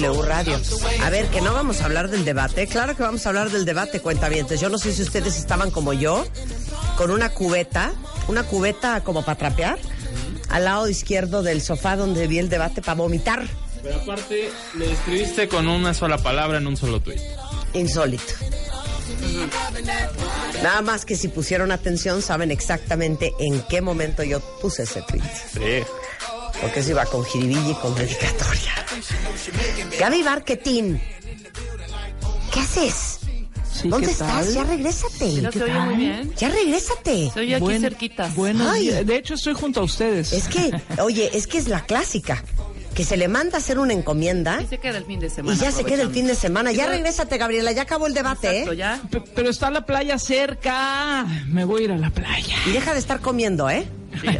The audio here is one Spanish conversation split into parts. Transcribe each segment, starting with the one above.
W Radio. A ver, que no vamos a hablar del debate. Claro que vamos a hablar del debate, cuentavientes. Yo no sé si ustedes estaban como yo, con una cubeta, una cubeta como para trapear, al lado izquierdo del sofá donde vi el debate para vomitar. Pero aparte, lo describiste con una sola palabra en un solo tweet. Insólito. Nada más que si pusieron atención saben exactamente en qué momento yo puse ese tweet. Sí. Porque eso iba con jiribilla y con dedicatoria. Gaby Marketing. ¿Qué haces? Sí, ¿Dónde ¿qué estás? Ya regrésate. ¿No se oye muy bien? Ya regrésate. Se oye aquí Buen- cerquita. Días. De hecho, estoy junto a ustedes. Es que, oye, es que es la clásica. Que se le manda a hacer una encomienda Y se queda el fin de semana. y ya se queda el fin de semana. Ya regrésate, Gabriela. Ya acabó el debate, Exacto, ¿eh? ya. Pero está la playa cerca. Me voy a ir a la playa. Y deja de estar comiendo, ¿eh?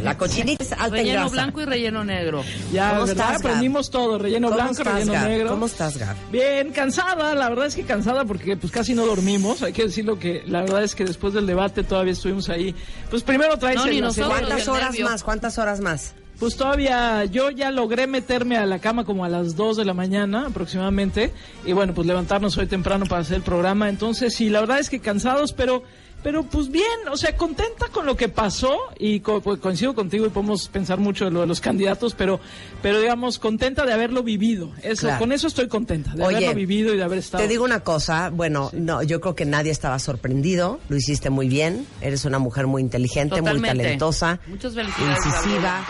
La cochinita es alta en Relleno grasa. blanco y relleno negro. Ya, ¿Cómo ¿verdad? estás? Aprendimos todo. Relleno ¿Cómo blanco, estás, relleno negro. ¿Cómo estás, Gab? Bien, cansada, la verdad es que cansada porque pues casi no dormimos, hay que decirlo que la verdad es que después del debate todavía estuvimos ahí. Pues primero traes No, el- nosotros. ¿Cuántas horas nervio. más? ¿Cuántas horas más? Pues todavía yo ya logré meterme a la cama como a las 2 de la mañana aproximadamente y bueno, pues levantarnos hoy temprano para hacer el programa, entonces sí, la verdad es que cansados, pero pero pues bien, o sea, contenta con lo que pasó y co- pues, coincido contigo y podemos pensar mucho de lo de los candidatos, pero pero digamos contenta de haberlo vivido. Eso Claro. con eso estoy contenta, de Oye, haberlo vivido y de haber estado Te digo una cosa, bueno, no, yo creo que nadie estaba sorprendido, lo hiciste muy bien, eres una mujer muy inteligente, muy Totalmente. talentosa, Muchas felicidades, incisiva,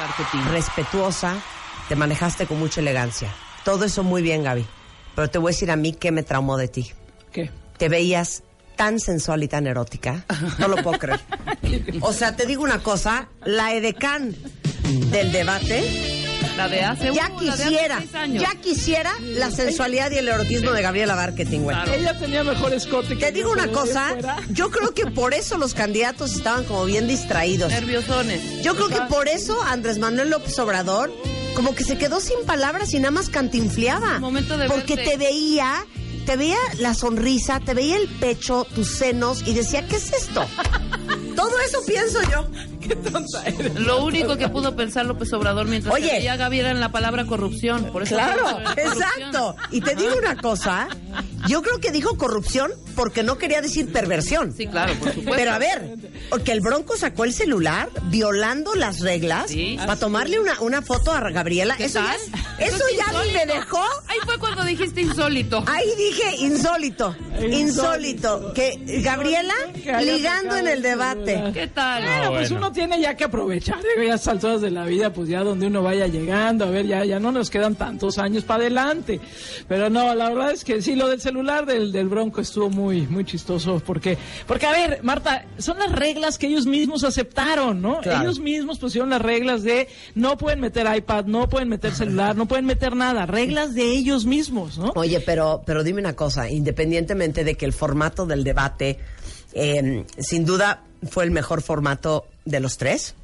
respetuosa, te manejaste con mucha elegancia. Todo eso muy bien, Gaby. Pero te voy a decir a mí qué me traumó de ti. ¿Qué? Te veías tan sensual y tan erótica, no lo puedo creer. O sea, te digo una cosa, la edecán del debate La de hace ya uh, hace quisiera, seis años. ya quisiera la sensualidad y el erotismo de Gabriela Marketing, güey. Claro. Ella tenía mejor escote que Te digo una cosa, fuera. yo creo que por eso los candidatos estaban como bien distraídos. Nerviosones. Yo creo que por eso Andrés Manuel López Obrador como que se quedó sin palabras y nada más cantinfleaba. Momento de Porque verte. te veía, te veía la sonrisa, te veía el pecho, tus senos y decía, ¿qué es esto? Todo eso pienso yo. Qué tonta eres. Lo único que pudo pensar López Obrador mientras Oye. que veía a Gaby era en la palabra corrupción. Por eso Claro, exacto. Y te digo una cosa, yo creo que dijo corrupción porque no quería decir perversión. Sí, claro, por supuesto. Pero a ver, porque el Bronco sacó el celular violando las reglas Sí. para tomarle una, una foto a Gabriela. ¿Qué eso tal? ya, eso es ya ni me dejó. Ahí fue cuando dijiste insólito. Ahí dije insólito, insólito, que Gabriela ligando en el debate. ¿Qué tal? Bueno, pues bueno. uno tiene ya que aprovechar, digo, ya estas alturas de la vida, pues ya donde uno vaya llegando, a ver, ya, ya no nos quedan tantos años para adelante. Pero no, la verdad es que sí, lo del celular del, del Bronco estuvo muy, muy chistoso, porque, porque a ver, Marta, son las reglas que ellos mismos aceptaron, ¿no? Claro. Ellos mismos pusieron las reglas de no pueden meter iPad, no pueden meter celular, no pueden meter nada, reglas de ellos mismos, ¿no? Oye, pero, pero dime una cosa, independientemente de que el formato del debate, eh, sin duda, fue el mejor formato de los tres.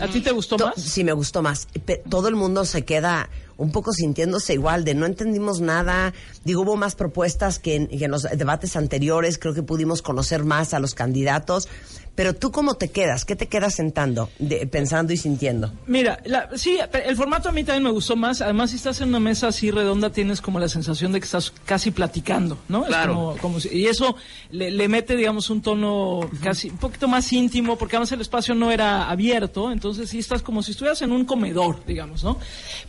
¿A ti te gustó más? Sí, me gustó más. Todo el mundo se queda un poco sintiéndose igual, de no entendimos nada. Digo, hubo más propuestas que en, que en los debates anteriores. Creo que pudimos conocer más a los candidatos. Pero tú, ¿cómo te quedas? ¿Qué te quedas sentando, de- pensando y sintiendo? Mira, la- sí, el formato a mí también me gustó más. Además, si estás en una mesa así redonda, tienes como la sensación de que estás casi platicando, ¿no? Es Claro. como- como si- y eso le, le mete, digamos, un tono casi un poquito más íntimo, porque además el espacio no era abierto, entonces sí estás como si estuvieras en un comedor, digamos, ¿no?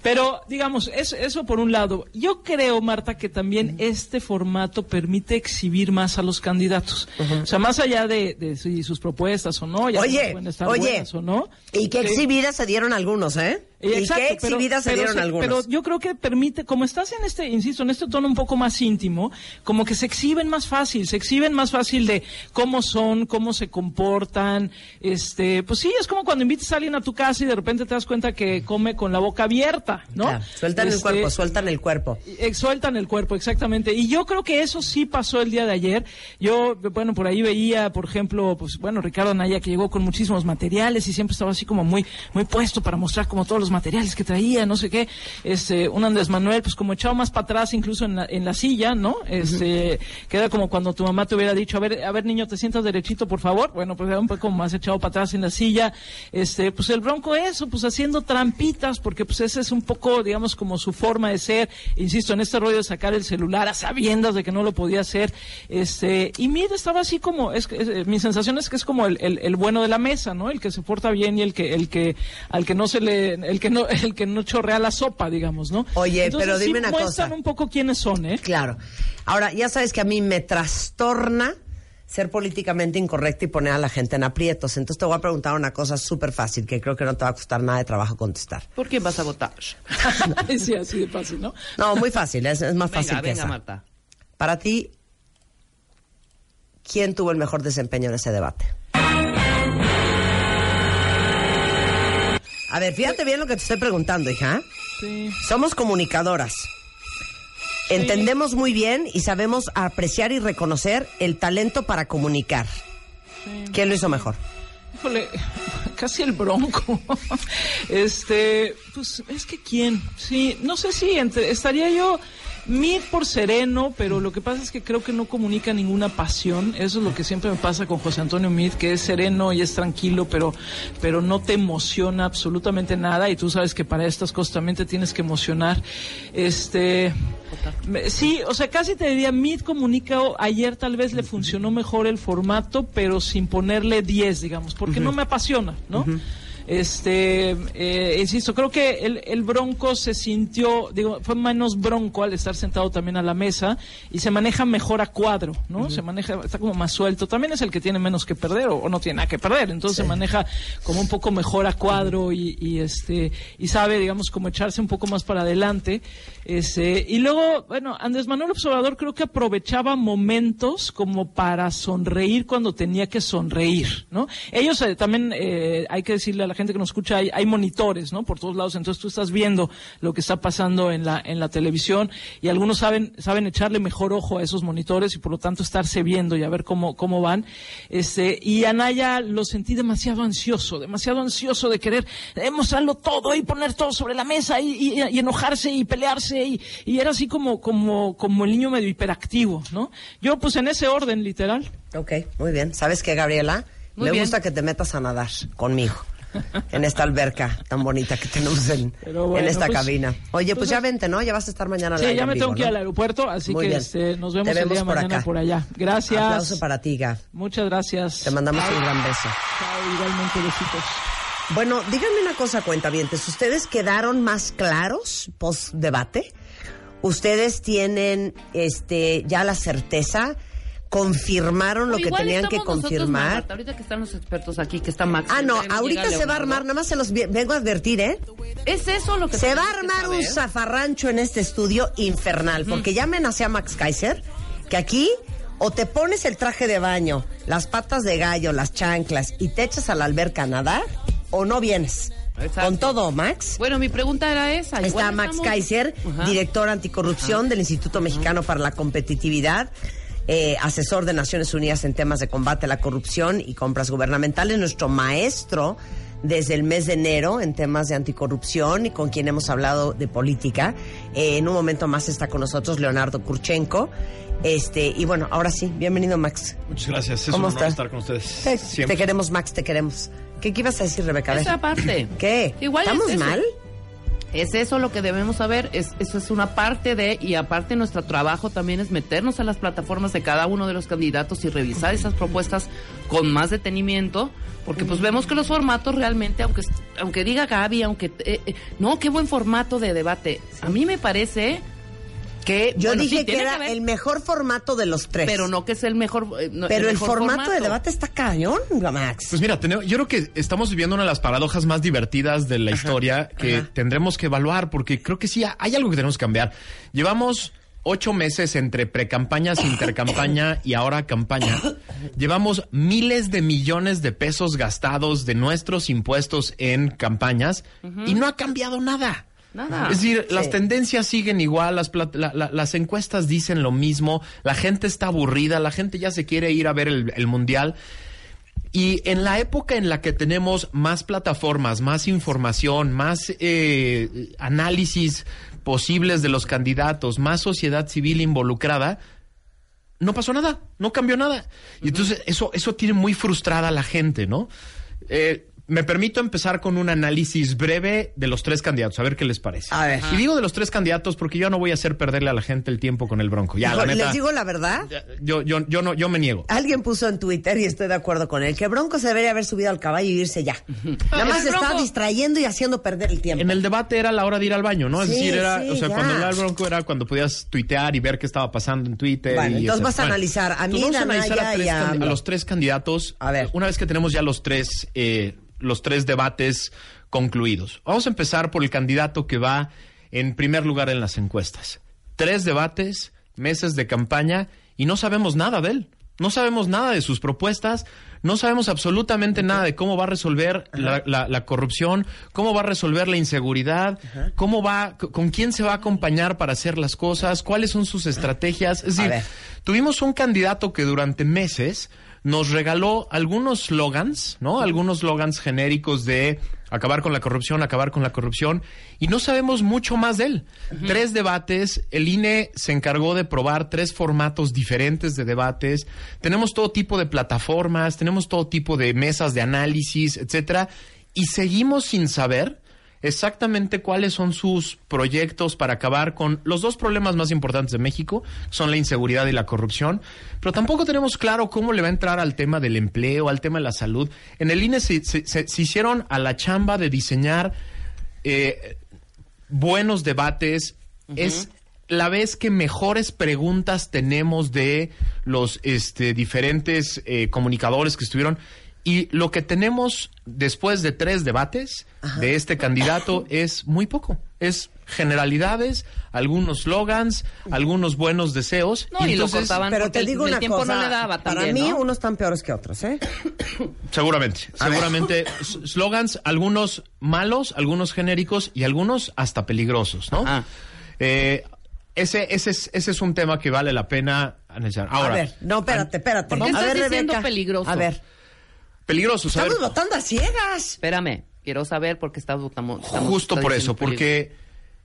Pero, digamos, es- eso por un lado. Yo creo, Marta, que también este formato permite exhibir más a los candidatos. O sea, más allá de, de sus propuestas o no, ya Oye, pueden estar oye, buenas o no. y qué Sí. exhibidas se dieron algunos, ¿eh? Y exacto, qué pero- exhibidas se pero dieron se- algunos. Pero yo creo que permite, como estás en este, insisto, en este tono un poco más íntimo, como que se exhiben más fácil, se exhiben más fácil de cómo son, cómo se comportan, este, pues sí, es como cuando invitas a alguien a tu casa y de repente te das cuenta que come con la boca abierta, ¿no? Claro, sueltan el Este, cuerpo, sueltan el cuerpo. eh, Sueltan el cuerpo, exactamente. Y yo creo que eso sí pasó el día de ayer. Yo, bueno, por ahí veía, por ejemplo, pues bueno, Ricardo Anaya que llegó con muchísimos materiales y siempre estaba así como muy, muy puesto para mostrar como todos los materiales que traía, no sé qué. Este, un Andrés Manuel, pues como echado más para atrás, incluso en la, en la silla, ¿no? Este, que era como cuando tu mamá te hubiera dicho, a ver, a ver niño, te sientas derechito, por favor. Bueno, pues era un poco más echado para atrás en la silla. Este, pues el Bronco eso, pues haciendo trampitas, porque pues ese es un poco, digamos, como su forma de ser. Insisto, en este rollo de sacar el celular a sabiendas de que no lo podía hacer. Este, y Mid estaba así como, es, es- mi sensación es que es como el, el, el bueno de la mesa, ¿no? El que se porta bien y el que, el que, al que no se le, el que no, el que no chorrea la sopa, digamos, ¿no? Oye, Entonces, pero sí dime una cosa. un poco quiénes son, ¿eh? Claro. Ahora, ya sabes que a mí me trastorna ser políticamente incorrecta y poner a la gente en aprietos. Entonces te voy a preguntar una cosa súper fácil que creo que no te va a costar nada de trabajo contestar. ¿Por quién vas a votar? sí, así de fácil, ¿no? No, muy fácil, es, es más fácil Venga, que venga, esa. Marta. Para ti, ¿quién tuvo el mejor desempeño en ese debate? A ver, fíjate bien lo que te estoy preguntando, hija. Sí. Somos comunicadoras. Entendemos muy bien y sabemos apreciar y reconocer el talento para comunicar. ¿Quién lo hizo mejor? Híjole, casi el bronco. Este, pues es que quién, sí, no sé si entre, estaría yo Mid por sereno, pero lo que pasa es que creo que no comunica ninguna pasión. Eso es lo que siempre me pasa con José Antonio Mid, que es sereno y es tranquilo, pero, pero no te emociona absolutamente nada. Y tú sabes que para estas cosas también te tienes que emocionar. Este, sí, o sea, casi te diría Mid comunica. Ayer tal vez le funcionó mejor el formato, pero sin ponerle 10, digamos, porque no me apasiona, ¿no? Este, eh, insisto, creo que el, el Bronco se sintió, digo, fue menos bronco al estar sentado también a la mesa y se maneja mejor a cuadro, ¿no? Se maneja, está como más suelto. También es el que tiene menos que perder o, o no tiene nada que perder, entonces se maneja como un poco mejor a cuadro y, y, este, y sabe, digamos, como echarse un poco más para adelante. Este, y luego, bueno, Andrés Manuel Observador creo que aprovechaba momentos como para sonreír cuando tenía que sonreír, ¿no? Ellos eh, también, eh, hay que decirle a la gente que nos escucha, hay, hay monitores, ¿no? Por todos lados, entonces tú estás viendo lo que está pasando en la, en la televisión y algunos saben, saben echarle mejor ojo a esos monitores y por lo tanto estarse viendo y a ver cómo, cómo van. Este, y Anaya lo sentí demasiado ansioso, demasiado ansioso de querer mostrarlo todo y poner todo sobre la mesa y, y- y enojarse y pelearse y, y era así como, como, como el niño medio hiperactivo, ¿no? Yo pues en ese orden, literal. Ok, muy bien. ¿Sabes qué, Gabriela? Muy Me bien. gusta que te metas a nadar conmigo. En esta alberca tan bonita que tenemos en, bueno, en esta pues- cabina. Oye, pues, pues ya vente, ¿no? Ya vas a estar mañana Sí, ya me tengo que ir ¿no? al aeropuerto, así Muy que este, nos Te vemos, el día por mañana acá. por allá. Gracias. Aplauso para ti, Gab. Muchas gracias. Te mandamos un gran beso. Chao, igualmente besitos. Bueno, díganme una cosa, cuentavientes. ¿Ustedes quedaron más claros post debate? ¿Ustedes tienen este ya la certeza? ¿Confirmaron lo que tenían que confirmar? Marta, ahorita que están los expertos aquí, que está Max. Ah, no, ahorita se va a armar, nada más se los vengo a advertir, ¿eh? Es eso lo que Se va a armar un zafarrancho en este estudio infernal, porque ya amenacé a Max Kaiser que aquí o te pones el traje de baño, las patas de gallo, las chanclas y te echas a la alberca a nadar o no vienes. Exacto. Con todo, Max. Bueno, mi pregunta era esa. Está Max estamos- Kaiser, Ajá. director anticorrupción del Instituto Mexicano para la Competitividad, eh, asesor de Naciones Unidas en temas de combate a la corrupción y compras gubernamentales, nuestro maestro desde el mes de enero en temas de anticorrupción y con quien hemos hablado de política. Eh, en un momento más está con nosotros Leonardo Kurchenko. Este, y bueno, ahora sí, bienvenido Max. Muchas gracias. Es ¿Cómo un honor estás? estar con ustedes. Te, Siempre. te queremos, Max, te queremos. ¿Qué, qué ibas a decir, Rebeca? A. Esa parte. ¿Qué? Igual es ¿Estamos mal? Es eso lo que debemos saber, es, eso es una parte de, y aparte nuestro trabajo también es meternos a las plataformas de cada uno de los candidatos y revisar esas propuestas con más detenimiento, porque pues vemos que los formatos realmente, aunque, aunque diga Gaby, aunque, eh, eh, no, qué buen formato de debate, a mí me parece que... Yo bueno, sí, dije que era el mejor formato de los tres. Pero no que es el mejor... eh, no, Pero el, mejor formato, de debate está cañón, Max. Pues mira, tenemos- yo creo que estamos viviendo una de las paradojas más divertidas de la historia que ajá. tendremos que evaluar, porque creo que sí, hay algo que tenemos que cambiar. Llevamos ocho meses entre precampañas, intercampaña y ahora campaña. Llevamos miles de millones de pesos gastados de nuestros impuestos en campañas y no ha cambiado nada. Nada. Es decir, las tendencias siguen igual, las, la- la- las encuestas dicen lo mismo, la gente está aburrida, la gente ya se quiere ir a ver el, el mundial. Y en la época en la que tenemos más plataformas, más información, más eh, análisis posibles de los candidatos, más sociedad civil involucrada, no pasó nada, no cambió nada. Y entonces eso, eso tiene muy frustrada a la gente, ¿no? Eh, me permito empezar con un análisis breve de los tres candidatos, a ver qué les parece. A ver. Y digo de los tres candidatos porque yo no voy a hacer perderle a la gente el tiempo con el bronco. Ya, la neta, Les digo la verdad. yo, yo, yo, no, yo me niego. Alguien puso en Twitter, y estoy de acuerdo con él, que Bronco se debería haber subido al caballo y irse ya. Nada más se está Bronco. distrayendo y haciendo perder el tiempo. En el debate era la hora de ir al baño, ¿no? Es Sí, decir, era, sí, o sea, ya. cuando hablaba el bronco era cuando podías tuitear y ver qué estaba pasando en Twitter. Bueno, y entonces vas a bueno, analizar a mí, a analizar a, tres y a candi- a AMLO. los tres candidatos. A ver. Una vez que tenemos ya los tres, eh, los tres debates concluidos. Vamos a empezar por el candidato que va en primer lugar en las encuestas. Tres debates, meses de campaña y no sabemos nada de él. No sabemos nada de sus propuestas, no sabemos absolutamente nada de cómo va a resolver la, la- la corrupción, cómo va a resolver la inseguridad, cómo va, con quién se va a acompañar para hacer las cosas, cuáles son sus estrategias. Es decir, tuvimos un candidato que durante meses nos regaló algunos slogans, ¿no? Algunos slogans genéricos de acabar con la corrupción, acabar con la corrupción, y no sabemos mucho más de él. Tres debates, el INE se encargó de probar tres formatos diferentes de debates, tenemos todo tipo de plataformas, tenemos todo tipo de mesas de análisis, etcétera, y seguimos sin saber exactamente cuáles son sus proyectos para acabar con los dos problemas más importantes de México, son la inseguridad y la corrupción, pero tampoco tenemos claro cómo le va a entrar al tema del empleo, al tema de la salud. En el INE se, se- se- se hicieron a la chamba de diseñar eh, buenos debates. Es la vez que mejores preguntas tenemos de los este, diferentes eh, comunicadores que estuvieron. Y lo que tenemos después de tres debates de este candidato es muy poco. Es generalidades, algunos slogans, algunos buenos deseos. No, y lo entonces- cortaban Pero te digo el, el una tiempo cosa, no le daba para también, mí ¿no? unos están peores que otros, ¿eh? Seguramente, seguramente slogans, algunos malos, algunos genéricos y algunos hasta peligrosos, ¿no? Ajá. Eh, ese, ese, es, ese es un tema que vale la pena analizar. Ahora, a ver, no, espérate, espérate. ¿Por qué a estás ver, diciendo Rebeca, peligroso? A ver, ver, estamos votando a ciegas. Espérame, quiero saber por qué estamos... estamos- estamos- Justo por eso, porque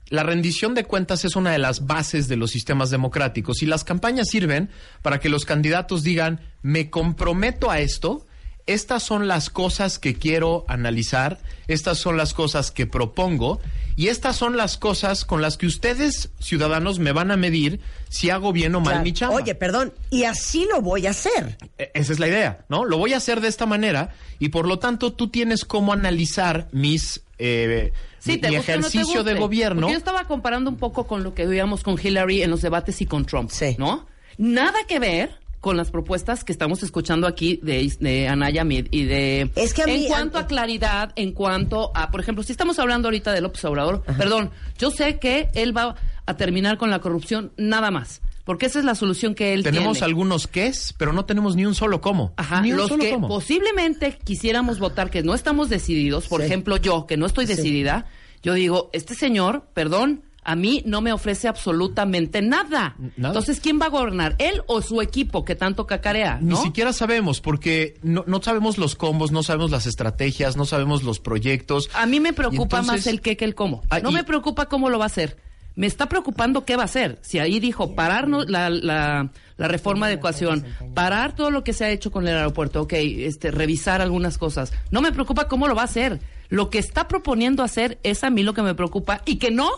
la rendición de cuentas es una de las bases de los sistemas democráticos y las campañas sirven para que los candidatos digan, me comprometo a esto, estas son las cosas que quiero analizar, estas son las cosas que propongo y estas son las cosas con las que ustedes, ciudadanos, me van a medir si hago bien o mal Claro. mi chamba. Oye, perdón, y así lo voy a hacer. E- Esa es la idea, ¿no? Lo voy a hacer de esta manera y por lo tanto tú tienes cómo analizar mis eh, Sí, mi, te mi guste o no te ejercicio de gobierno. Porque yo estaba comparando un poco con lo que veíamos con Hillary en los debates y con Trump, Sí. ¿no? Nada que ver con las propuestas que estamos escuchando aquí de, de Anaya Mid y de... Es que a mí- En cuanto a- a claridad, en cuanto a... Por ejemplo, si estamos hablando ahorita de López Obrador, perdón, yo sé que él va a terminar con la corrupción nada más. Porque esa es la solución que él Tenemos tiene. algunos qués, pero no tenemos ni un solo cómo. Ajá, Ni un los solo que cómo. posiblemente quisiéramos votar que no estamos decididos, por Sí. ejemplo yo, que no estoy decidida, yo digo, este señor, perdón, a mí no me ofrece absolutamente nada. Nada. Entonces, ¿quién va a gobernar? ¿Él o su equipo que tanto cacarea? Ni siquiera sabemos, porque no, no sabemos los combos, no sabemos las estrategias, no sabemos los proyectos. A mí me preocupa entonces- más el qué que el cómo. Ah, no y- me preocupa cómo lo va a hacer. Me está preocupando qué va a hacer. Si ahí dijo pararnos la, la, la reforma de ecuación, parar todo lo que se ha hecho con el aeropuerto, ok, este, revisar algunas cosas. No me preocupa cómo lo va a hacer. Lo que está proponiendo hacer es a mí lo que me preocupa y que no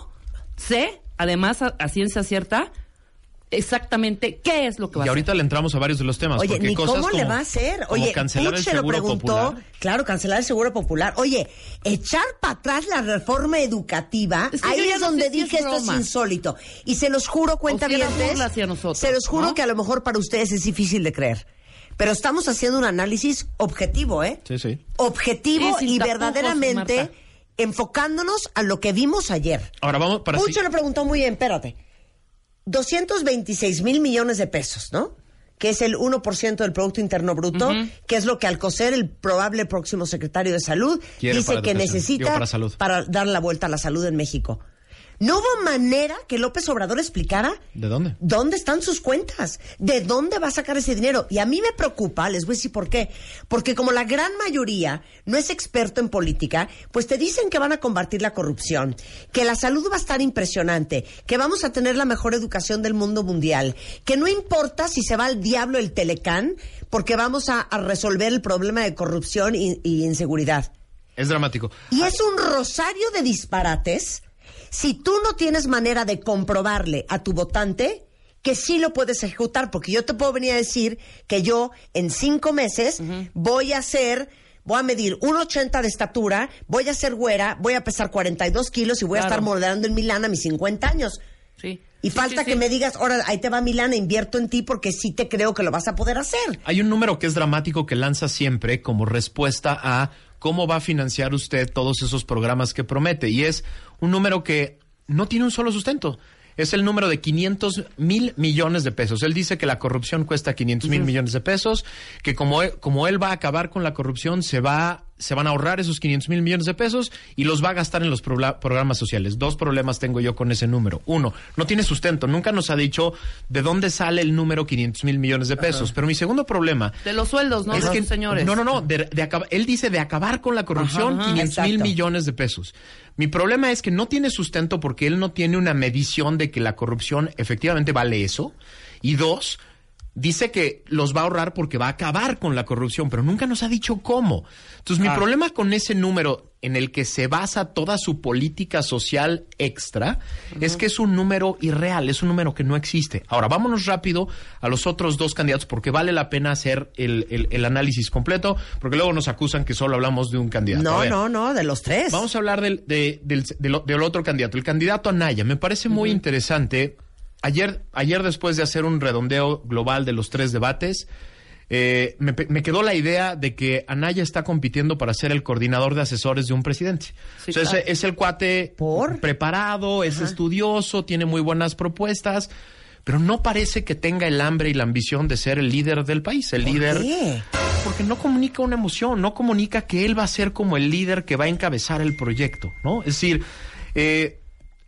sé, además a, a ciencia cierta, exactamente qué es lo que va Y a ahorita hacer. le entramos a varios de los temas. Oye, porque ni cosas cómo le va a hacer. Oye, cancelar el se lo preguntó. popular. Claro, cancelar el seguro popular. Oye, echar para atrás la reforma educativa, Es que yo ahí es no donde si dije es esto es insólito. Y se los juro, cuenta nosotros, Se los juro ¿no? que a lo mejor para ustedes es difícil de creer. Pero estamos haciendo un análisis objetivo, ¿eh? Sí, sí. Objetivo Sí, y tapujos, verdaderamente Marta. Enfocándonos a lo que vimos ayer. Ahora vamos para Pucho sí- le preguntó muy bien, espérate. 226 mil millones de pesos, ¿no? Que es el 1% del Producto Interno Bruto, que es lo que Alcocer, el probable próximo secretario de Salud, Quiere dice que necesita digo, para salud. para dar la vuelta a la salud en México. No hubo manera que López Obrador explicara ¿De dónde? dónde están sus cuentas, de dónde va a sacar ese dinero. Y a mí me preocupa, les voy a decir por qué. Porque como la gran mayoría no es experto en política, pues te dicen que van a combatir la corrupción, que la salud va a estar impresionante, que vamos a tener la mejor educación del mundo mundial, que no importa si se va al diablo el Telecán, porque vamos a, a resolver el problema de corrupción y, y inseguridad. Es dramático. Y es un rosario de disparates si tú no tienes manera de comprobarle a tu votante que sí lo puedes ejecutar, porque yo te puedo venir a decir que yo en cinco meses voy a ser, voy a medir 1,80 de estatura, voy a ser güera, voy a pesar 42 kilos y voy a estar modelando en Milán a mis 50 años. Sí. Y Sí, falta sí, que sí. me digas, ahora ahí te va Milán, invierto en ti porque sí te creo que lo vas a poder hacer. Hay un número que es dramático que lanza siempre como respuesta a cómo va a financiar usted todos esos programas que promete. Y es un número que no tiene un solo sustento. Es el número de 500 mil millones de pesos. Él dice que la corrupción cuesta 500 mil millones de pesos, que como él, como él va a acabar con la corrupción, se va se van a ahorrar esos 500 mil millones de pesos y los va a gastar en los programas sociales. Dos problemas tengo yo con ese número. Uno, no tiene sustento. Nunca nos ha dicho de dónde sale el número 500 mil millones de pesos. Pero mi segundo problema De los sueldos, ¿no? es que, señores. No, no, no. de- de acab- él dice de acabar con la corrupción, Ajá, ajá. 500 mil millones de pesos. Mi problema es que no tiene sustento porque él no tiene una medición de que la corrupción efectivamente vale eso. Y dos, dice que los va a ahorrar porque va a acabar con la corrupción, pero nunca nos ha dicho cómo. Entonces, mi problema con ese número en el que se basa toda su política social extra es que es un número irreal, es un número que no existe. Ahora, vámonos rápido a los otros dos candidatos porque vale la pena hacer el, el- el análisis completo, porque luego nos acusan que solo hablamos de un candidato. No, ver. no, no, de los tres. Vamos a hablar del, de- del, del- del otro candidato, el candidato Anaya. Me parece muy interesante. Ayer, ayer, después de hacer un redondeo global de los tres debates, eh, me, quedó la idea de que Anaya está compitiendo para ser el coordinador de asesores de un presidente. Sí, O sea, es- claro. es, el cuate ¿Por? preparado, es estudioso, tiene muy buenas propuestas, pero no parece que tenga el hambre y la ambición de ser el líder del país, el líder qué? porque no comunica una emoción, no comunica que él va a ser como el líder que va a encabezar el proyecto, ¿no? Es decir, eh,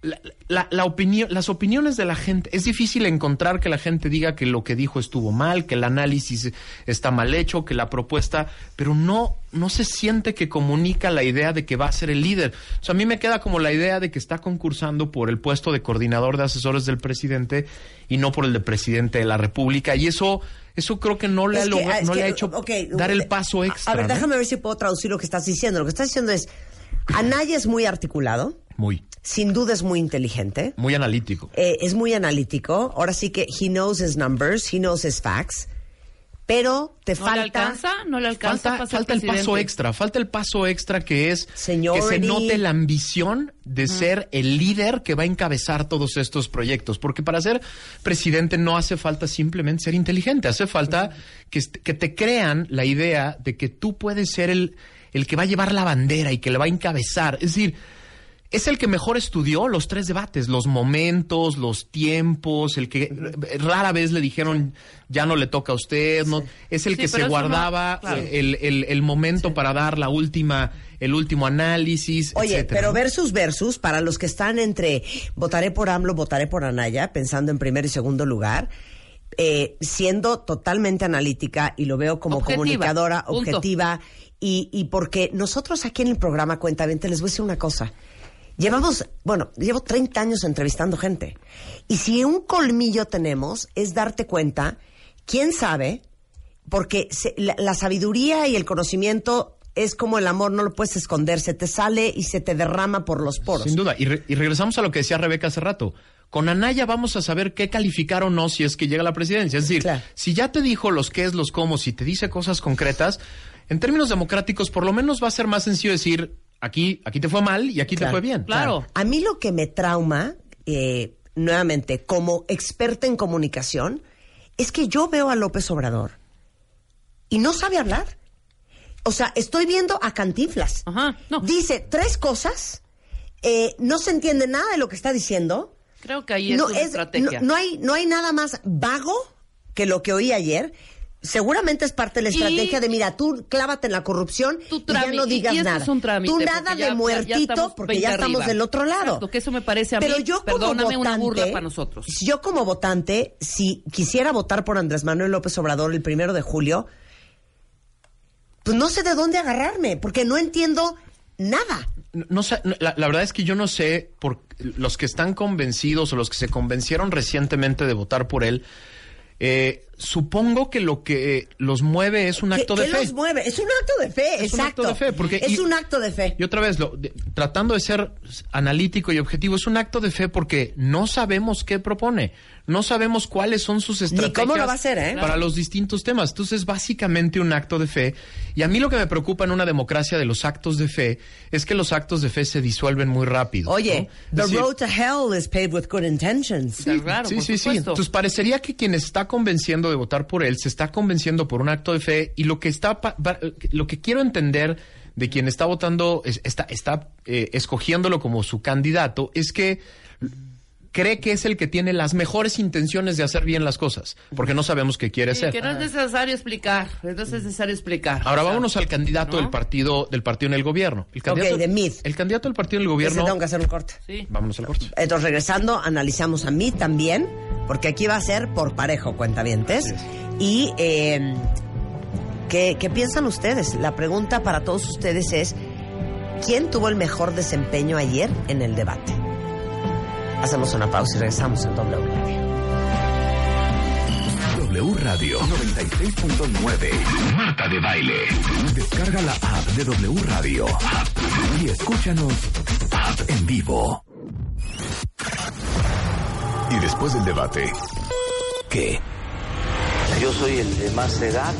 la, la- la opinión, las opiniones de la gente, es difícil encontrar que la gente diga que lo que dijo estuvo mal, que el análisis está mal hecho, que la propuesta, pero no, no se siente que comunica la idea de que va a ser el líder. O sea, a mí me queda como la idea de que está concursando por el puesto de coordinador de asesores del presidente y no por el de presidente de la República. Y eso, eso creo que no le, ha, que, no le ha hecho dar eh, el paso a- extra. A ver, ¿no? déjame ver si puedo traducir lo que estás diciendo. Lo que estás diciendo es, Anaya es muy articulado, Muy, sin duda es muy inteligente, muy analítico. eh, es muy analítico. Ahora sí que he knows his numbers, he knows his facts, pero te ¿No falta... le alcanza? ¿No le alcanza Falta, falta el paso extra, falta el paso extra que es que Seniority. se note la ambición de ser el líder que va a encabezar todos estos proyectos. Porque para ser presidente no hace falta simplemente ser inteligente, hace falta que, que te crean la idea de que tú puedes ser el, el que va a llevar la bandera y que le va a encabezar. Es decir, es el que mejor estudió los tres debates, los momentos, los tiempos, el que rara vez le dijeron ya no le toca a usted, no, es el Sí, que se no- guardaba claro. eh, el, el- el momento para dar la última, el último análisis. Oye, etcétera, pero versus versus, para los que están entre votaré por AMLO, votaré por Anaya, pensando en primer y segundo lugar, eh, siendo totalmente analítica y lo veo como Objetiva, comunicadora, punto. objetiva, y, y porque nosotros aquí en el programa Cuentamente les voy a decir una cosa. Llevamos, bueno, llevo 30 años entrevistando gente. Y si un colmillo tenemos es darte cuenta, quién sabe, porque se- la, la sabiduría y el conocimiento es como el amor, no lo puedes esconder, se te sale y se te derrama por los poros. Sin duda. Y, re- y regresamos a lo que decía Rebeca hace rato. Con Anaya vamos a saber qué calificar o no si es que llega a la presidencia. Es decir, Claro. si ya te dijo los qué es, los cómo, si te dice cosas concretas, en términos democráticos, por lo menos va a ser más sencillo decir, aquí, aquí te fue mal y aquí Claro. te fue bien. Claro. A mí lo que me trauma, eh, nuevamente, como experta en comunicación, es que yo veo a López Obrador y no sabe hablar. O sea, estoy viendo a Cantinflas. Ajá, no. Dice tres cosas, eh, no se entiende nada de lo que está diciendo. Creo que ahí es no, una es- estrategia. no- no hay, no hay nada más vago que lo que oí ayer. Seguramente es parte de la Y- estrategia de, mira, tú clávate en la corrupción Tu y ya no digas y eso nada. es un trámite, tú nada ya- de ya- ya muertito porque ya 20 estamos arriba. del otro lado. Exacto, que eso me parece a Pero mí, yo como perdóname, una votante, burla para nosotros. Yo como votante, si quisiera votar por Andrés Manuel López Obrador el primero de julio, pues no sé de dónde agarrarme, porque no entiendo nada. No, no sé, la verdad es que yo no sé por los que están convencidos o los que se convencieron recientemente de votar por él. eh, supongo que lo que los mueve es un ¿Qué, acto de qué fe. los mueve? Es un acto de fe, Es un exacto. acto de fe, porque- es y- un acto de fe. Y otra vez, lo- de- tratando de ser analítico y objetivo, es un acto de fe porque no sabemos qué propone, no sabemos cuáles son sus estrategias cómo lo va a hacer, ¿eh? para los distintos temas. Entonces, es básicamente un acto de fe. Y a mí lo que me preocupa en una democracia de los actos de fe es que los actos de fe se disuelven muy rápido. Oye, ¿no? the decir, road to hell is paved with good intentions. Sí, claro, sí, por sí. Entonces parecería que quien está convenciendo de votar por él se está convenciendo por un acto de fe y lo que está lo que quiero entender de quien está votando es- está está eh, escogiéndolo como su candidato es que cree que es el que tiene las mejores intenciones de hacer bien las cosas porque no sabemos qué quiere Sí, hacer. que no es necesario explicar, no es necesario explicar. Ahora O sea, vámonos al candidato ¿no? del partido del partido en el gobierno. El candidato, de Mid. El candidato del partido en el Ese gobierno. tengo que hacer un corte. Sí. Vámonos al corte. Entonces, regresando, analizamos a mí también, porque aquí va a ser por parejo, cuentavientes. Y, eh, ¿qué, ¿qué piensan ustedes? La pregunta para todos ustedes es, ¿quién tuvo el mejor desempeño ayer en el debate? Hacemos una pausa y regresamos en doble Radio. W Radio 96.9. Marta de Baile. Descarga la app de W Radio. Y escúchanos en vivo. Y después del debate, ¿qué? Yo soy el de más edad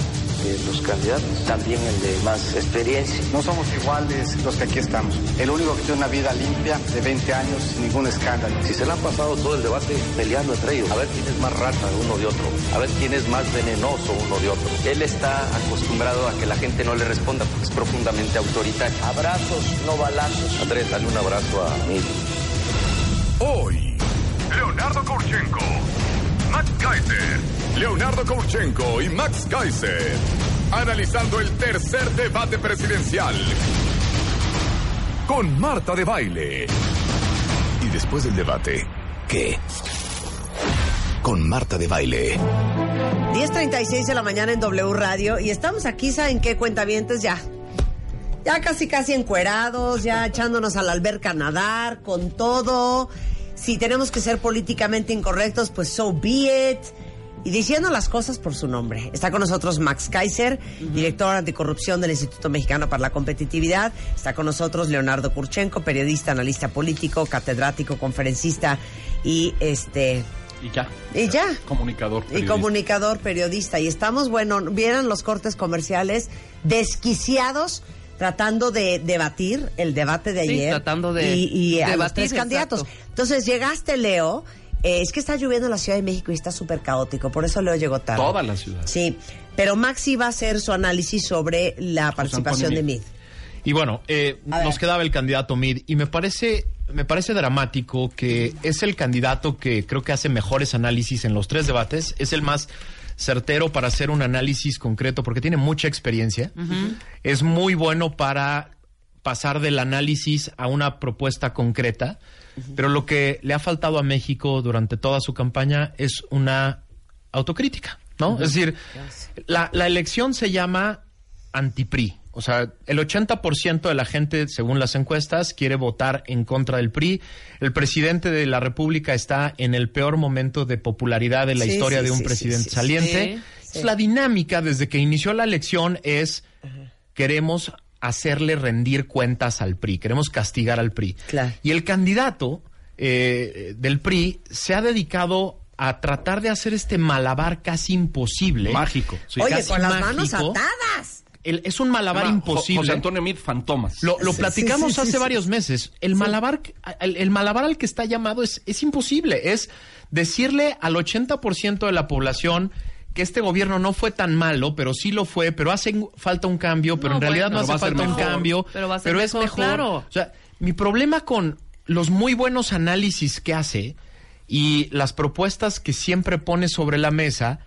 de los candidatos, también el de más experiencia. No somos iguales los que aquí estamos. El único que tiene una vida limpia de 20 años sin ningún escándalo. Si se le han pasado todo el debate peleando entre ellos, a ver quién es más rata uno de otro, a ver quién es más venenoso uno de otro. Él está acostumbrado a que la gente no le responda porque es profundamente autoritario. Abrazos, no balazos. Andrés, dale un abrazo a mí. Hoy, Leonardo Kurchenko, Max Kaiser, Leonardo Kurchenko y Max Kaiser, analizando el tercer debate presidencial con Marta de Baile. Y después del debate, ¿qué? Con Marta de Baile. 10.36 de la mañana en W Radio y estamos aquí, ¿saben qué? Cuentavientes ya. Ya casi casi encuerados, ya echándonos a la alberca nadar, con todo. Si tenemos que ser políticamente incorrectos, pues so be it. Y diciendo las cosas por su nombre. Está con nosotros Max Kaiser, director anticorrupción del Instituto Mexicano para la Competitividad. Está con nosotros Leonardo Kurchenko, periodista, analista político, catedrático, conferencista y este Y ya. y ya. Comunicador. Y periodista. comunicador, periodista. Y estamos, bueno, vieran los cortes comerciales desquiciados tratando de debatir el debate de Sí, ayer. tratando de Y, y a los debatir, tres candidatos. exacto. Entonces llegaste, Leo. eh, es que está lloviendo en la Ciudad de México y está súper caótico. Por eso Leo llegó tarde. Toda la ciudad. Sí. Pero Maxi va a hacer su análisis sobre la participación de Mid. Y bueno, eh, nos quedaba el candidato Mid y me parece me parece dramático que es el candidato que creo que hace mejores análisis en los tres debates, es el más certero para hacer un análisis concreto porque tiene mucha experiencia. Es muy bueno para pasar del análisis a una propuesta concreta, pero lo que le ha faltado a México durante toda su campaña es una autocrítica, ¿no? Es decir, la, la elección se llama anti-PRI. O sea, el 80% de la gente, según las encuestas, quiere votar en contra del PRI. El presidente de la República está en el peor momento de popularidad de la Sí, historia sí, de un sí, presidente sí, sí, saliente. La dinámica desde que inició la elección es queremos hacerle rendir cuentas al PRI, queremos castigar al PRI. Claro. Y el candidato eh, del PRI se ha dedicado a tratar de hacer este malabar casi imposible. Mágico. sí. Oye, casi con las manos atadas. El- es un malabar imposible. Jo- José Antonio Mid Fantomas. Lo, lo Sí, platicamos sí, sí, hace sí, varios sí. meses. El malabar, el, el malabar al que está llamado es, es imposible. Es decirle al 80% de la población que este gobierno no fue tan malo, pero sí lo fue, pero hace falta un cambio, pero No, en realidad bueno, no pero hace falta un cambio, Pero va a ser es mejor, mejor. claro. O sea, mi problema con los muy buenos análisis que hace y las propuestas que siempre pone sobre la mesa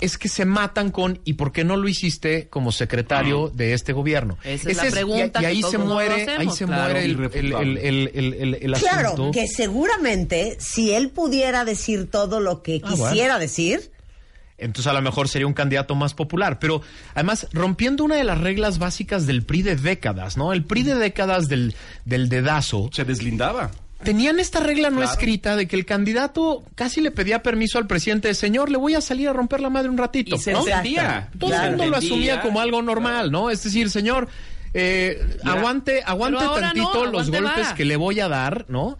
es que se matan con ¿y por qué no lo hiciste como secretario de este gobierno? Esa es la pregunta y, y que ahí todos se muere, hacemos, ahí se claro. muere el, el, el, el, el- el- el Claro, asunto. que seguramente si él pudiera decir todo lo que Ah, quisiera decir, entonces a lo mejor sería un candidato más popular. Pero además, rompiendo una de las reglas básicas del PRI de décadas, ¿no? El PRI de décadas del, del dedazo. Se deslindaba. Tenían esta regla no Claro. escrita de que el candidato casi le pedía permiso al presidente, señor, le voy a salir a romper la madre un ratito. Y se ¿no? entendía. Todo Claro. el mundo lo asumía como algo normal, ¿no? Es decir, señor, eh, aguante, aguante tantito no, los aguante golpes que le voy a dar, ¿no?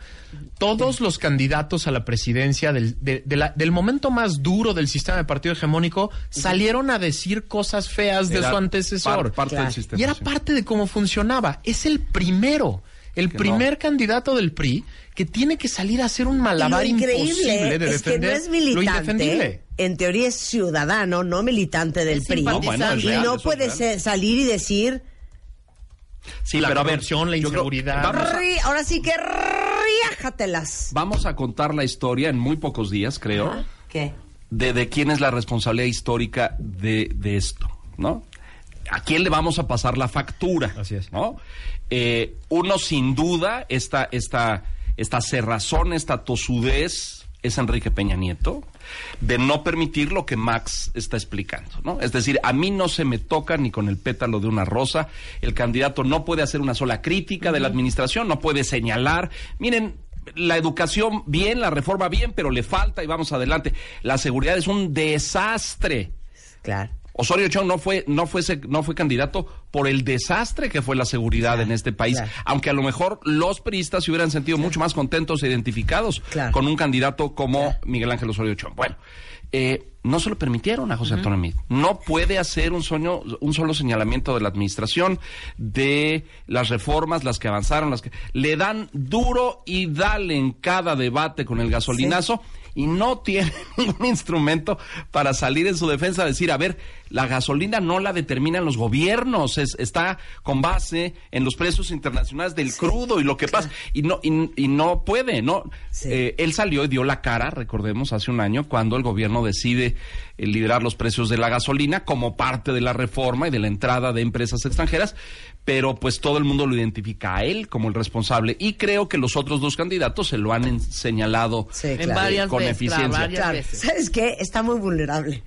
Todos los candidatos a la presidencia del, de- de la- del momento más duro del sistema de partido hegemónico salieron a decir cosas feas de Era su antecesor. par- parte Claro. del sistema. Y era sí. parte de cómo funcionaba. Es el primero, el Que primer no. candidato del PRI que tiene que salir a hacer un malabar lo imposible de es que no es lo militante. indefendible. En teoría es ciudadano, no militante del Es PRI. simpatizante. No, bueno, es y no puede ser- salir y decir, Sí, La pero a ver, corrupción, la creo- inseguridad. vamos, a, "Rí- ahora sí que riájatelas. vamos a contar la historia en muy pocos días, creo, ¿Qué? de, de quién es la responsabilidad histórica de, de esto, ¿no? ¿A quién le vamos a pasar la factura? Así es. ¿no? Eh, uno, sin duda, esta, esta, esta cerrazón, esta tosudez es Enrique Peña Nieto, de no permitir lo que Max está explicando, ¿no? Es decir, a mí no se me toca ni con el pétalo de una rosa, el candidato no puede hacer una sola crítica de la administración, no puede señalar, miren, la educación bien, la reforma bien, pero le falta y vamos adelante. La seguridad es un desastre. Claro. Osorio Chong no fue, no fue, no fue candidato por el desastre que fue la seguridad Claro, en este país. claro. Aunque a lo mejor los priistas se hubieran sentido mucho más contentos e identificados con un candidato como Miguel Ángel Osorio Chong. Bueno, eh, no se lo permitieron a José Antonio Meade. No puede hacer un, sueño, un solo señalamiento de la administración, de las reformas, las que avanzaron, las que le dan duro y dale en cada debate con el gasolinazo y no tiene ningún instrumento para salir en su defensa, decir, a ver, la gasolina no la determinan los gobiernos, es- está con base en los precios internacionales del crudo y lo que pasa, y no, y, y no puede, ¿no? Sí. Eh, él salió y dio la cara, recordemos, hace un año, cuando el gobierno decide eh, liberar los precios de la gasolina como parte de la reforma y de la entrada de empresas extranjeras, pero pues todo el mundo lo identifica a él como el responsable y creo que los otros dos candidatos se lo han señalado Sí, En claro. varias con veces, claro, eficiencia. varias Claro. veces. ¿Sabes qué? Está muy vulnerable.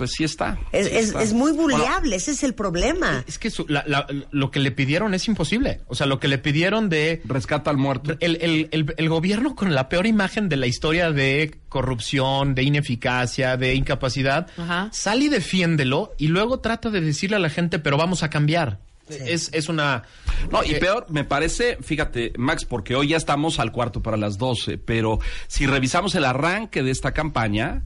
Pues sí está. Es, sí es- está. es muy Bueno, vulnerable, ese es el problema. Es que su- la- la- lo que le pidieron es imposible. O sea, lo que le pidieron de rescata al muerto. el, el- el- el gobierno con la peor imagen de la historia de corrupción, de ineficacia, de incapacidad, Ajá. sale y defiéndelo y luego trata de decirle a la gente, pero vamos a cambiar. Es, es una... No, y peor, me parece, fíjate, Max, porque hoy ya estamos al cuarto para las 12, pero si revisamos el arranque de esta campaña,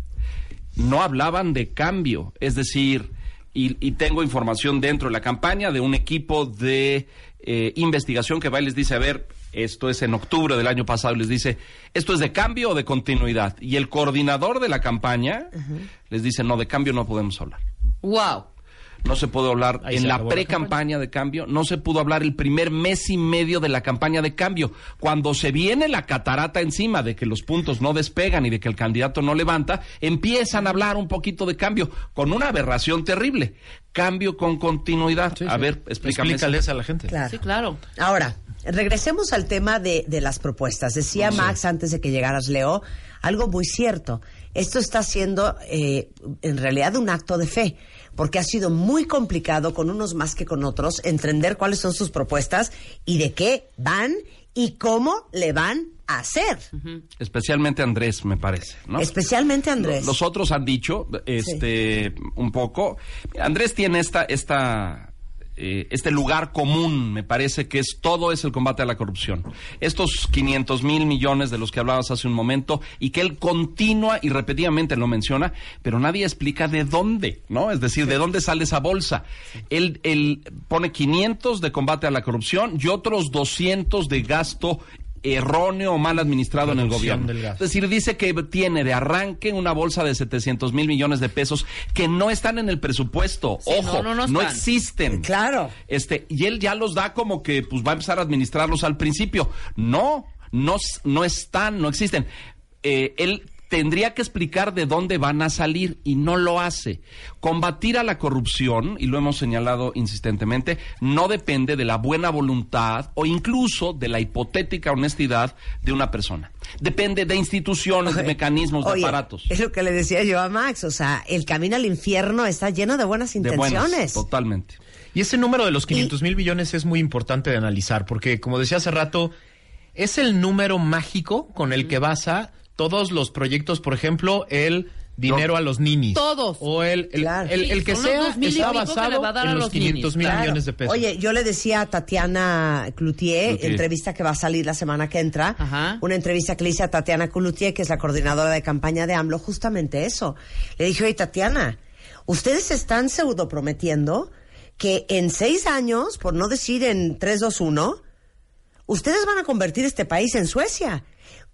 no hablaban de cambio. Es decir, y, y tengo información dentro de la campaña de un equipo de eh, investigación que va y les dice, a ver, esto es en octubre del año pasado, y les dice, ¿esto es de cambio o de continuidad? Y el coordinador de la campaña les dice, no, de cambio no podemos hablar. Wow. No se pudo hablar Ahí en la pre-campaña de cambio, no se pudo hablar el primer mes y medio de la campaña de cambio. Cuando se viene la catarata encima de que los puntos no despegan y de que el candidato no levanta, empiezan a hablar un poquito de cambio, con una aberración terrible. Cambio con continuidad. sí, a sí. ver, explícame. eso. Explícales a la gente. Claro. Sí, claro. Ahora, regresemos al tema de, de las propuestas. Decía Max antes de que llegaras, Leo, algo muy cierto. Esto está siendo eh, en realidad un acto de fe, porque ha sido muy complicado con unos más que con otros entender cuáles son sus propuestas y de qué van y cómo le van a hacer. Especialmente Andrés, me parece. ¿no? Especialmente Andrés. Los otros han dicho, este, un poco. Andrés tiene esta, esta, eh, este lugar común, me parece que es todo es el combate a la corrupción. Estos 500 mil millones de los que hablabas hace un momento y que él continúa y repetidamente lo menciona, pero nadie explica de dónde, ¿no? Es decir, de dónde sale esa bolsa. Él, él pone 500 de combate a la corrupción y otros 200 de gasto erróneo o mal administrado en el gobierno. Es decir, dice que tiene de arranque una bolsa de 700 mil millones de pesos que no están en el presupuesto. Sí, Ojo, no, no, no, no están. existen. Claro. Este, y él ya los da como que pues va a empezar a administrarlos al principio. No, no, no están, no existen. Eh, él tendría que explicar de dónde van a salir y no lo hace. Combatir a la corrupción, y lo hemos señalado insistentemente, no depende de la buena voluntad o incluso de la hipotética honestidad de una persona. Depende de instituciones, de mecanismos, de aparatos. Es lo que le decía yo a Max, o sea, el camino al infierno está lleno de buenas De intenciones. buenas, totalmente. Y ese número de los 500 mil millones es muy importante de analizar, porque como decía hace rato, es el número mágico con el que basa todos los proyectos, por ejemplo, el dinero a los ninis. Todos. O el, el, Claro. el- el que son sea dos mil y está pico que le basado va a dar a en los los 500 mil Claro. millones de pesos. Oye, yo le decía a Tatiana Cloutier, Cloutier. entrevista que va a salir la semana que entra, Ajá. una entrevista que le hice a Tatiana Cloutier, que es la coordinadora de campaña de AMLO, justamente eso. Le dije, oye, Tatiana, ustedes están pseudo prometiendo que en seis años, por no decir en 3, 2, 1, ustedes van a convertir este país en Suecia.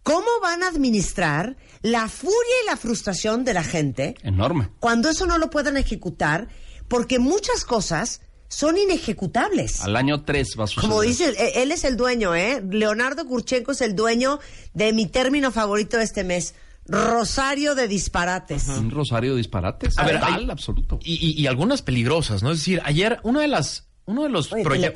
¿Cómo van a administrar la furia y la frustración de la gente Enorme. cuando eso no lo puedan ejecutar? Porque muchas cosas son inejecutables. Al año 3 va a suceder. Como dice, eh, él es el dueño, ¿eh? Leonardo Kurchenko es el dueño de mi término favorito de este mes, Rosario de disparates. Un rosario de disparates. A ver, Total, hay- absoluto. Y, y- y algunas peligrosas, ¿no? Es decir, ayer uno de las uno de los Oye,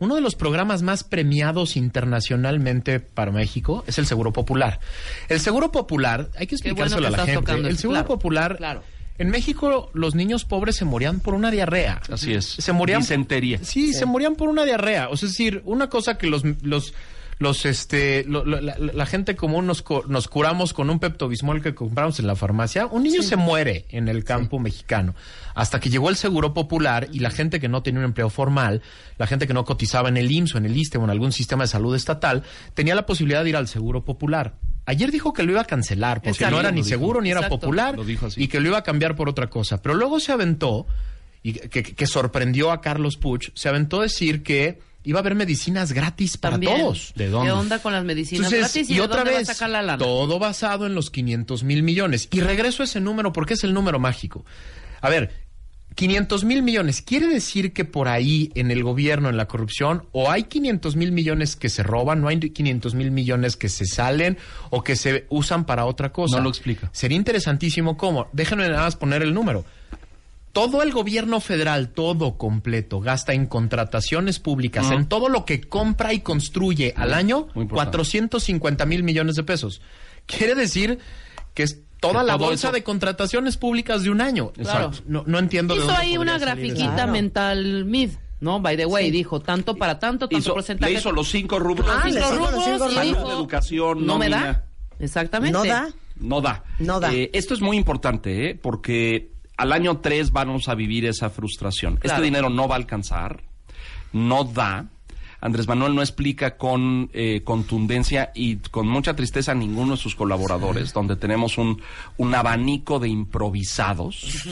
uno de los programas más premiados internacionalmente para México es el Seguro Popular. El Seguro Popular, hay que bueno explicárselo que a la gente. tocando El Seguro claro, Popular claro. en México los niños pobres se morían por una diarrea. Así es. Se morían Disentería. Sí, se morían por una diarrea. O sea, es decir, una cosa que los los los este lo- lo- la, la gente común nos, nos curamos con un Pepto-Bismol que compramos en la farmacia, un niño se muere en el campo mexicano. Hasta que llegó el Seguro Popular y la gente que no tenía un empleo formal, la gente que no cotizaba en el IMSS o en el ISTE o en algún sistema de salud estatal, tenía la posibilidad de ir al Seguro Popular. Ayer dijo que lo iba a cancelar porque Exacto. no era ni dijo. seguro ni era popular y que lo iba a cambiar por otra cosa. Pero luego se aventó y que, que sorprendió a Carlos Puch, se aventó a decir que iba a haber medicinas gratis para También. todos. ¿De dónde? ¿Qué onda con las medicinas Entonces, gratis? ¿Y, y de otra dónde va a vez, sacar la lana? todo basado en los 500 mil millones. Y regreso a ese número porque es el número mágico. A ver, 500 mil millones. ¿Quiere decir que por ahí en el gobierno, en la corrupción, o hay 500 mil millones que se roban, no hay 500 mil millones que se salen o que se usan para otra cosa? No lo explica. Sería interesantísimo cómo. Déjenme nada más poner el número. Todo el gobierno federal, todo completo, gasta en contrataciones públicas, en todo lo que compra y construye al año, Muy importante. 450 mil millones de pesos. Quiere decir que es toda Que la bolsa eso- de contrataciones públicas de un año. Claro. No, no entiendo de Hizo dónde ahí una grafiquita Claro. mental mid, ¿no? By the way, dijo tanto para tanto, tanto Hizo- porcentaje. le hizo los cinco rubros. Ah, Cinco los rubros cinco y rubros. dijo, Salud, educación, no me da. Exactamente. ¿No da? No da. No da. Eh, esto es muy importante, ¿eh? porque al año 3 vamos a vivir esa frustración. Claro. Este dinero no va a alcanzar, no da. Andrés Manuel no explica con eh, contundencia y con mucha tristeza a ninguno de sus colaboradores, donde tenemos un, un abanico de improvisados.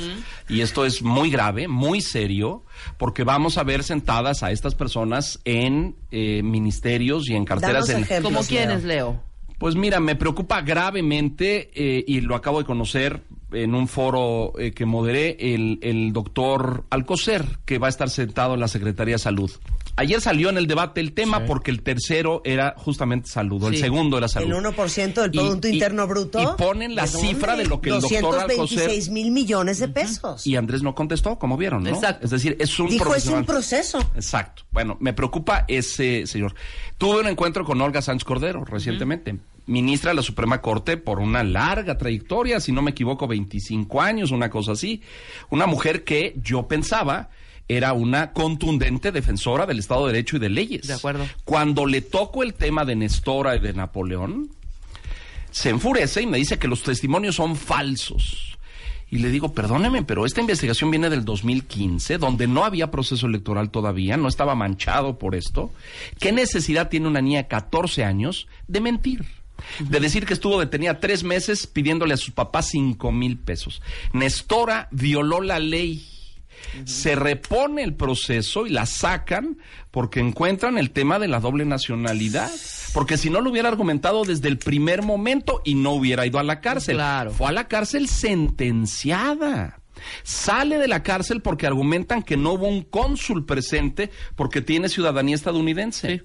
Y esto es muy grave, muy serio, porque vamos a ver sentadas a estas personas en eh, ministerios y en carteras Danos del, ejemplos, ¿Cómo Leo. quiénes, Leo? pues mira, me preocupa gravemente eh, y lo acabo de conocer en un foro eh, que moderé el, el doctor Alcocer, que va a estar sentado en la Secretaría de Salud. Ayer salió en el debate el tema porque el tercero era justamente salud, o el Sí. segundo era salud. El 1% del Producto y- Interno Bruto. Y ponen la cifra de lo que el doctor Alcocer... 226 mil millones de pesos. Y Andrés no contestó, como vieron, ¿no? Exacto. Es decir, es un Dijo, es un proceso. Exacto. Bueno, me preocupa ese señor. Tuve un encuentro con Olga Sánchez Cordero recientemente, ministra de la Suprema Corte por una larga trayectoria, si no me equivoco, 25 años, una cosa así. Una mujer que yo pensaba era una contundente defensora del Estado de Derecho y de leyes. De acuerdo. Cuando le toco el tema de Nestora y de Napoleón, se enfurece y me dice que los testimonios son falsos. Y le digo, perdóneme, pero esta investigación viene del 2015, donde no había proceso electoral todavía, no estaba manchado por esto. ¿Qué necesidad tiene una niña de 14 años de mentir? De decir que estuvo detenida tres meses pidiéndole a sus papás cinco mil pesos. Nestora violó la ley. Se repone el proceso y la sacan porque encuentran el tema de la doble nacionalidad. Porque si no lo hubiera argumentado desde el primer momento y no hubiera ido a la cárcel. Claro. Fue a la cárcel sentenciada. Sale de la cárcel porque argumentan que no hubo un cónsul presente porque tiene ciudadanía estadounidense.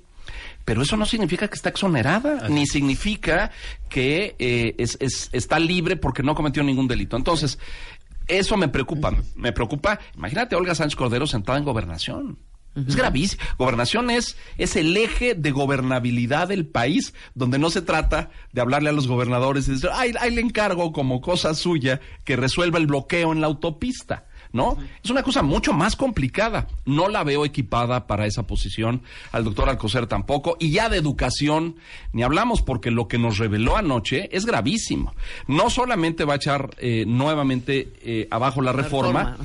Pero eso no significa que está exonerada, ni significa que eh, es, es- está libre porque no cometió ningún delito. Entonces, eso me preocupa. Me preocupa, imagínate a Olga Sánchez Cordero sentada en gobernación. Es gravísimo. Gobernación es, es el eje de gobernabilidad del país, donde no se trata de hablarle a los gobernadores y decir, ay, ahí le encargo como cosa suya que resuelva el bloqueo en la autopista. ¿No? Es una cosa mucho más complicada. No la veo equipada para esa posición. Al doctor Alcocer tampoco. Y ya de educación ni hablamos porque lo que nos reveló anoche es gravísimo. No solamente va a echar eh, nuevamente eh, abajo la reforma,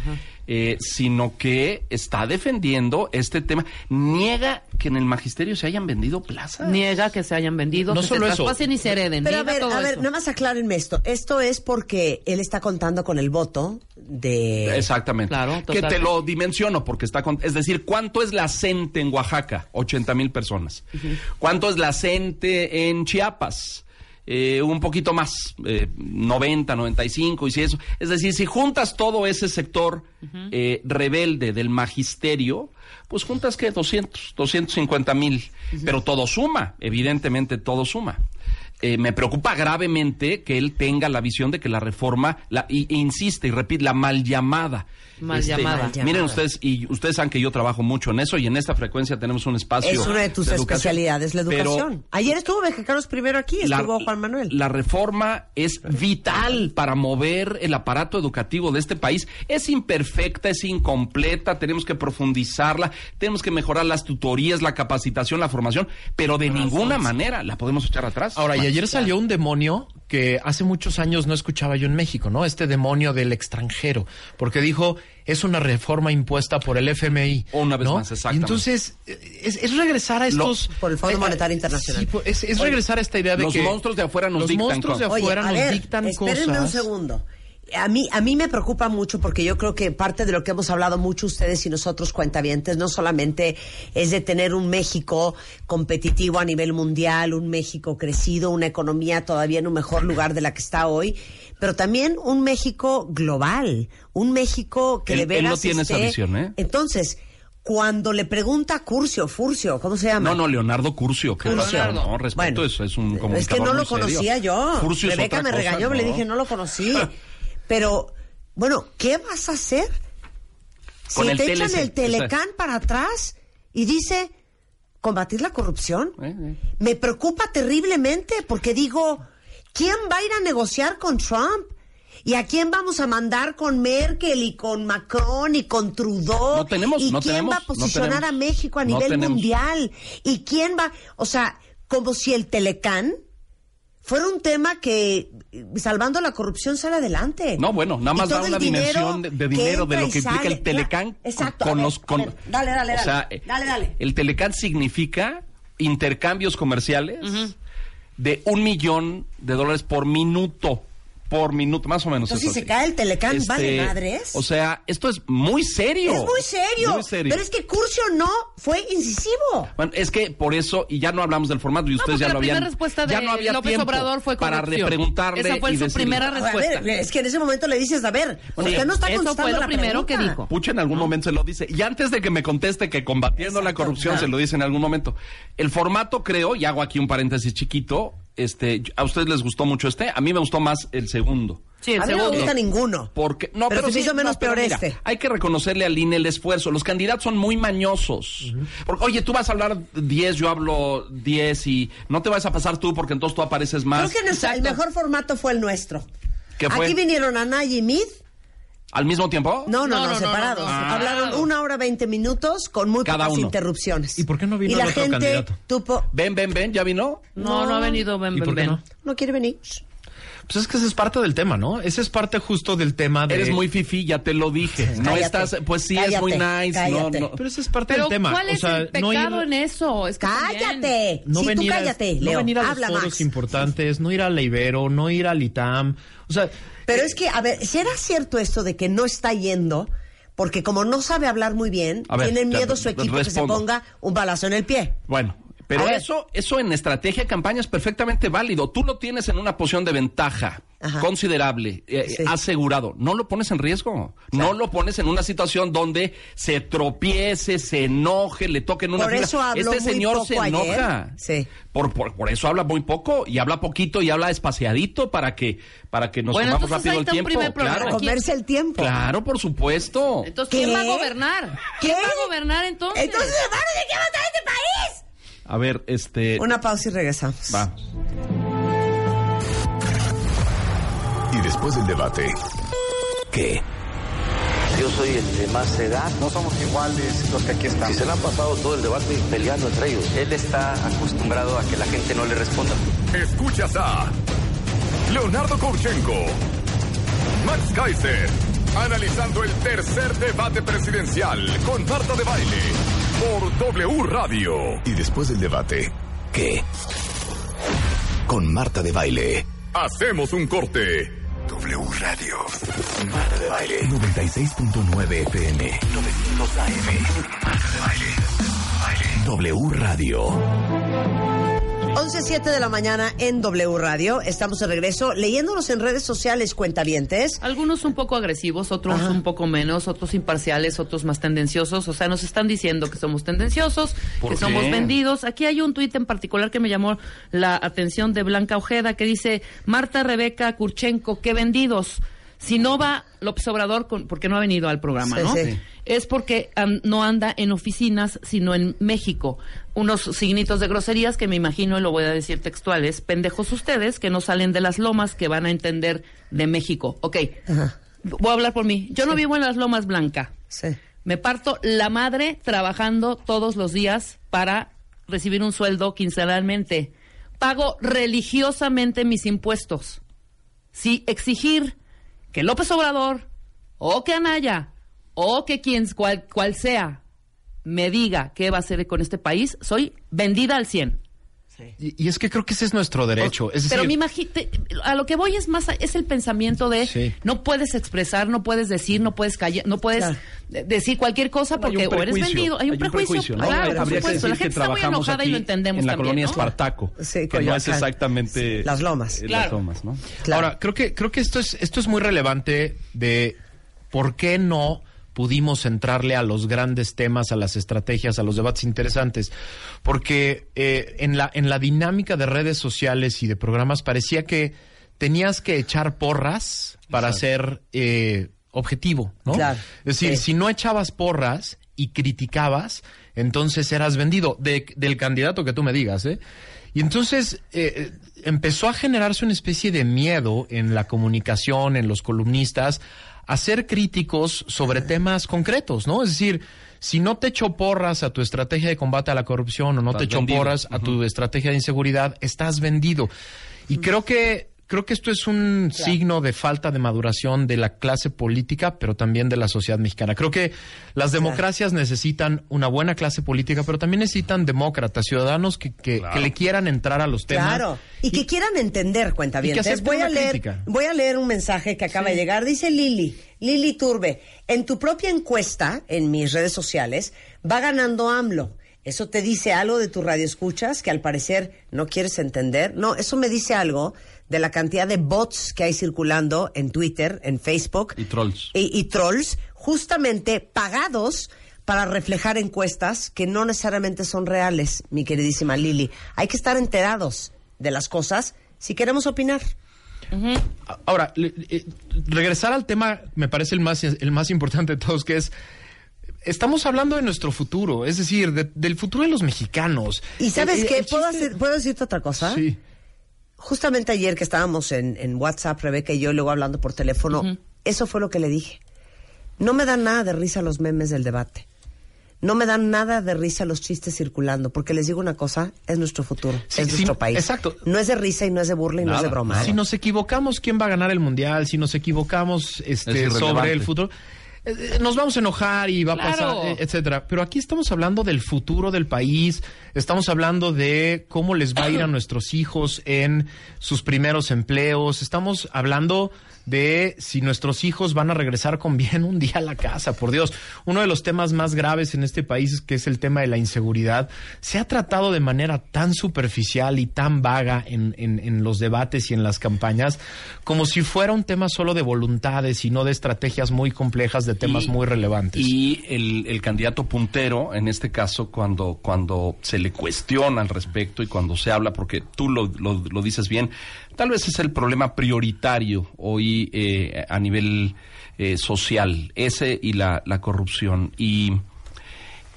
eh, sino que está defendiendo este tema. Niega que en el magisterio se hayan vendido plazas. Niega que se hayan vendido, No que solo se eso. y se hereden. Pero a ver, a ver, eso. nada más aclárenme esto. Esto es porque él está contando con el voto de... Exactamente. Claro, que te lo dimensiono porque está con, es decir, ¿cuánto es la CENTE en Oaxaca? 80 mil personas. ¿Cuánto es la CENTE en Chiapas? Eh, un poquito más, eh, 90, 95 y si eso. Es decir, si juntas todo ese sector eh, rebelde del magisterio, pues juntas que 200, 250 mil. Pero todo suma, evidentemente todo suma. Eh, me preocupa gravemente que él tenga la visión de que la reforma, la, y, e insiste y repite, la mal llamada. Mal llamada. Mal Miren llamada. ustedes, y ustedes saben que yo trabajo mucho en eso, y en esta frecuencia tenemos un espacio. Es una de tus especialidades, la Pero educación. Ayer estuvo Mexicanos primero aquí, la- estuvo Juan Manuel. La reforma es vital para mover el aparato educativo de este país. Es imperfecta, es incompleta, tenemos que profundizarla, tenemos que mejorar las tutorías, la capacitación, la formación, pero de ninguna manera la podemos echar atrás. Ahora, y ayer salió un demonio que hace muchos años no escuchaba yo en México, ¿no? Este demonio del extranjero, porque dijo, es una reforma impuesta por el FMI. Una vez ¿no? más, exactamente. Y entonces, eh, es, es regresar a Lo- estos... Por el Fondo eh, Monetario Internacional. sí, pues, es, es regresar a esta idea de los que... monstruos de afuera nos los dictan monstruos de cosas. afuera a nos ver, dictan espérenme cosas. un segundo. A mí, a mí me preocupa mucho porque yo creo que parte de lo que hemos hablado mucho ustedes y nosotros cuentavientes no solamente es de tener un México competitivo a nivel mundial, un México crecido, una economía todavía en un mejor lugar de la que está hoy, pero también un México global, un México que Él- de él no tiene esa visión, ¿eh? Entonces, cuando le pregunta a Curcio, Furcio, ¿cómo se llama? No, no, Leonardo Curcio. ¿qué Curcio. No, respeto, Bueno, es, es un Es comunicador que no lo serio. conocía yo. Furcio es Rebeca me regañó, le dije, no lo conocí. Pero, bueno, ¿qué vas a hacer? Si Con el te echan TLC, el Telecán para atrás y dice combatir la corrupción, Eh, eh. me preocupa terriblemente porque digo, ¿quién va a ir a negociar con Trump? ¿Y a quién vamos a mandar con Merkel y con Macron y con Trudeau? No tenemos, ¿Y no quién tenemos, va a no posicionar tenemos. a México a nivel mundial? ¿Y quién va? O sea, como si el Telecán fuera un tema que, eh, salvando la corrupción, sale adelante. No, bueno, nada más da una dimensión de, dinero de lo que implica el Telecán Exacto. con ver, los... Con, ver, dale, dale, o dale. sea, eh, dale, dale. El Telecán significa intercambios comerciales de un millón de dólares por minuto. Por minuto, más o menos. Entonces, es si se cae el Telecán, Este, ¿vale madres? O sea, esto es muy serio. es muy serio. Muy serio. Pero es que Curcio no fue incisivo. Bueno, es que por eso, y ya no hablamos del formato, y ustedes ya la lo habían. primera respuesta ya de no había López tiempo Obrador fue para repreguntarle. Esa fue y su decirle, primera A respuesta. ver, es que en ese momento le dices, a ver, Bueno, usted no está eso contestando fue lo la primero que pregunta. dijo. Pucha en algún momento se lo dice. Y antes de que me conteste que combatiendo la corrupción se lo dice en algún momento. El formato, creo, y hago aquí un paréntesis chiquito, este, a ustedes les gustó mucho este, a mí me gustó más el segundo. Sí, el a mí no me segundo. gusta ninguno. Porque, no, Pero pero, se sí, hizo menos no, peor mira, este. Hay que reconocerle al INE el esfuerzo. Los candidatos son muy mañosos. Porque, oye, tú vas a hablar 10, yo hablo 10 y no te vas a pasar tú porque entonces tú apareces más. Creo que el mejor formato fue el nuestro. ¿Qué fue? Aquí vinieron Anaya y Mid. ¿Al mismo tiempo? No, no, no, No, no, no, separados. no, no. Hablaron una hora veinte minutos con muy Cada pocas uno. interrupciones. ¿Y por qué no vino Y la el otro gente candidato? tuvo- Ven, ven, ven, ¿ya vino? No, no ha venido, ven, ¿Y ven, por qué ven. no? no quiere venir. Pues es que ese es parte del tema, ¿no? Ese es parte justo del tema de... Eres muy fifi, ya te lo dije. No Cállate, estás, pues sí es muy nice. cállate. No, no. Pero ese es parte Pero del tema. ¿cuál o es sea, el no ir- pecado en eso? Es que ¡Cállate! no sí, tú venir a- cállate, no Leo. venir a los Habla foros más. importantes, no ir al Ibero, no ir al ITAM. O sea, Pero es que, a ver, ¿será cierto esto de que no está yendo? Porque como no sabe hablar muy bien, A ver, tiene ya, miedo su equipo que se respondo. ponga un balazo en el pie. Bueno, pero ver. eso, eso en estrategia de campaña es perfectamente válido. Tú lo tienes en una posición de ventaja. Ajá. considerable, eh, Sí. asegurado, no lo pones en riesgo. No lo pones en una situación donde se tropiece, se enoje, le toquen una Por eso habló Este muy señor poco se ayer. enoja. Sí. Por, por, por eso habla muy poco y habla poquito y habla espaciadito para que, para que nos Bueno, entonces rápido el tiempo. primer problema. Claro, Comerse el tiempo. claro, por supuesto. Entonces, ¿Qué? ¿quién va a gobernar? ¿Quién ¿Qué? va a gobernar entonces? Entonces, ¿de qué va a estar este país? A ver, este. Una pausa y regresamos. Va. Y después del debate, ¿qué? Yo soy el de más edad. No somos iguales los que aquí Si estamos. se le han pasado todo el debate peleando entre ellos. Él está acostumbrado a que la gente no le responda. Escuchas a Leonardo Kurchenko, Max Kaiser, analizando el tercer debate presidencial con Marta de Baile por W Radio. Y después del debate, ¿qué? Con Marta de Baile. Hacemos un corte. W Radio. Marta de Baile. 96.9 FM. 900 AM. Marta de Baile. W Radio. 11.07 de la mañana en W Radio. Estamos de regreso leyéndonos en redes sociales, cuentavientes. Algunos un poco agresivos, otros un poco menos, otros imparciales, otros más tendenciosos. O sea, nos están diciendo que somos tendenciosos, ¿Por que qué? somos vendidos. Aquí hay un tuit en particular que me llamó la atención de Blanca Ojeda que dice, Marta Rebeca Kurchenko, qué vendidos. Si no va López Obrador, con, porque no ha venido al programa, Sí, ¿no? sí. Es porque an- no anda en oficinas, sino en México. Unos signitos de groserías que me imagino, y lo voy a decir textuales, pendejos ustedes que no salen de las lomas que van a entender de México. Ok, Ajá. voy a hablar por mí. Yo no vivo en las lomas Blanca. Sí. Me parto la madre trabajando todos los días para recibir un sueldo quincenalmente. Pago religiosamente mis impuestos. Si exigir que López Obrador o que Anaya o que quien cual, cual sea me diga qué va a hacer con este país, soy vendida al 100. Y, y es que creo que ese es nuestro derecho. Es Pero decir, me imagino, a lo que voy es más, a- es el pensamiento de Sí. no puedes expresar, no puedes decir, no puedes callar, no puedes Claro. decir cualquier cosa Hay porque un o eres prejuicio, vendido. Hay un prejuicio, ¿no? claro, por supuesto. La gente está muy trabajamos enojada y lo entendemos En la también, colonia ¿no? Espartaco, Sí, que no es exactamente... Las Lomas. eh, Claro. Las lomas, ¿no? Claro. Ahora, creo que, creo que esto es, esto es muy relevante de por qué no pudimos entrarle a los grandes temas, a las estrategias, a los debates interesantes. Porque eh, en, la, en la dinámica de redes sociales y de programas parecía que tenías que echar porras para ser eh, objetivo, ¿no? Claro. Es decir, Sí. si no echabas porras y criticabas, entonces eras vendido de- del candidato que tú me digas, ¿eh? Y entonces eh, empezó a generarse una especie de miedo en la comunicación, en los columnistas, a ser críticos sobre temas concretos, ¿no? Es decir, si no te echo porras a tu estrategia de combate a la corrupción o no Estás te echo vendido. porras a tu estrategia de inseguridad, estás vendido. Y creo que creo que esto es un signo de falta de maduración de la clase política, pero también de la sociedad mexicana. Creo que las democracias necesitan una buena clase política, pero también necesitan demócratas, ciudadanos que, que, que le quieran entrar a los temas. Claro. Y que quieran entender, cuenta bien. a leer, crítica. voy a leer un mensaje que acaba de llegar. Dice Lili, Lili Turbe, en tu propia encuesta en mis redes sociales va ganando AMLO. ¿Eso te dice algo de tu radio escuchas que al parecer no quieres entender? No, eso me dice algo de la cantidad de bots que hay circulando en Twitter, en Facebook. Y trolls. Y, y trolls, justamente pagados para reflejar encuestas que no necesariamente son reales, mi queridísima Lili. Hay que estar enterados de las cosas si queremos opinar. Ahora, le- eh, regresar al tema me parece el más, el más importante de todos, que es, estamos hablando de nuestro futuro, es decir, de- del futuro de los mexicanos. ¿Y sabes Eh, eh, qué? ¿Puedo, hacer- ¿Puedo decirte otra cosa? Sí. Justamente ayer que estábamos en, en WhatsApp, Rebeca y yo, luego hablando por teléfono, eso fue lo que le dije. No me dan nada de risa los memes del debate. No me dan nada de risa los chistes circulando, porque les digo una cosa, es nuestro futuro, Sí, es sí, nuestro país. exacto. No es de risa y no es de burla y no es de broma. ¿eh? Si nos equivocamos, ¿quién va a ganar el mundial? Si nos equivocamos este, sobre el futuro, eh, eh, nos vamos a enojar y va a pasar, eh, etcétera. Pero aquí estamos hablando del futuro del país, estamos hablando de cómo les va a ir a nuestros hijos en sus primeros empleos, estamos hablando de si nuestros hijos van a regresar con bien un día a la casa. Por Dios, uno de los temas más graves en este país, que es el tema de la inseguridad, se ha tratado de manera tan superficial y tan vaga en, en- en los debates y en las campañas, como si fuera un tema solo de voluntades y no de estrategias muy complejas de temas Y- muy relevantes. Y el, el candidato puntero, en este caso, cuando, cuando se le cuestiona al respecto y cuando se habla, porque tú lo, lo, lo dices bien, tal vez es el problema prioritario hoy eh, a nivel eh, social, ese y la, la corrupción. Y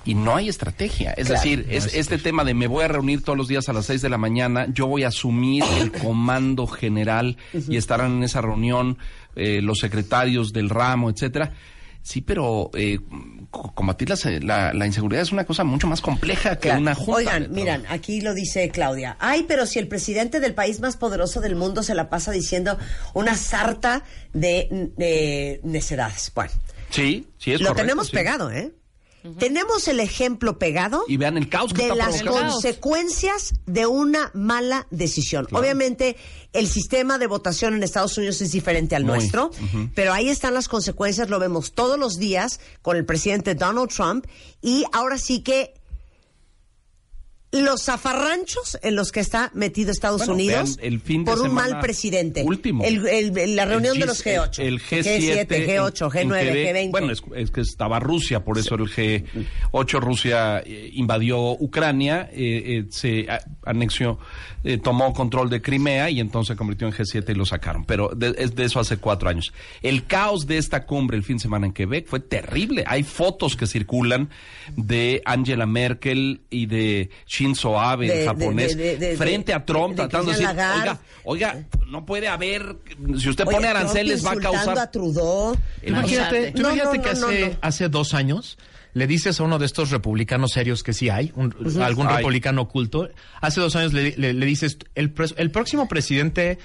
y no hay estrategia. Es Claro. decir, es, este tema de me voy a reunir todos los días a las seis de la mañana, yo voy a asumir el comando general y estarán en esa reunión eh, los secretarios del ramo, etcétera. Sí, pero eh, combatir la, se- la, la inseguridad es una cosa mucho más compleja que Claro. una junta. Oigan, miran, aquí lo dice Claudia. Ay, pero si el presidente del país más poderoso del mundo se la pasa diciendo una sarta de, de necedades. Bueno, Sí, sí es lo correcto, tenemos sí. pegado, ¿eh? Tenemos el ejemplo pegado Y vean el caos que de está las provocando. consecuencias de una mala decisión. Obviamente, el sistema de votación en Estados Unidos es diferente al Muy. nuestro, pero ahí están las consecuencias, lo vemos todos los días con el presidente Donald Trump y ahora sí que los zafarranchos en los que está metido Estados Bueno, Unidos el fin de por un mal presidente. último. El- el- la reunión El de G- los G8. El, el G7, G8, en- en G9, que- G20. Bueno, es, es que estaba Rusia, por eso el G8 Rusia eh, invadió Ucrania, eh, eh, se anexió, eh, tomó control de Crimea y entonces se convirtió en G7 y lo sacaron. Pero de, es de eso hace cuatro años. El caos de esta cumbre el fin de semana en Quebec fue terrible. Hay fotos que circulan de Angela Merkel y de Shinzo Abe, De- el de- japonés, de- de- de- frente a Trump, de- de tratando de decir, oiga, oiga, no puede haber, si usted Oye, pone aranceles va a causar... a Trudeau. Imagínate, No, imagínate no, que hace, no, no. hace dos años le dices a uno de estos republicanos serios que sí hay, un- algún Ay. republicano oculto, hace dos años le, le- le dices, el, el próximo presidente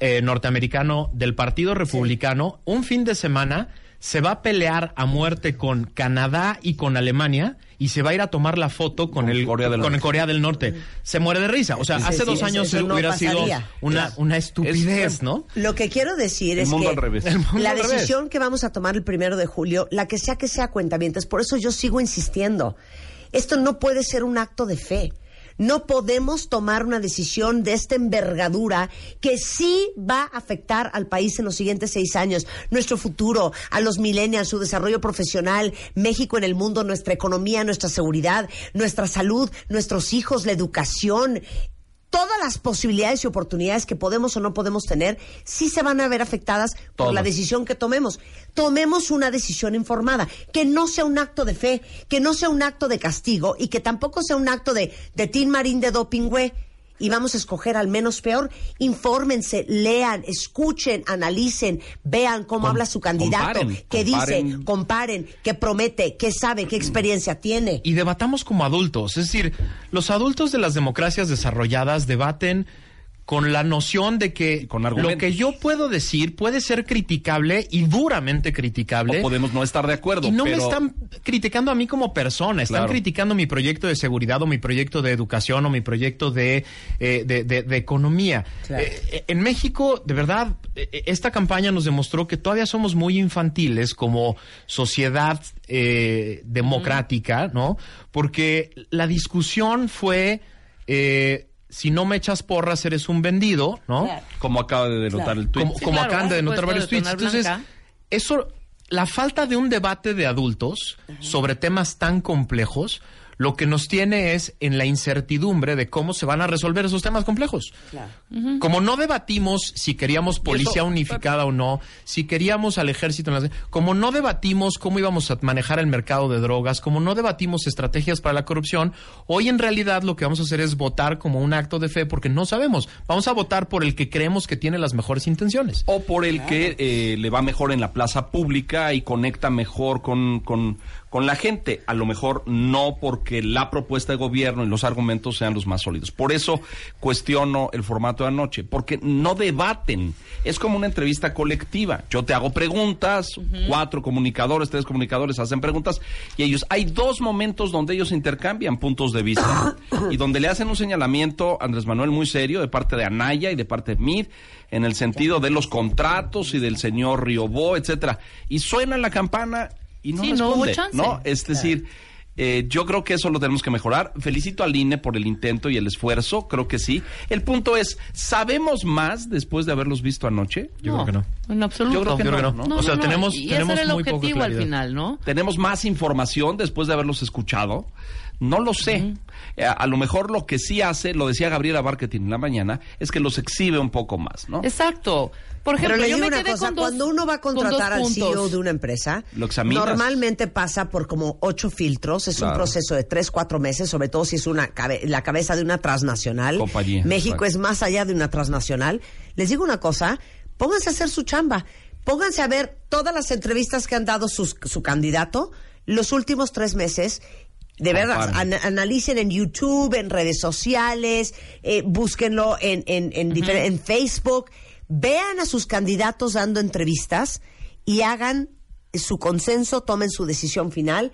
eh, norteamericano del Partido Republicano, un fin de semana se va a pelear a muerte con Canadá y con Alemania y se va a ir a tomar la foto con, Con el, Corea del con Norte. el Corea del Norte. Se muere de risa. O sea, Sí, hace sí, dos años no hubiera sido una, Claro. una estupidez, Es- ¿no? Lo que quiero decir El es mundo que al revés. El mundo la al revés. decisión que vamos a tomar el primero de julio, la que sea que sea cuentavientes, por eso yo sigo insistiendo. Esto no puede ser un acto de fe. No podemos tomar una decisión de esta envergadura que sí va a afectar al país en los siguientes seis años, nuestro futuro, a los millennials, su desarrollo profesional, México en el mundo, nuestra economía, nuestra seguridad, nuestra salud, nuestros hijos, la educación, todas las posibilidades y oportunidades que podemos o no podemos tener sí se van a ver afectadas por la decisión que tomemos. Tomemos una decisión informada, que no sea un acto de fe, que no sea un acto de castigo y que tampoco sea un acto de, de Tin Marín de doping, güey. Y vamos a escoger al menos peor. Infórmense, lean, escuchen, analicen, vean cómo Com- habla su candidato, comparen, qué comparen. dice, comparen, qué promete, qué sabe, qué experiencia tiene. y debatamos como adultos. Es decir, los adultos de las democracias desarrolladas debaten con la noción de que Con lo que yo puedo decir puede ser criticable y duramente criticable. O podemos no estar de acuerdo, y no me están criticando a mí como persona, están Claro. criticando mi proyecto de seguridad o mi proyecto de educación o mi proyecto de, eh, de, de- de economía. Claro. Eh, en México, de verdad, eh, esta campaña nos demostró que todavía somos muy infantiles como sociedad eh, democrática, ¿no? Porque la discusión fue... eh, si no me echas porras, eres un vendido, ¿no? Claro. Como acaba de denotar Claro. el tuit. como, Sí, como claro, acaban de denotar varios tweets. Entonces, Blanca. eso, la falta de un debate de adultos sobre temas tan complejos, lo que nos tiene es en la incertidumbre de cómo se van a resolver esos temas complejos. Como no debatimos si queríamos policía eso- unificada o no, si queríamos al ejército, en las- como no debatimos cómo íbamos a manejar el mercado de drogas, como no debatimos estrategias para la corrupción, hoy en realidad lo que vamos a hacer es votar como un acto de fe porque no sabemos. Vamos a votar por el que creemos que tiene las mejores intenciones. o por el que eh, le va mejor en la plaza pública y conecta mejor con, con, con la gente. A lo mejor no porque la propuesta de gobierno y los argumentos sean los más sólidos. Por eso cuestiono el formato de anoche, porque no debaten. Es como una entrevista colectiva. Yo te hago preguntas, cuatro comunicadores, tres comunicadores hacen preguntas y ellos, hay dos momentos donde ellos intercambian puntos de vista y donde le hacen un señalamiento, Andrés Manuel, muy serio de parte de Anaya y de parte de Mid en el sentido de los contratos y del señor Riobó, etcétera. Y suena la campana y no Sí, no hubo responde, chance. ¿no? Es decir, eh, yo creo que eso lo tenemos que mejorar. Felicito al INE por el intento y el esfuerzo, creo que sí. El punto es, ¿sabemos más después de haberlos visto anoche? Yo creo que no. En absoluto. Yo creo que Yo creo no, que no. O sea, tenemos- y tenemos ese era el muy objetivo al final, ¿no? ¿Tenemos más información después de haberlos escuchado? No lo sé. Eh, a, lo mejor lo que sí hace, lo decía Gabriela Marketing en la mañana, es que los exhibe un poco más, ¿no? Exacto. Por ejemplo, Pero le yo digo me una quedé cosa, con dos- cuando uno va a contratar al. CEO de una empresa, Lo normalmente pasa por como ocho filtros, es un proceso de tres, cuatro meses, sobre todo si es una cabe- la cabeza de una transnacional. Compañía, México exacto. es más allá de una transnacional. Les digo una cosa, pónganse a hacer su chamba, pónganse a ver todas las entrevistas que han dado sus- su candidato los últimos tres meses. De verdad, an- analicen en YouTube, en redes sociales, eh, búsquenlo en, en, en, difer- en Facebook, vean a sus candidatos dando entrevistas y hagan su consenso, tomen su decisión final,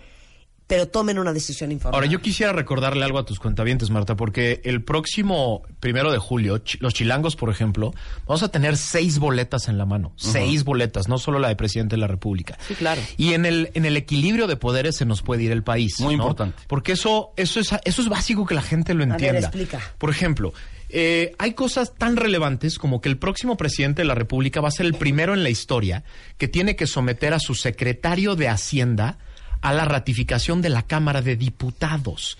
pero tomen una decisión informada. Ahora, yo quisiera recordarle algo a tus cuentavientes, Marta, porque el próximo primero de julio, los chilangos, por ejemplo, vamos a tener seis boletas en la mano. Seis boletas, no solo la de presidente de la República. Sí, claro. Y en el, en el equilibrio de poderes se nos puede ir el país. Muy ¿no? importante. Porque eso, eso, es, eso es básico que la gente lo ver, entienda. explica. Por ejemplo, eh, hay cosas tan relevantes como que el próximo presidente de la República va a ser el primero en la historia que tiene que someter a su secretario de Hacienda a la ratificación de la Cámara de Diputados.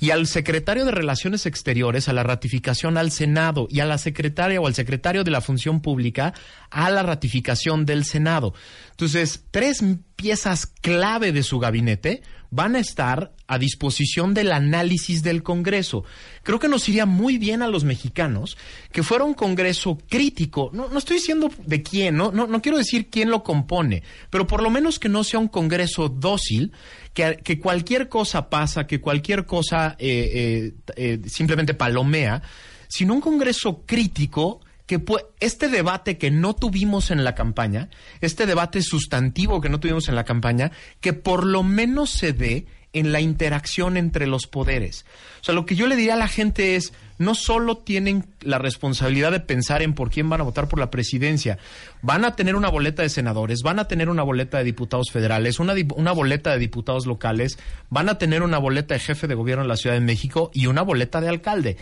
Y al secretario de Relaciones Exteriores a la ratificación al Senado. Y a la secretaria o al secretario de la Función Pública a la ratificación del Senado. Entonces, tres piezas clave de su gabinete van a estar a disposición del análisis del Congreso. Creo que nos iría muy bien a los mexicanos que fuera un Congreso crítico. No, no estoy diciendo de quién, no, no, no quiero decir quién lo compone, pero por lo menos que no sea un Congreso dócil, que, que cualquier cosa pasa, que cualquier cosa eh, eh, eh, simplemente palomea, sino un Congreso crítico que este debate que no tuvimos en la campaña, este debate sustantivo que no tuvimos en la campaña, que por lo menos se dé en la interacción entre los poderes. O sea, lo que yo le diría a la gente es, no solo tienen la responsabilidad de pensar en por quién van a votar por la presidencia, van a tener una boleta de senadores, van a tener una boleta de diputados federales, una, una boleta de diputados locales, van a tener una boleta de jefe de gobierno en la Ciudad de México y una boleta de alcalde.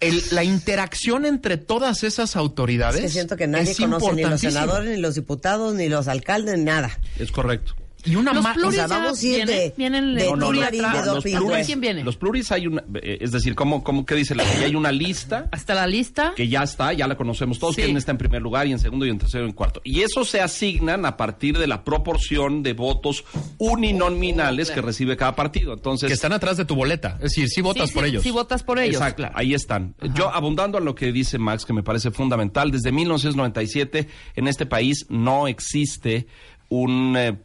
El- la interacción entre todas esas autoridades Es que siento que nadie conoce ni los senadores, ni los diputados, ni los alcaldes, ni nada. Es correcto. Y una Los pluris o sea, ya vamos a ir vienen, de- vienen de No, no. Pluris, Los pluris-. ¿Quién viene? Los pluris hay una, eh, es decir, ¿cómo, cómo qué dice la ley? Hay una lista Hasta la lista. que ya está, ya la conocemos todos, Sí. quién está en primer lugar y en segundo y en tercero y en cuarto. Y eso se asignan a partir de la proporción de votos uninominales que recibe cada partido. Entonces, que están atrás de tu boleta. Es decir, si votas Sí, por sí, ellos. Si votas por ellos. Exacto, claro. ahí están. Yo, abundando a lo que dice Max, que me parece fundamental, desde 1997 en este país no existe un eh,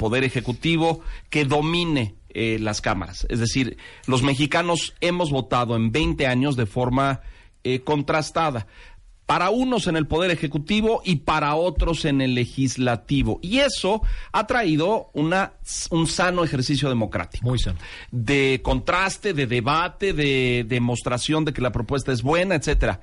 poder ejecutivo que domine eh, las cámaras. Es decir, los mexicanos hemos votado en 20 años de forma eh, contrastada. Para unos en el Poder Ejecutivo y para otros en el Legislativo. Y eso ha traído una, un sano ejercicio democrático Muy sano. de contraste, de debate, de demostración de que la propuesta es buena, etcétera.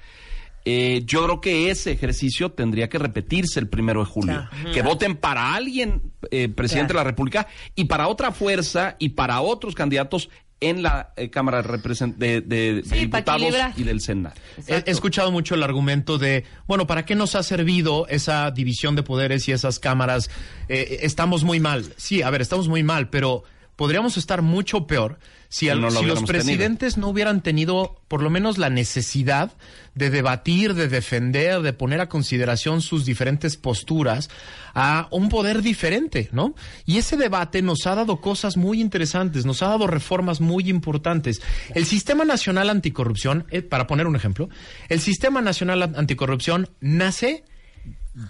Eh, yo creo que ese ejercicio tendría que repetirse el primero de julio. Claro. Que voten para alguien, eh, presidente Claro. de la República, y para otra fuerza y para otros candidatos en la eh, Cámara de, de- de- Sí, Diputados y del Senado. He, he escuchado mucho el argumento de, bueno, ¿para qué nos ha servido esa división de poderes y esas cámaras? Eh, estamos muy mal. Sí, a ver, estamos muy mal, pero podríamos estar mucho peor si, al- no lo si los tenido. presidentes no hubieran tenido por lo menos la necesidad de debatir, de defender, de poner a consideración sus diferentes posturas a un poder diferente, ¿no? Y ese debate nos ha dado cosas muy interesantes, nos ha dado reformas muy importantes. El Sistema Nacional Anticorrupción, eh, para poner un ejemplo, el Sistema Nacional Anticorrupción nace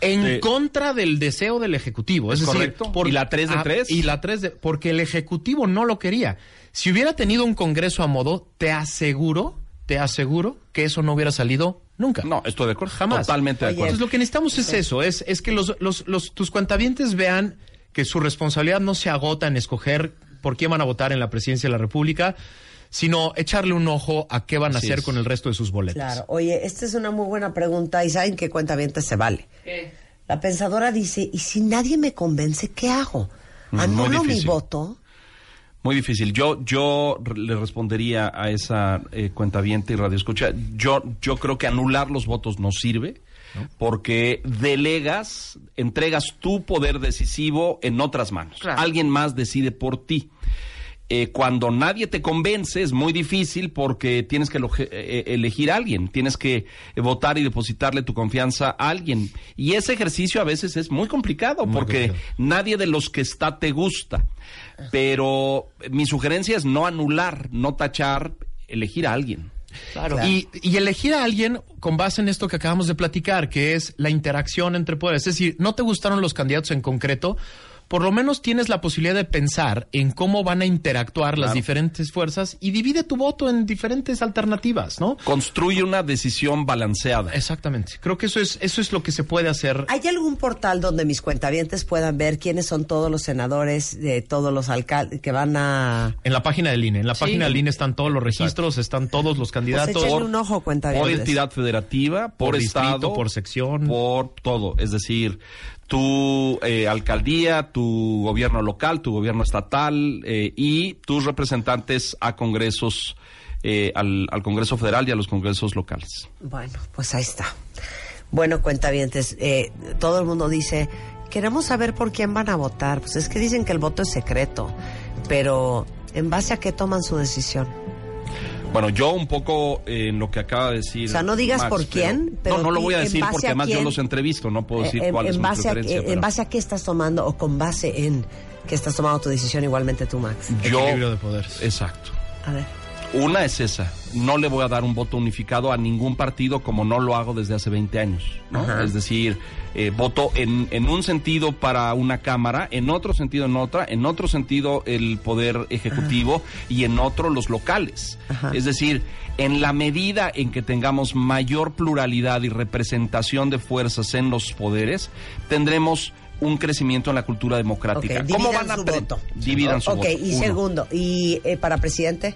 en de- contra del deseo del Ejecutivo. Es, Es decir, correcto. ¿Y la tres de Ah, tres? Y la 3 de... Porque el Ejecutivo no lo quería. Si hubiera tenido un Congreso a modo, te aseguro, te aseguro que eso no hubiera salido nunca. No, estoy de acuerdo. Jamás. Totalmente de acuerdo. Entonces lo que necesitamos es eso, es, es que los, los, los- tus cuentavientes vean que su responsabilidad no se agota en escoger por quién van a votar en la presidencia de la República, sino echarle un ojo a qué van a Así hacer es. con el resto de sus boletos. Claro. Oye, esta es una muy buena pregunta y ¿saben qué cuenta bien se vale? La pensadora dice, ¿y si nadie me convence, qué hago? Mm, ¿Anulo mi voto? Muy difícil. Yo, yo le respondería a esa eh, cuentaviente y radio escucha. Yo, yo creo que anular los votos no sirve. Porque delegas, entregas tu poder decisivo en otras manos. Claro. Alguien más decide por ti. Eh, cuando nadie te convence es muy difícil porque tienes que eloge- eh, elegir a alguien, tienes que eh, votar y depositarle tu confianza a alguien. Y ese ejercicio a veces es muy complicado porque complicado. nadie de los que está te gusta. Pero eh, mi sugerencia es no anular, no tachar, elegir a alguien. Claro. Y, y elegir a alguien con base en esto que acabamos de platicar, que es la interacción entre poderes. Es decir, no te gustaron los candidatos en concreto, por lo menos tienes la posibilidad de pensar en cómo van a interactuar las diferentes fuerzas y divide tu voto en diferentes alternativas, ¿no? Construye una decisión balanceada. Exactamente. Creo que eso es, eso es lo que se puede hacer. ¿Hay algún portal donde mis cuentavientes puedan ver quiénes son todos los senadores, de todos los alcaldes que van a... En la página del INE. En la Sí. página del INE están todos los registros, están todos los Pues candidatos. échenle un ojo, cuentavientes. por entidad federativa, por, Por distrito, estado, por sección. por todo. Es decir, tu eh, alcaldía, tu gobierno local, tu gobierno estatal eh, y tus representantes a congresos, eh, al, al Congreso Federal y a los congresos locales. Bueno, pues ahí está. Bueno, cuentavientes, eh, todo el mundo dice, queremos saber por quién van a votar. Pues es que dicen que el voto es secreto, pero ¿en base a qué toman su decisión? Bueno, yo un poco eh, en lo que acaba de decir. O sea, no digas Max, por quién, pero no, no lo voy a decir base porque a además yo quién. los entrevisto, no puedo decir Eh, en, cuál es en mi base a, en base a qué estás tomando o con base en qué estás tomando tu decisión igualmente tú, Max. yo, Equilibrio de poderes. Exacto. A ver. Una es esa. No le voy a dar un voto unificado a ningún partido como no lo hago desde hace 20 años. Es decir, eh, voto en, en un sentido para una Cámara, en otro sentido en otra, en otro sentido el Poder Ejecutivo y en otro los locales. Es decir, en la medida en que tengamos mayor pluralidad y representación de fuerzas en los poderes, tendremos un crecimiento en la cultura democrática. Ok, ¿Cómo van a su voto. Dividan su ok, voto. y Uno. segundo, ¿y eh, para presidente?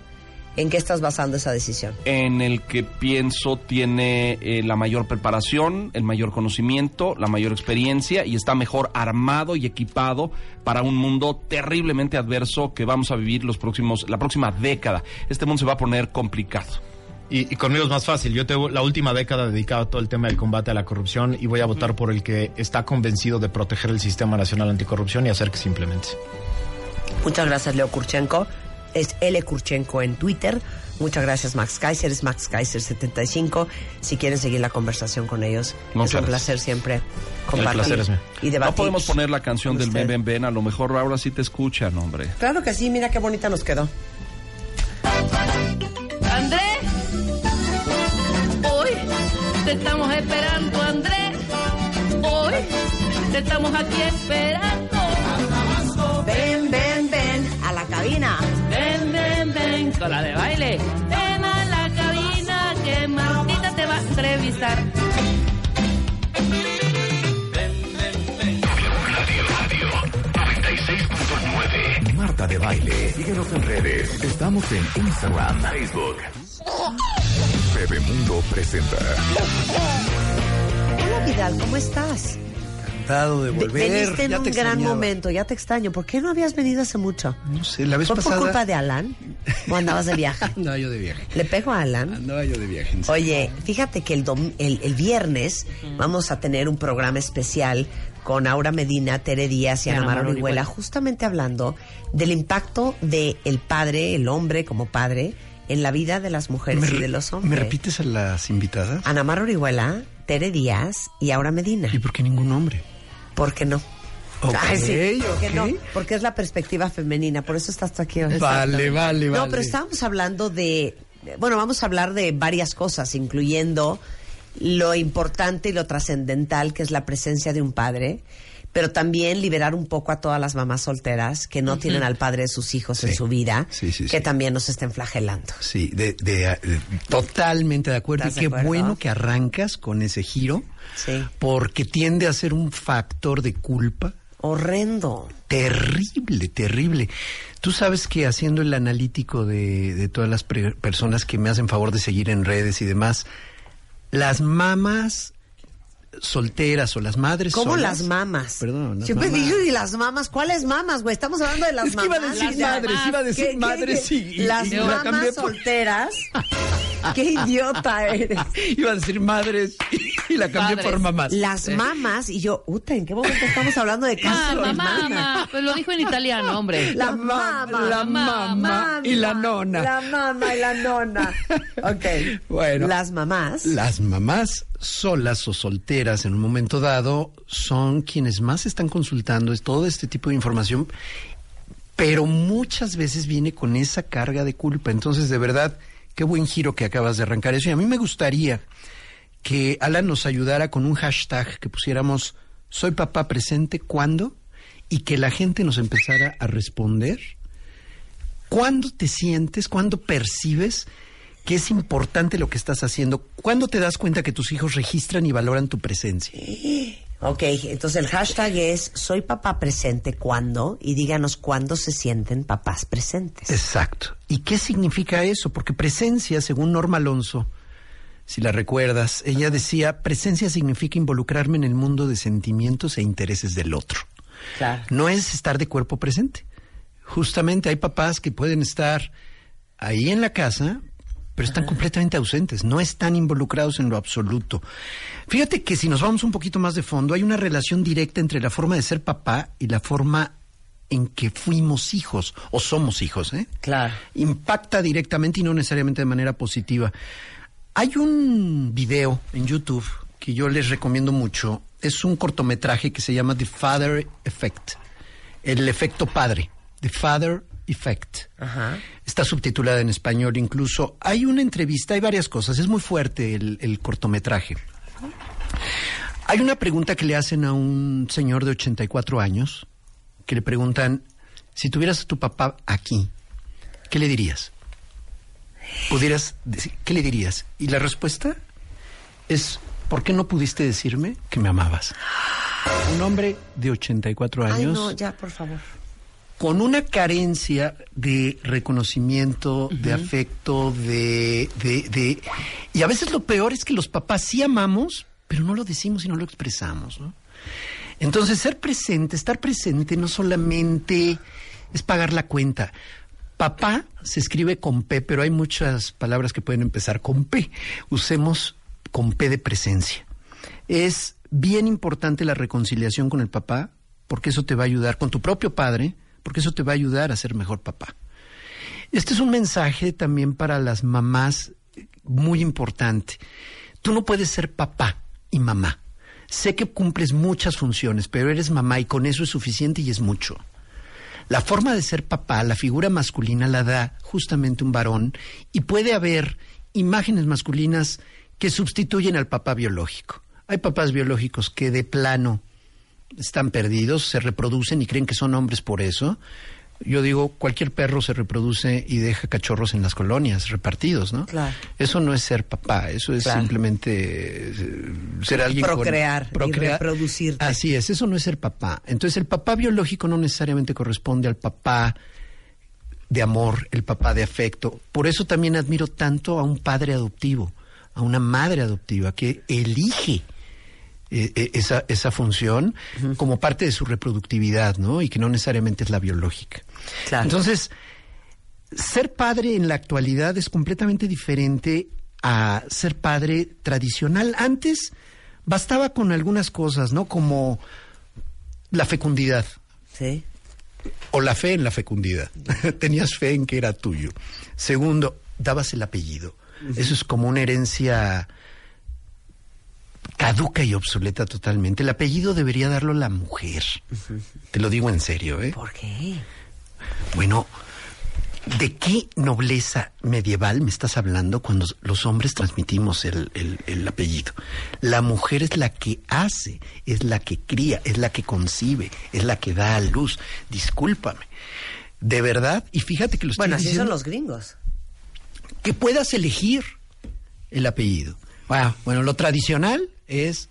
¿En qué estás basando esa decisión? en el que pienso tiene eh, la mayor preparación, el mayor conocimiento, la mayor experiencia y está mejor armado y equipado para un mundo terriblemente adverso que vamos a vivir los próximos, la próxima década. Este mundo se va a poner complicado. Y, y conmigo es más fácil. Yo tengo la última década dedicado a todo el tema del combate a la corrupción y voy a votar por el que está convencido de proteger el Sistema Nacional Anticorrupción y hacer que se implemente. Muchas gracias, Leo Kurchenko. Es L. Kurchenko en Twitter. Muchas gracias, Max Kaiser. Es Max Kaiser75. Si quieren seguir la conversación con ellos, Muchas es un gracias. placer siempre compartir placer y debatir. No podemos poner la canción del. Ben Ben Ben, a lo mejor ahora sí te escuchan, hombre. Claro que sí, mira qué bonita nos quedó. Andrés, hoy te estamos esperando, Andrés. Hoy te estamos aquí esperando. Ven, ven, con la de baile. Ven a la cabina que Martita te va a entrevistar. Marta de Baile. Síguenos en redes. Estamos en Instagram, Facebook. Bebemundo presenta. Hola, Vidal, ¿cómo estás? Encantado de Ve- volver. Veniste en Ya un te gran extrañaba. momento, ya te extraño. ¿Por qué no habías venido hace mucho? No sé, la vez ¿Fue por pasada. culpa de Alan? ¿O andabas de viaje? Andaba yo de viaje. ¿Le pego a Alan? Andaba yo de viaje. en. Oye, fíjate que el, dom- el, el viernes vamos a tener un programa especial con Aura Medina, Tere Díaz y Ana Ana Mar Mar Orihuela, justamente hablando del impacto del el padre, el hombre como padre, en la vida de las mujeres ¿Me, y de los ¿Me hombres. repites a las invitadas? Ana Mar Orihuela, Tere Díaz y Aura Medina. ¿Y por qué ningún hombre? ¿Por qué no? Ok, Ay, sí, ¿por qué ok. no? Porque es la perspectiva femenina, por eso estás tú aquí hoy. Vale, vale, No, vale. pero estábamos hablando de, bueno, vamos a hablar de varias cosas, incluyendo lo importante y lo trascendental que es la presencia de un padre, pero también liberar un poco a todas las mamás solteras que no tienen al padre de sus hijos en su vida, Sí, sí, que también nos estén flagelando. Sí, de, de- de- totalmente de acuerdo. Y ¿Estás de qué acuerdo? bueno que arrancas con ese giro, Sí. porque tiende a ser un factor de culpa Horrendo. terrible, terrible. Tú sabes que haciendo el analítico de, de todas las pre- personas que me hacen favor de seguir en redes y demás, las mamás solteras o las madres ¿Cómo solas- las mamas? Perdón, las Siempre mamás. dije, ¿y las mamas? ¿Cuáles mamas, güey? Estamos hablando de las Es que iba a mamás. decir madres, iba a decir ¿qué- madres qué? y- y- Las y la por- solteras. ¡Qué idiota eres! Iba a decir madres y, la cambié Padres. por mamás. Las mamas. Y yo, uta, ¿en qué momento estamos hablando de casi Mamá, las mamá, mamas? Pues lo dijo en italiano, hombre. La mama. la mamá y la nona. La mama y la nona. Ok. Bueno. Las mamás. Las mamás solas o solteras en un momento dado son quienes más están consultando todo este tipo de información, pero muchas veces viene con esa carga de culpa. Entonces, de verdad, qué buen giro que acabas de arrancar eso. Y a mí me gustaría que Alan nos ayudara con un hashtag que pusiéramos soy papá presente cuando y que la gente nos empezara a responder ¿Cuándo te sientes, cuándo percibes que es importante lo que estás haciendo? ¿Cuándo te das cuenta que tus hijos registran y valoran tu presencia? Ok, entonces el hashtag es soy papá presente cuando y díganos cuándo se sienten papás presentes. Exacto. ¿Y qué significa eso? Porque presencia, según Norma Alonso, si la recuerdas, ella decía, presencia significa involucrarme en el mundo de sentimientos e intereses del otro. Claro. No es estar de cuerpo presente. Justamente hay papás que pueden estar ahí en la casa, pero están completamente ausentes, no están involucrados en lo absoluto. Fíjate que si nos vamos un poquito más de fondo, hay una relación directa entre la forma de ser papá y la forma en que fuimos hijos o somos hijos, ¿eh? Claro. Impacta directamente y no necesariamente de manera positiva. Hay un video en YouTube que yo les recomiendo mucho. Es un cortometraje que se llama The Father Effect. El efecto padre. The Father Effect. Ajá. Está subtitulada en español incluso. Hay una entrevista, hay varias cosas. Es muy fuerte el, el cortometraje. Hay una pregunta que le hacen a un señor de 84 años, que le preguntan, si tuvieras a tu papá aquí, ¿qué le dirías? Pudieras decir, ¿qué le dirías? Y la respuesta es, ¿por qué no pudiste decirme que me amabas? Un hombre de 84 Ay, años no, ya, por favor. Con una carencia de reconocimiento, de afecto, de, de, de... Y a veces lo peor es que los papás sí amamos, pero no lo decimos y no lo expresamos, ¿no? Entonces, ser presente, estar presente no solamente es pagar la cuenta. Papá se escribe con P, pero hay muchas palabras que pueden empezar con P. Usemos con P de presencia. Es bien importante la reconciliación con el papá, porque eso te va a ayudar con tu propio padre, porque eso te va a ayudar a ser mejor papá. Este es un mensaje también para las mamás eh, muy importante. Tú no puedes ser papá y mamá. Sé que cumples muchas funciones, pero eres mamá y con eso es suficiente y es mucho. La forma de ser papá, la figura masculina la da justamente un varón y puede haber imágenes masculinas que sustituyen al papá biológico. Hay papás biológicos que de plano están perdidos, se reproducen y creen que son hombres por eso. Yo digo, cualquier perro se reproduce y deja cachorros en las colonias repartidos, ¿no? Claro. Eso no es ser papá, eso es Claro. simplemente eh, ser alguien con- Procrear y reproducirte. Así es, eso no es ser papá. Entonces el papá biológico no necesariamente corresponde al papá de amor, el papá de afecto. Por eso también admiro tanto a un padre adoptivo, a una madre adoptiva que elige eh, eh, esa, esa función como parte de su reproductividad, ¿no? Y que no necesariamente es la biológica. Claro. Entonces, ser padre en la actualidad es completamente diferente a ser padre tradicional. Antes bastaba con algunas cosas, ¿no? Como la fecundidad Sí. o la fe en la fecundidad. Tenías fe en que era tuyo. Segundo, dabas el apellido. Eso es como una herencia caduca y obsoleta totalmente. El apellido debería darlo la mujer. Te lo digo en serio, ¿eh? ¿Por qué? Bueno, ¿De qué nobleza medieval me estás hablando cuando los hombres transmitimos el, el- el apellido? La mujer es la que hace, es la que cría, es la que concibe, es la que da a luz. Discúlpame. De verdad, y fíjate que lo estoy Bueno, así son los gringos. que puedas elegir el apellido. Bueno, bueno, lo tradicional es,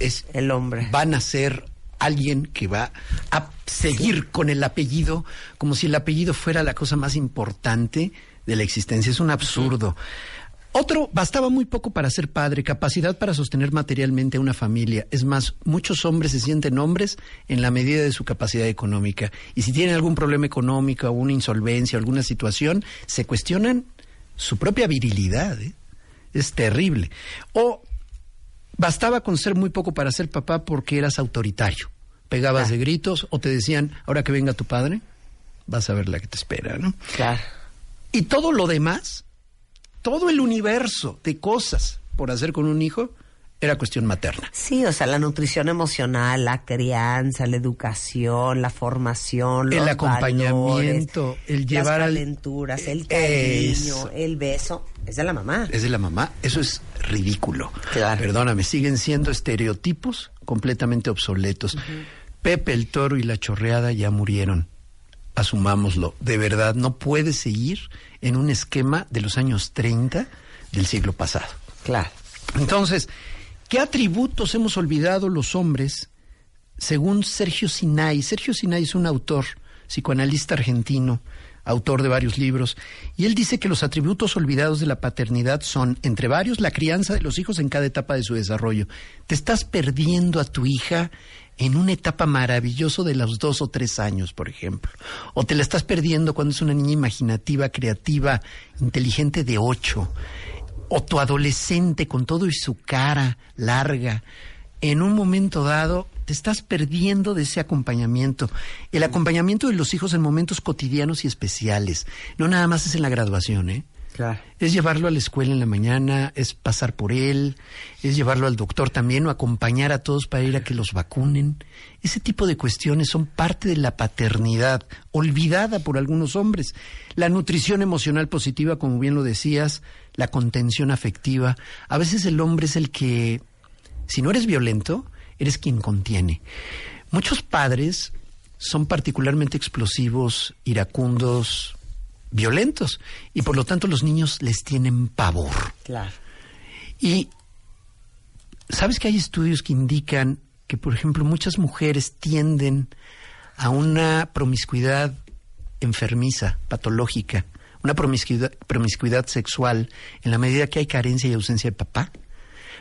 es El hombre. van a ser alguien que va a seguir con el apellido como si el apellido fuera la cosa más importante de la existencia. Es un absurdo. Otro, bastaba muy poco para ser padre, capacidad para sostener materialmente a una familia. Es más, muchos hombres se sienten hombres en la medida de su capacidad económica. Y si tienen algún problema económico, una insolvencia, alguna situación, se cuestionan su propia virilidad. ¿eh? Es terrible. O bastaba con ser muy poco para ser papá porque eras autoritario. Pegabas de gritos o te decían, ahora que venga tu padre, vas a ver la que te espera, ¿no? Claro. Y todo lo demás, todo el universo de cosas por hacer con un hijo, era cuestión materna. Sí, o sea, la nutrición emocional, la crianza, la educación, la formación, El los acompañamiento, valores, el llevar las al- calenturas, el Eso. cariño, el beso, es de la mamá. Es de la mamá, eso es ridículo. Claro. Perdóname, siguen siendo estereotipos completamente obsoletos. Pepe el toro y la chorreada ya murieron. Asumámoslo. De verdad, no puede seguir en un esquema de los años 30 del siglo pasado. Claro. Entonces, ¿qué atributos hemos olvidado los hombres según Sergio Sinai? Sergio Sinai es un autor, psicoanalista argentino, autor de varios libros, y él dice que los atributos olvidados de la paternidad son, entre varios, la crianza de los hijos en cada etapa de su desarrollo. Te estás perdiendo a tu hija en una etapa maravillosa de los dos o tres años, por ejemplo. O te la estás perdiendo cuando es una niña imaginativa, creativa, inteligente de ocho o tu adolescente con todo y su cara larga, en un momento dado te estás perdiendo de ese acompañamiento. El acompañamiento de los hijos en momentos cotidianos y especiales. No nada más es en la graduación, ¿eh? Claro. Es llevarlo a la escuela en la mañana, es pasar por él, es llevarlo al doctor también o acompañar a todos para ir a que los vacunen. Ese tipo de cuestiones son parte de la paternidad, olvidada por algunos hombres. La nutrición emocional positiva, como bien lo decías, la contención afectiva. A veces el hombre es el que, si no eres violento, eres quien contiene. Muchos padres son particularmente explosivos, iracundos, violentos y por lo tanto los niños les tienen pavor. Claro. Y sabes que hay estudios que indican que, por ejemplo, muchas mujeres tienden a una promiscuidad enfermiza, patológica, una promiscuidad, sexual en la medida que hay carencia y ausencia de papá,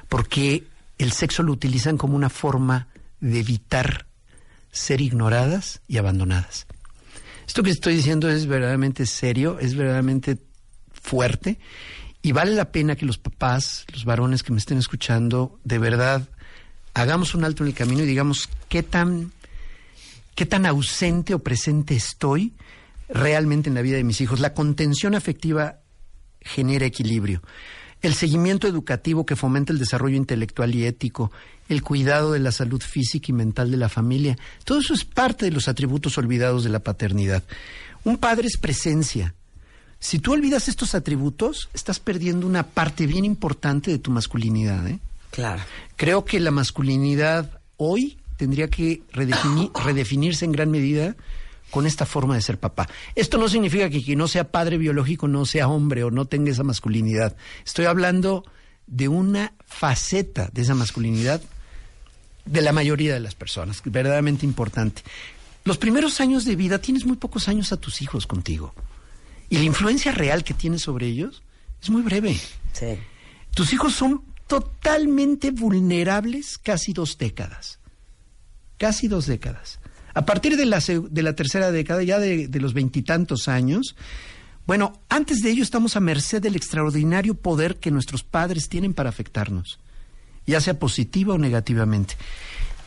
porque el sexo lo utilizan como una forma de evitar ser ignoradas y abandonadas. Esto que estoy diciendo es verdaderamente serio, es verdaderamente fuerte y vale la pena que los papás, los varones que me estén escuchando, de verdad hagamos un alto en el camino y digamos qué tan qué tan ausente o presente estoy realmente en la vida de mis hijos. La contención afectiva genera equilibrio. El seguimiento educativo que fomenta el desarrollo intelectual y ético, el cuidado de la salud física y mental de la familia, todo eso es parte de los atributos olvidados de la paternidad. Un padre es presencia. Si tú olvidas estos atributos, estás perdiendo una parte bien importante de tu masculinidad. ¿eh? Claro. Creo que la masculinidad hoy tendría que redefini- redefinirse en gran medida con esta forma de ser papá. Esto no significa que quien no sea padre biológico no sea hombre o no tenga esa masculinidad. Estoy hablando de una faceta de esa masculinidad de la mayoría de las personas, verdaderamente importante. Los primeros años de vida tienes muy pocos años a tus hijos contigo. Y la influencia real que tienes sobre ellos es muy breve. Sí. Tus hijos son totalmente vulnerables casi dos décadas. Casi dos décadas. A partir de la, de la tercera década, ya de, de los veintitantos años, bueno, antes de ello estamos a merced del extraordinario poder que nuestros padres tienen para afectarnos, ya sea positiva o negativamente.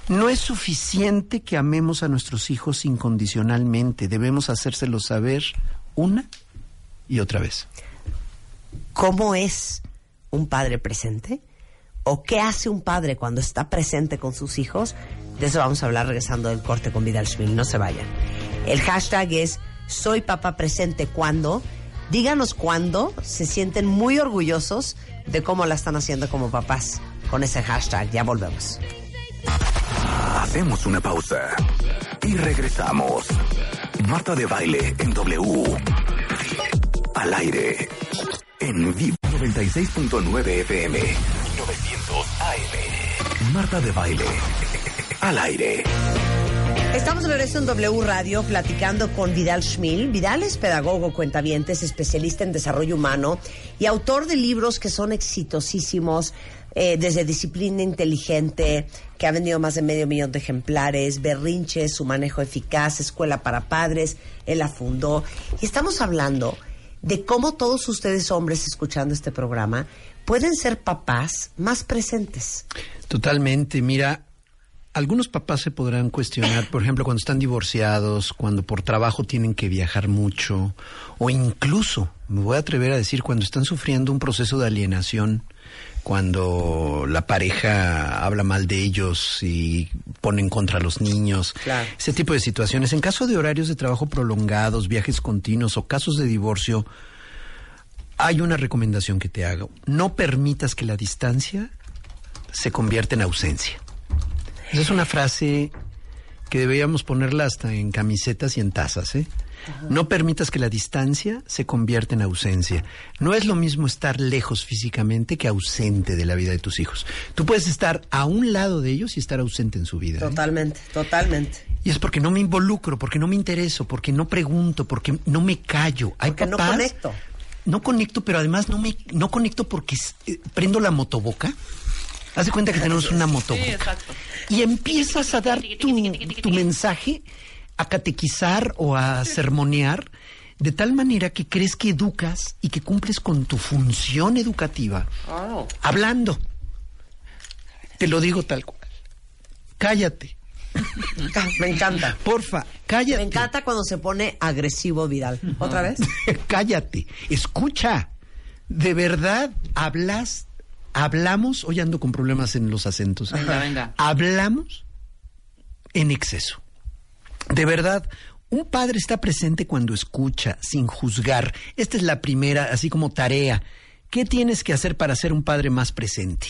No es suficiente que amemos a nuestros hijos incondicionalmente, debemos hacérselo saber una y otra vez. ¿Cómo es un padre presente? ¿O qué hace un padre cuando está presente con sus hijos? De eso vamos a hablar regresando del corte con Vidal Schmil. No se vayan. El hashtag es soy papá presente cuando. Díganos cuándo se sienten muy orgullosos de cómo la están haciendo como papás con ese hashtag. Ya volvemos. Hacemos una pausa y regresamos. Marta de baile en W. Al aire. En vivo 96.9 FM. 900 AM. Marta de baile. Al aire. Estamos de regreso en W Radio platicando con Vidal Schmil. Vidal es pedagogo, cuentavientes, especialista en desarrollo humano y autor de libros que son exitosísimos, eh, desde Disciplina Inteligente, que ha vendido más de medio millón de ejemplares, Berrinches, su manejo eficaz, Escuela para Padres, él la fundó. Y estamos hablando de cómo todos ustedes hombres escuchando este programa pueden ser papás más presentes. Totalmente. Mira, algunos papás se podrán cuestionar, por ejemplo, cuando están divorciados, cuando por trabajo tienen que viajar mucho, o incluso, me voy a atrever a decir, cuando están sufriendo un proceso de alienación, cuando la pareja habla mal de ellos y ponen contra los niños, Claro. ese tipo de situaciones. En caso de horarios de trabajo prolongados, viajes continuos o casos de divorcio, hay una recomendación que te hago. No permitas que la distancia se convierta en ausencia. Esa es una frase que deberíamos ponerla hasta en camisetas y en tazas, ¿eh? No permitas que la distancia se convierta en ausencia. No es lo mismo estar lejos físicamente que ausente de la vida de tus hijos. Tú puedes estar a un lado de ellos y estar ausente en su vida. ¿eh? Totalmente, totalmente. Y es porque no me involucro, porque no me intereso, porque no pregunto, porque no me callo. Hay Porque no papás- conecto. No conecto, pero además no me no conecto porque eh, prendo la motoboca. Haz de cuenta que tenemos una motoboca. Y empiezas a dar tu, tu mensaje, a catequizar o a sermonear, de tal manera que crees que educas y que cumples con tu función educativa. Hablando. Te lo digo tal cual. Cállate. Me encanta. Porfa, cállate. Me encanta cuando se pone agresivo Vidal. ¿Otra vez? Cállate, escucha. De verdad, hablas, hablamos, hoy ando con problemas en los acentos. Venga, venga. Hablamos en exceso. De verdad, un padre está presente cuando escucha, sin juzgar. Esta es la primera, así como tarea. ¿Qué tienes que hacer para ser un padre más presente?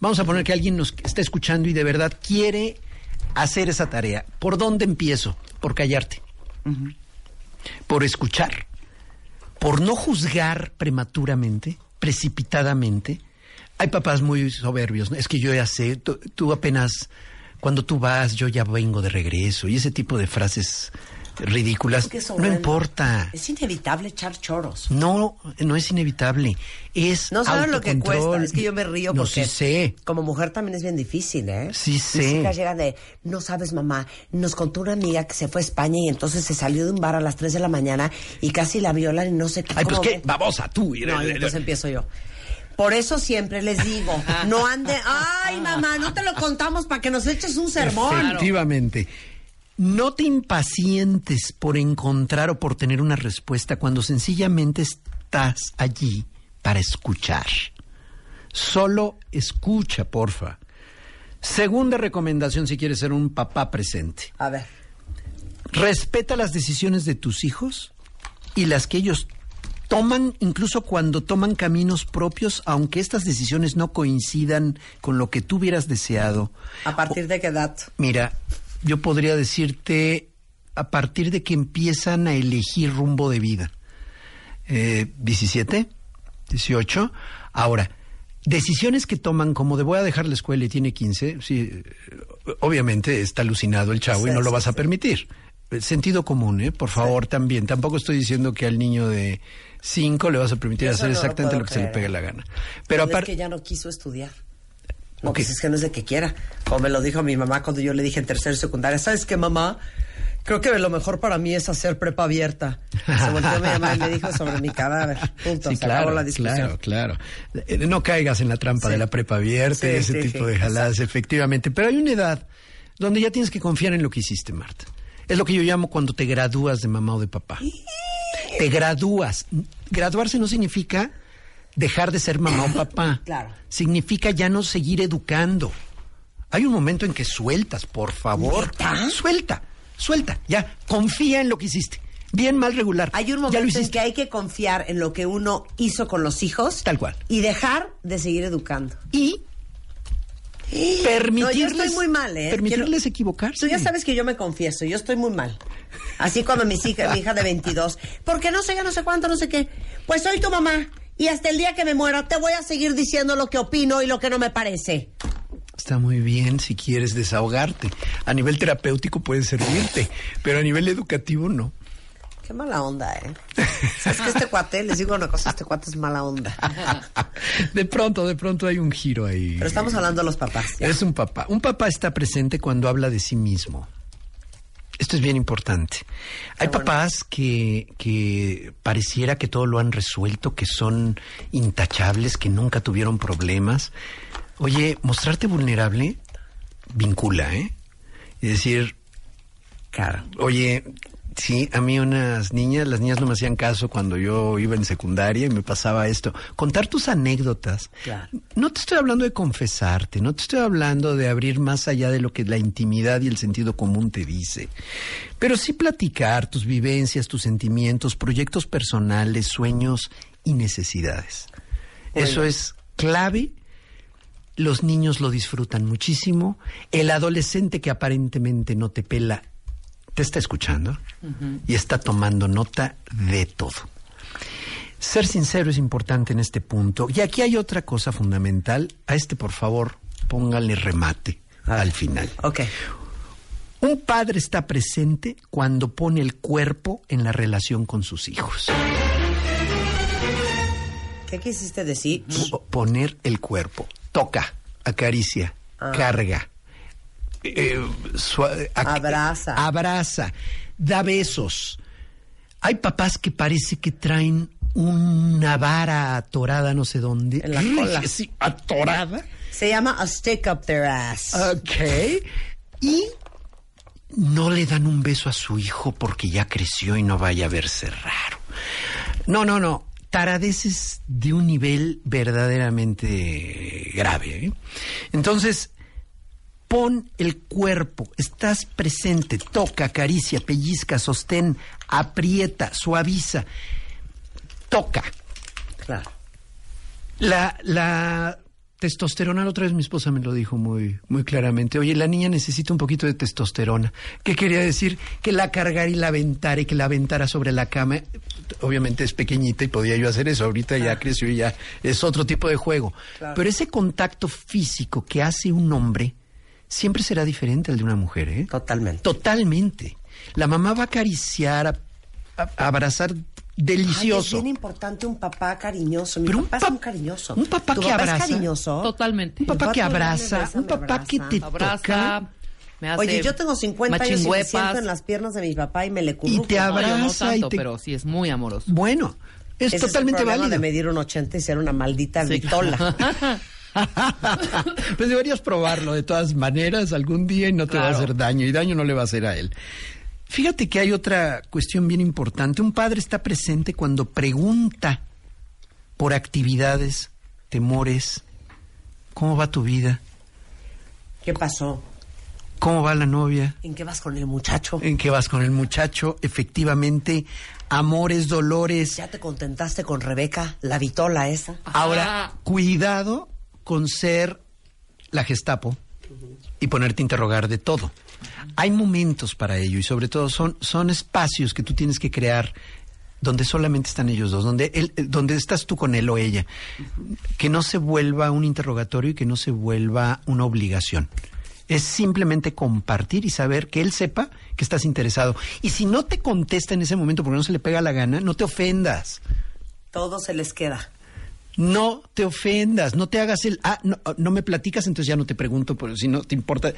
Vamos a poner que alguien nos está escuchando y de verdad quiere hacer esa tarea. ¿Por dónde empiezo? Por callarte. Por escuchar. Por no juzgar prematuramente, precipitadamente. Hay papás muy soberbios. ¿no? Es que yo ya sé, tú, tú apenas, cuando tú vas, yo ya vengo de regreso. Y ese tipo de frases ridículas. Es que eso, no importa. Es inevitable echar choros. No, no es inevitable. Es No sabes lo que cuesta. Es que yo me río No, porque sí sé. como mujer también es bien difícil, ¿eh? Sí Mis sé. hijas llegan de, no sabes, mamá, nos contó una amiga que se fue a España y entonces se salió de un bar a las 3 de la mañana y casi la violan y no sé qué. Ay, pues qué, ve". babosa, tú. No, y entonces empiezo yo. Por eso siempre les digo, no ande, ay mamá, no te lo contamos para que nos eches un sermón. Efectivamente. No te impacientes por encontrar o por tener una respuesta cuando sencillamente estás allí para escuchar. Solo escucha, porfa. Segunda recomendación si quieres ser un papá presente. A ver, Respeta las decisiones de tus hijos y las que ellos toman, incluso cuando toman caminos propios, aunque estas decisiones no coincidan con lo que tú hubieras deseado. ¿a partir de qué edad? Mira, yo podría decirte a partir de que empiezan a elegir rumbo de vida. Eh, 17, 18. Ahora, decisiones que toman como de voy a dejar la escuela y tiene 15, sí, obviamente está alucinado el chavo y Sí, no lo vas a permitir. Eh, Sentido común, ¿eh? Por favor, también. Tampoco estoy diciendo que al niño de 5 le vas a permitir Eso hacer no exactamente lo que se le pegue la gana. Pero Pero es aparte... que ya no quiso estudiar. No, Ok. pues es que no es de que quiera. Como me lo dijo mi mamá cuando yo le dije en tercero y secundaria, ¿sabes qué, mamá? Creo que lo mejor para mí es hacer prepa abierta. Se volteó mi mamá y me dijo sobre mi cadáver. Punto. Sí, se acabó claro, la discusión. claro, claro. Eh, No caigas en la trampa Sí. de la prepa abierta Sí, y ese tipo de jaladas, efectivamente. Pero hay una edad donde ya tienes que confiar en lo que hiciste, Marta. Es lo que yo llamo cuando te gradúas de mamá o de papá. Te gradúas. Graduarse no significa dejar de ser mamá o papá. Claro. Significa ya no seguir educando. Hay un momento en que sueltas, por favor. ¿Neta? Suelta, suelta. Ya, confía en lo que hiciste. Bien, mal, regular. Hay un Ya lo momento en hiciste. que hay que confiar en lo que uno hizo con los hijos. Tal cual. Y dejar de seguir educando. Y No, yo permitirles, estoy muy mal, ¿eh? permitirles Quiero- equivocarse. Tú ya sabes que yo me confieso, yo estoy muy mal. Así cuando mis hijas, mi hija de 22, porque no sé qué, no sé cuánto, no sé qué. Pues soy tu mamá y hasta el día que me muera te voy a seguir diciendo lo que opino y lo que no me parece. Está muy bien si quieres desahogarte. A nivel terapéutico puede servirte, pero a nivel educativo no. Qué mala onda, ¿eh? Es que este cuate, les digo una cosa, este cuate es mala onda. De pronto, de pronto hay un giro ahí. Pero estamos hablando de los papás. ya. Es un papá. Un papá está presente cuando habla de sí mismo. Esto es bien importante. Hay bueno. papás que, que pareciera que todo lo han resuelto, que son intachables, que nunca tuvieron problemas. Oye, mostrarte vulnerable vincula, ¿eh? Y decir, Claro. Oye, sí, a mí unas niñas, las niñas no me hacían caso cuando yo iba en secundaria y me pasaba esto. Contar tus anécdotas. Claro. No te estoy hablando de confesarte, no te estoy hablando de abrir más allá de lo que la intimidad y el sentido común te dice. Pero sí platicar tus vivencias, tus sentimientos, proyectos personales, sueños y necesidades. Eso es clave los niños lo disfrutan muchísimo. El adolescente que aparentemente no te pela, te está escuchando y está tomando nota de todo. Ser sincero es importante en este punto. Y aquí hay otra cosa fundamental. A este, por favor, póngale remate al final. Ok. Un padre está presente cuando pone el cuerpo en la relación con sus hijos. ¿Qué quisiste decir? Po- Poner el cuerpo. Toca, acaricia, carga. Eh, Abraza. Abraza. Da besos. Hay papás que parece que traen una vara atorada no sé dónde. En la cola. Sí, atorada. Se llama a stick up their ass. Ok. Y no le dan un beso a su hijo porque ya creció y no vaya a verse raro. No, no, no. Taradeces de un nivel verdaderamente grave. ¿eh? Entonces, pon el cuerpo, estás presente, toca, acaricia, pellizca, sostén, aprieta, suaviza, toca. Claro. La, la testosterona, la otra vez mi esposa me lo dijo muy, muy claramente. Oye, la niña necesita un poquito de testosterona. ¿Qué quería decir? Que la cargara y la aventara y que la aventara sobre la cama. Obviamente es pequeñita y podía yo hacer eso. Ahorita ya creció y ya es otro tipo de juego. Pero ese contacto físico que hace un hombre siempre será diferente al de una mujer, ¿eh? Totalmente. Totalmente. La mamá va a acariciar, a, a- a abrazar Ay, delicioso. es bien importante un papá cariñoso. Mi Pero un papá es muy cariñoso. un papá ¿Tu que papá abraza. es cariñoso? Totalmente. Un papá que abraza, besa, un papá que te abraza. Toca me hace Oye, yo tengo 50 años y me siento en las piernas de mi papá y me le y curruco. te No, yo no abraza tanto, y te... pero sí es muy amoroso. Bueno, es Ese totalmente es el válido. de medir un 80 y ser una maldita Sí. vitola. pues deberías probarlo de todas maneras algún día y no te va a hacer daño y daño no le va a hacer a él. Fíjate que hay otra cuestión bien importante. Un padre está presente cuando pregunta por actividades, temores, ¿cómo va tu vida? ¿Qué pasó? ¿Cómo va la novia? ¿En qué vas con el muchacho? ¿En qué vas con el muchacho? Efectivamente, amores, dolores. ¿Ya te contentaste con Rebeca, la vitola esa? Ahora, cuidado con ser la Gestapo y ponerte a interrogar de todo. Hay momentos para ello y sobre todo son, son espacios que tú tienes que crear donde solamente están ellos dos, donde, él, eh, donde estás tú con él o ella. Que no se vuelva un interrogatorio y que no se vuelva una obligación. Es simplemente compartir y saber que él sepa que estás interesado. Y si no te contesta en ese momento porque no se le pega la gana, no te ofendas. Todo se les queda. No te ofendas, no te hagas el, ah, no, no me platicas, entonces ya no te pregunto, pero si no te importa,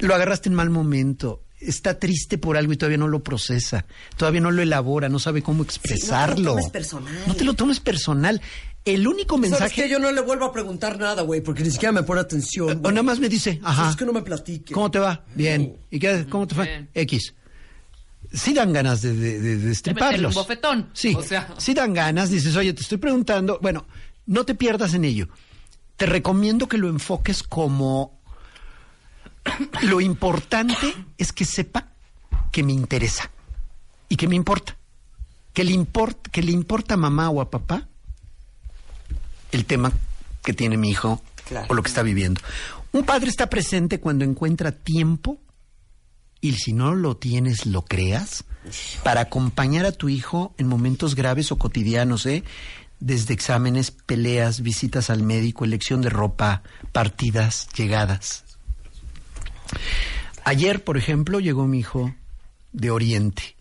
lo agarraste en mal momento, está triste por algo y todavía no lo procesa, todavía no lo elabora, no sabe cómo expresarlo. tomes personal. No te lo tomes personal. El único ¿Sabes mensaje... qué? Yo no le vuelvo a preguntar nada, güey, porque ni siquiera me pone atención. O nada más me dice, ajá. Es que no me platique. ¿Cómo te va? Bien. ¿Y qué, cómo te fue? Bien. X. Sí dan ganas de, de, de- un bofetón. Sí, O sea. sí dan ganas. Dices, oye, te estoy preguntando. Bueno, no te pierdas en ello. Te recomiendo que lo enfoques como lo importante es que sepa que me interesa y que me importa. que le, import, que le importa a mamá o a papá el tema que tiene mi hijo Claro. o lo que está viviendo. Un padre está presente cuando encuentra tiempo y si no lo tienes, lo creas para acompañar a tu hijo en momentos graves o cotidianos, ¿eh? Desde exámenes, peleas, visitas al médico, elección de ropa, partidas, llegadas. Ayer, por ejemplo, llegó mi hijo de Oriente.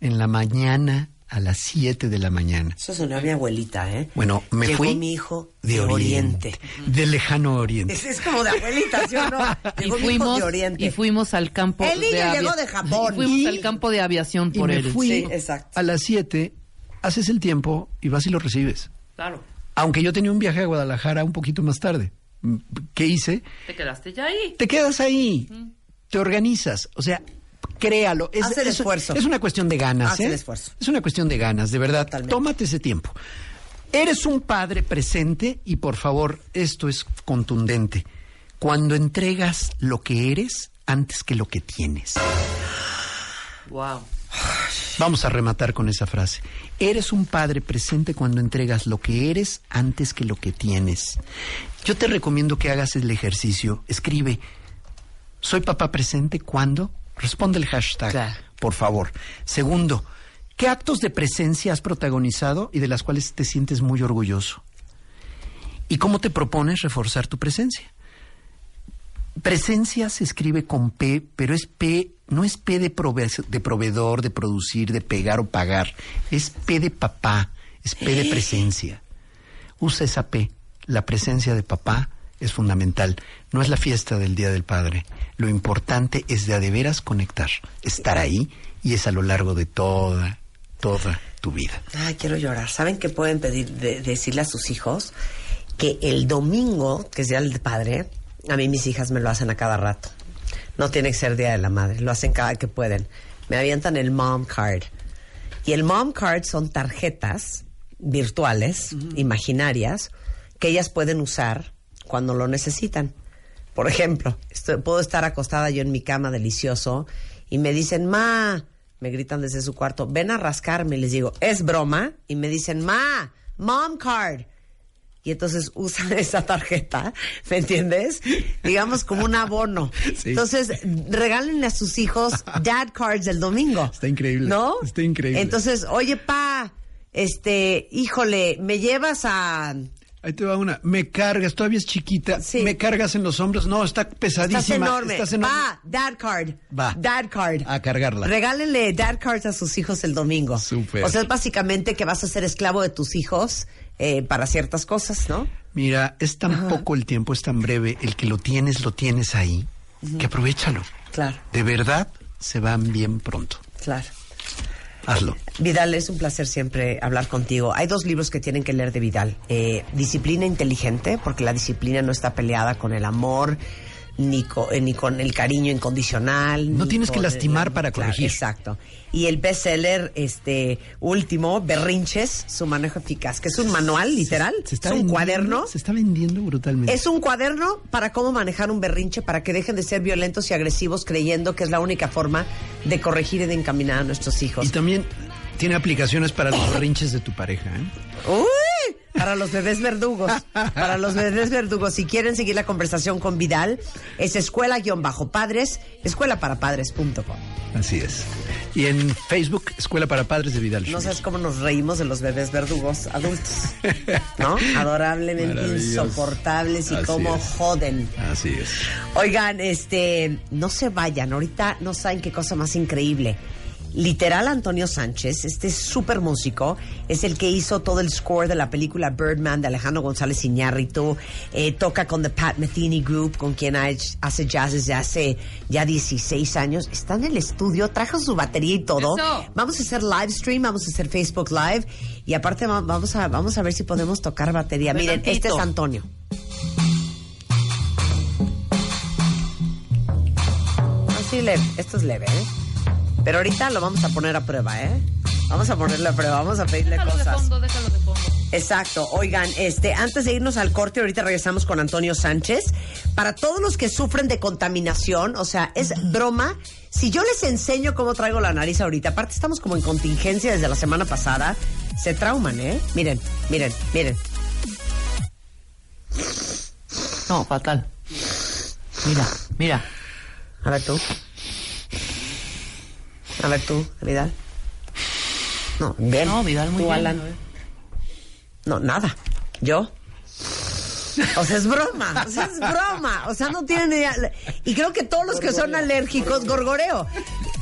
En la mañana, a las 7 de la mañana. Eso sonó a mi abuelita, ¿eh? Bueno, me Llegó fui mi hijo de de Oriente. Oriente. De lejano Oriente. Es, es como de abuelita, ¿sí o no? Y Llegó mi hijo fuimos, de Oriente. y fuimos al campo El niño de llegó de Japón. y fuimos Y- al campo de aviación Y por me él. fui Sí, exacto. a las 7, haces el tiempo y vas y lo recibes. Claro. Aunque yo tenía un viaje a Guadalajara un poquito más tarde. ¿Qué hice? Te quedaste ya ahí. Te quedas ahí, te organizas, o sea, créalo. Es, Haz el es- esfuerzo. Es una cuestión de ganas. Haz ¿eh? el esfuerzo. Es una cuestión de ganas, de verdad. Totalmente. Tómate ese tiempo. Eres un padre presente y por favor, esto es contundente. Cuando entregas lo que eres antes que lo que tienes. Wow. Vamos a rematar con esa frase. Eres un padre presente cuando entregas lo que eres antes que lo que tienes. Yo te recomiendo que hagas el ejercicio. Escribe, ¿soy papá presente cuando? Responde el hashtag, Claro. por favor. Segundo, ¿qué actos de presencia has protagonizado y de las cuales te sientes muy orgulloso? ¿Y cómo te propones reforzar tu presencia? Presencia se escribe con P, pero es P, no es P de, prove- de proveedor, de producir, de pegar o pagar. Es P de papá, es P de presencia. Usa esa P. La presencia de papá es fundamental. No es la fiesta del Día del Padre. Lo importante es de a de veras conectar, estar ahí y es a lo largo de toda, toda tu vida. Ay, quiero llorar. ¿Saben qué pueden pedir, de- decirle a sus hijos? Que el domingo, que es Día del Padre, a mí mis hijas me lo hacen a cada rato. No tiene que ser Día de la Madre, lo hacen cada que pueden. Me avientan el Mom Card. Y el Mom Card son tarjetas virtuales, imaginarias, que ellas pueden usar cuando lo necesitan. Por ejemplo, estoy- puedo estar acostada yo en mi cama delicioso y me dicen, ma, me gritan desde su cuarto, ven a rascarme. Y les digo, es broma. Y me dicen, ma, mom card. Y entonces usan esa tarjeta, ¿me entiendes? Digamos como un abono. Sí. Entonces, regálenle a sus hijos dad cards del domingo. Está increíble, ¿No? está increíble. Entonces, oye, pa, este, híjole, me llevas a... Ahí te va una. Me cargas, todavía es chiquita. Sí. Me cargas en los hombros. No, está pesadísima. Estás enorme. Estás enorme. Pa, dad card. Va. Dad card. A cargarla. Regálenle dad cards a sus hijos el domingo. Súper. O sea, es básicamente que vas a ser esclavo de tus hijos eh, para ciertas cosas, ¿no? Mira, es tan poco el tiempo, es tan breve. El que lo tienes, lo tienes ahí. Que aprovechalo. Claro, De verdad, se van bien pronto. claro. Hazlo. Vidal, es un placer siempre hablar contigo. Hay dos libros que tienen que leer de Vidal. Eh, disciplina inteligente, porque la disciplina no está peleada con el amor, ni, co- eh, ni con el cariño incondicional. No tienes que con lastimar el- para Claro, corregir. exacto. Y el bestseller este, último, Berrinches, su manejo eficaz, que es un manual, literal. Se está es un cuaderno. Se está vendiendo brutalmente. Es un cuaderno para cómo manejar un berrinche, para que dejen de ser violentos y agresivos creyendo que es la única forma de corregir y de encaminar a nuestros hijos. Y también tiene aplicaciones para los berrinches de tu pareja. ¿eh? ¡Uy! Para los bebés verdugos. Para los bebés verdugos. Si quieren seguir la conversación con Vidal, es escuela-padres, escuelaparapadres.com. Así es. Y en Facebook, Escuela para Padres de Vidal. No sabes cómo nos reímos de los bebés verdugos adultos. ¿No? Adorablemente insoportables y Así cómo es. joden. Así es. Oigan, este, no se vayan, ahorita no saben qué cosa más increíble. Literal Antonio Sánchez, este súper músico, es el que hizo todo el score de la película Birdman de Alejandro González Iñárritu, eh, toca con The Pat Metheny Group, con quien ha hecho- hace jazz desde hace ya 16 años, está en el estudio, trajo su batería y todo. Eso. Vamos a hacer live stream, vamos a hacer Facebook Live y aparte va- vamos a, vamos a ver si podemos tocar batería. Ve Miren, este es Antonio. Así leve, esto es leve, ¿eh? Pero ahorita lo vamos a poner a prueba, ¿eh? Vamos a ponerle a prueba, vamos a pedirle Déjalo de cosas. fondo, déjalo de fondo. Exacto. Oigan, este, antes de irnos al corte, ahorita regresamos con Antonio Sánchez. Para todos los que sufren de contaminación, o sea, es broma. Si yo les enseño cómo traigo la nariz ahorita, aparte estamos como en contingencia desde la semana pasada, se trauman, ¿eh? Miren, miren, miren. No, fatal. Mira, mira. A ver tú. A ver tú, Vidal. No, bien. No, Vidal, muy Tú, bien. Alan. No, nada. ¿Yo? O sea, es broma. O sea, es broma. O sea, no tienen idea. Y creo que todos los que son alérgicos, gorgoreo.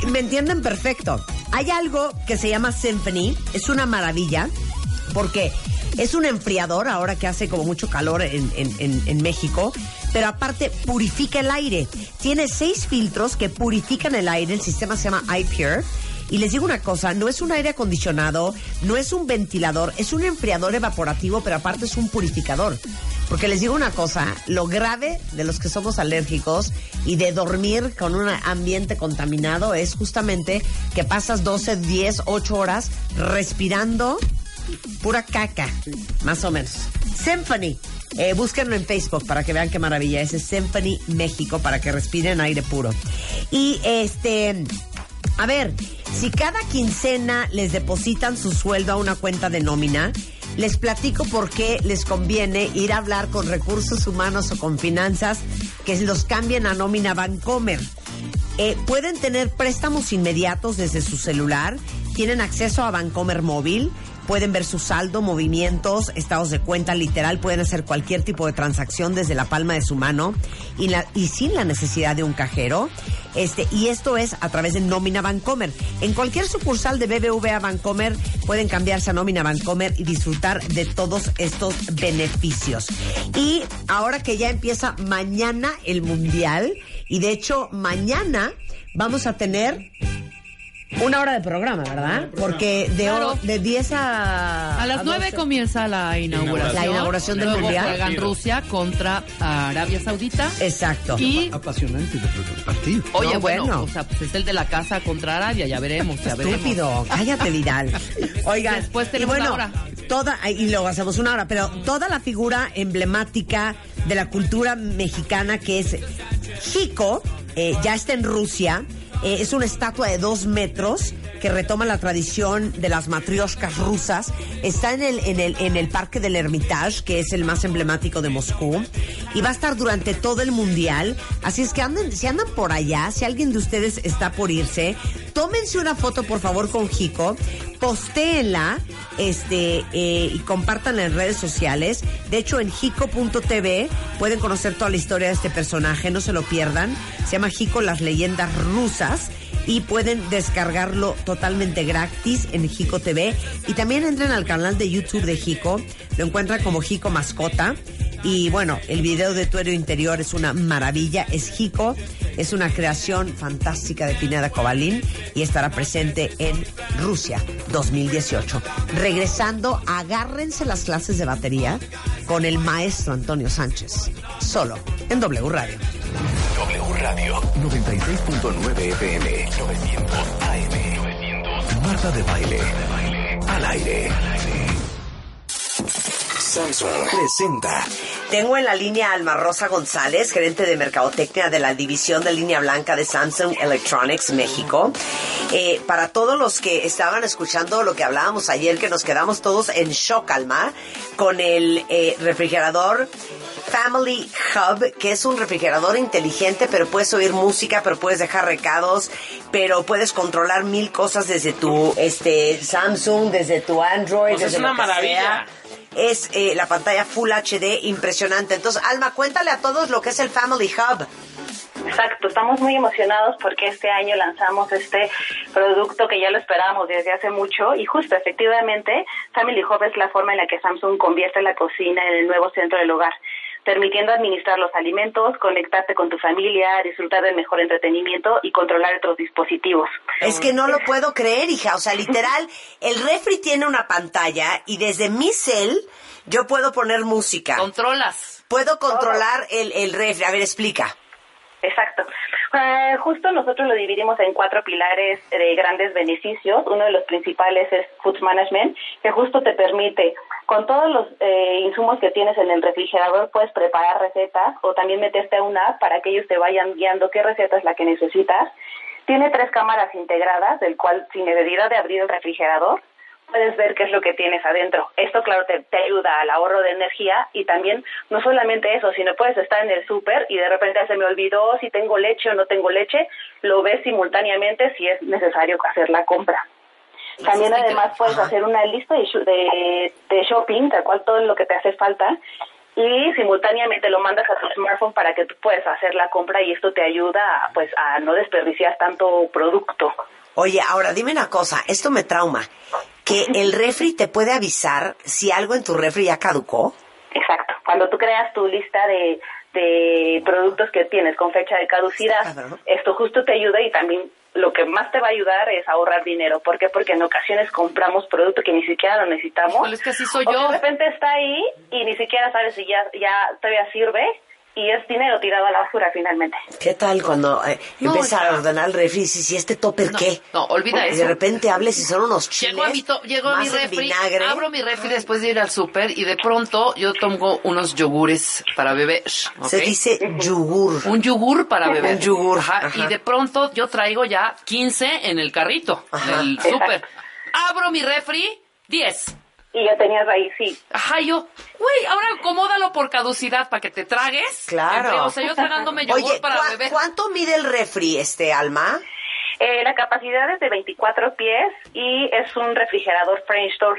Me entienden perfecto. Hay algo que se llama Symphony. Es una maravilla. Porque es un enfriador ahora que hace como mucho calor en, México. Pero aparte purifica el aire. Tiene seis filtros que purifican el aire. El sistema se llama iPure. Y les digo una cosa, no es un aire acondicionado, no es un ventilador, es un enfriador evaporativo, pero aparte es un purificador. Porque les digo una cosa, lo grave de los que somos alérgicos y de dormir con un ambiente contaminado es justamente que pasas 12, 10, 8 horas respirando pura caca, más o menos. Symphony. Eh, búsquenlo en Facebook para que vean qué maravilla es. Es Symphony México para que respiren aire puro. Y este, a ver, si cada quincena les depositan su sueldo a una cuenta de nómina, les platico por qué les conviene ir a hablar con recursos humanos o con finanzas que los cambien a nómina Bancomer. Eh, pueden tener préstamos inmediatos desde su celular, tienen acceso a Bancomer móvil, pueden ver su saldo, movimientos, estados de cuenta, literal, pueden hacer cualquier tipo de transacción desde la palma de su mano y, la- y sin la necesidad de un cajero. Este, y esto es a través de Nómina Bancomer. En cualquier sucursal de BBVA Bancomer pueden cambiarse a Nómina Bancomer y disfrutar de todos estos beneficios. Y ahora que ya empieza mañana el Mundial, y de hecho mañana vamos a tener una hora de programa, ¿verdad? Porque de, Claro. o- de 10 a... A las 9 12. comienza la inauguración. La inauguración del Luego Mundial. juegan Rusia contra Arabia Saudita. Exacto. Y, Apasionante el partido. oye, No, bueno, bueno. o sea, pues es el de la casa contra Arabia, ya veremos, ya veremos. Estúpido, cállate Vidal. Oigan, Después y tenemos bueno, la hora. toda y luego hacemos una hora, pero toda la figura emblemática de la cultura mexicana que es Jico, eh, ya está en Rusia. Eh, es una estatua de dos metros que retoma la tradición de las matrioscas rusas. Está en el, en el, en el Parque del Hermitage, que es el más emblemático de Moscú. Y va a estar durante todo el mundial. Así es que si andan por allá, si alguien de ustedes está por irse, tómense una foto por favor con Jico, postéenla este, eh, y compártanla en redes sociales. De hecho, en jico.tv pueden conocer toda la historia de este personaje, no se lo pierdan. Se llama Jico las leyendas rusas y pueden descargarlo totalmente gratis en Jico TV. Y también entren al canal de YouTube de Jico, lo encuentran como Jico Mascota. Y bueno, el video de Tuero Interior es una maravilla, es Jico, es una creación fantástica de Pineda Cobalín y estará presente en Rusia 2018. Regresando, agárrense las clases de batería con el maestro Antonio Sánchez, solo en W Radio. W Radio 96.9 FM 900 AM 900 Marta de baile al aire. Samsung presenta Tengo en la línea a Alma Rosa González, gerente de mercadotecnia de la división de línea blanca de Samsung Electronics México. Eh, para todos los que estaban escuchando lo que hablábamos ayer, que nos quedamos todos en shock, Alma, con el eh, refrigerador Family Hub, que es un refrigerador inteligente, pero puedes oír música, pero puedes dejar recados, pero puedes controlar mil cosas desde tu este Samsung, desde tu Android, Pues es una lo que maravilla. sea es eh, la pantalla Full HD impresionante. Entonces, Alma, cuéntale a todos lo que es el Family Hub. Exacto, estamos muy emocionados porque este año lanzamos este producto que ya lo esperábamos desde hace mucho y justo efectivamente Family Hub es la forma en la que Samsung convierte la cocina en el nuevo centro del hogar, permitiendo administrar los alimentos, conectarte con tu familia, disfrutar del mejor entretenimiento y controlar otros dispositivos. Es que no lo puedo creer, hija. O sea, literal, el refri tiene una pantalla y desde mi cel yo puedo poner música. Controlas. Puedo controlar el, el refri. A ver, explica. Exacto. Eh, justo nosotros lo dividimos en cuatro pilares de grandes beneficios. Uno de los principales es Food Management, que justo te permite, con todos los eh, insumos que tienes en el refrigerador, puedes preparar recetas o también meterte a una app para que ellos te vayan guiando qué receta es la que necesitas. Tiene tres cámaras integradas, del cual sin necesidad de abrir el refrigerador, puedes ver qué es lo que tienes adentro. Esto, claro, te, te ayuda al ahorro de energía y también no solamente eso, sino puedes estar en el súper y de repente se me olvidó si tengo leche o no tengo leche, lo ves simultáneamente si es necesario hacer la compra. También además puedes hacer una lista de, de, de shopping, tal cual todo lo que te hace falta, y simultáneamente lo mandas a tu smartphone para que tú puedas hacer la compra y esto te ayuda pues a no desperdiciar tanto producto. Oye, ahora dime una cosa, esto me trauma. Que el refri te puede avisar si algo en tu refri ya caducó. Exacto. Cuando tú creas tu lista de, de productos que tienes con fecha de caducidad, esto justo te ayuda y también lo que más te va a ayudar es ahorrar dinero. ¿Por qué? Porque en ocasiones compramos producto que ni siquiera lo necesitamos. Híjole, es que así soy o yo. que de repente está ahí y ni siquiera sabes si ya, ya todavía sirve y es dinero tirado a la basura finalmente. ¿Qué tal cuando eh, No, empiezas a ordenar el refri y ¿y este topper qué? no, olvida y eso. de repente hables y son unos chiles, Llego a mi, to- llego a mi refri, vinagre. abro mi refri después de ir al súper y de pronto yo tomo unos yogures para beber. ¿ok? Se dice yogur. Un yogur para beber. Un yogur, Ajá, ajá. Y de pronto yo traigo ya 15 en el carrito Ajá. del súper. Abro mi refri, 10. Y ya tenías ahí, sí. Ajá, yo, güey, ahora acomódalo por caducidad para que te tragues. Claro. O sea, yo tragándome yogur Oye, para ¿cuá- beber. ¿cuánto mide el refri, este, Alma? Eh, la capacidad es de 24 pies y es un refrigerador French door.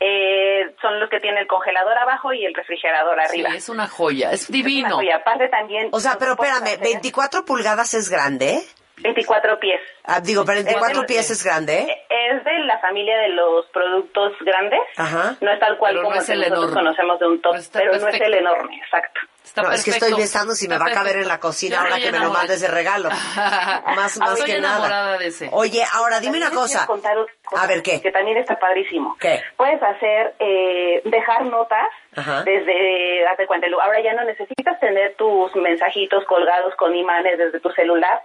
Eh, son los que tiene el congelador abajo y el refrigerador arriba. Sí, es una joya, es Es una divino. joya. Aparte también... O sea, pero espérame, hacer 24 pulgadas es grande. 24 pies. Ah, digo, pero 24 Es de- pies es grande. Es de la familia de los productos grandes. Ajá. No es tal cual Pero no como es el que nosotros enorme. conocemos de un top, Pero no es el enorme, exacto. Está no, es que estoy pensando si me Está va a caber en la cocina ahora que me lo mandes de regalo. Más, más Estoy que nada. de ese. Oye, ahora dime También una cosa. contar otra cosa A ver, ¿qué? Que también está padrísimo. ¿Qué? Puedes hacer, eh, dejar notas Ajá. desde, date cuenta, ahora ya no necesitas tener tus mensajitos colgados con imanes desde tu celular,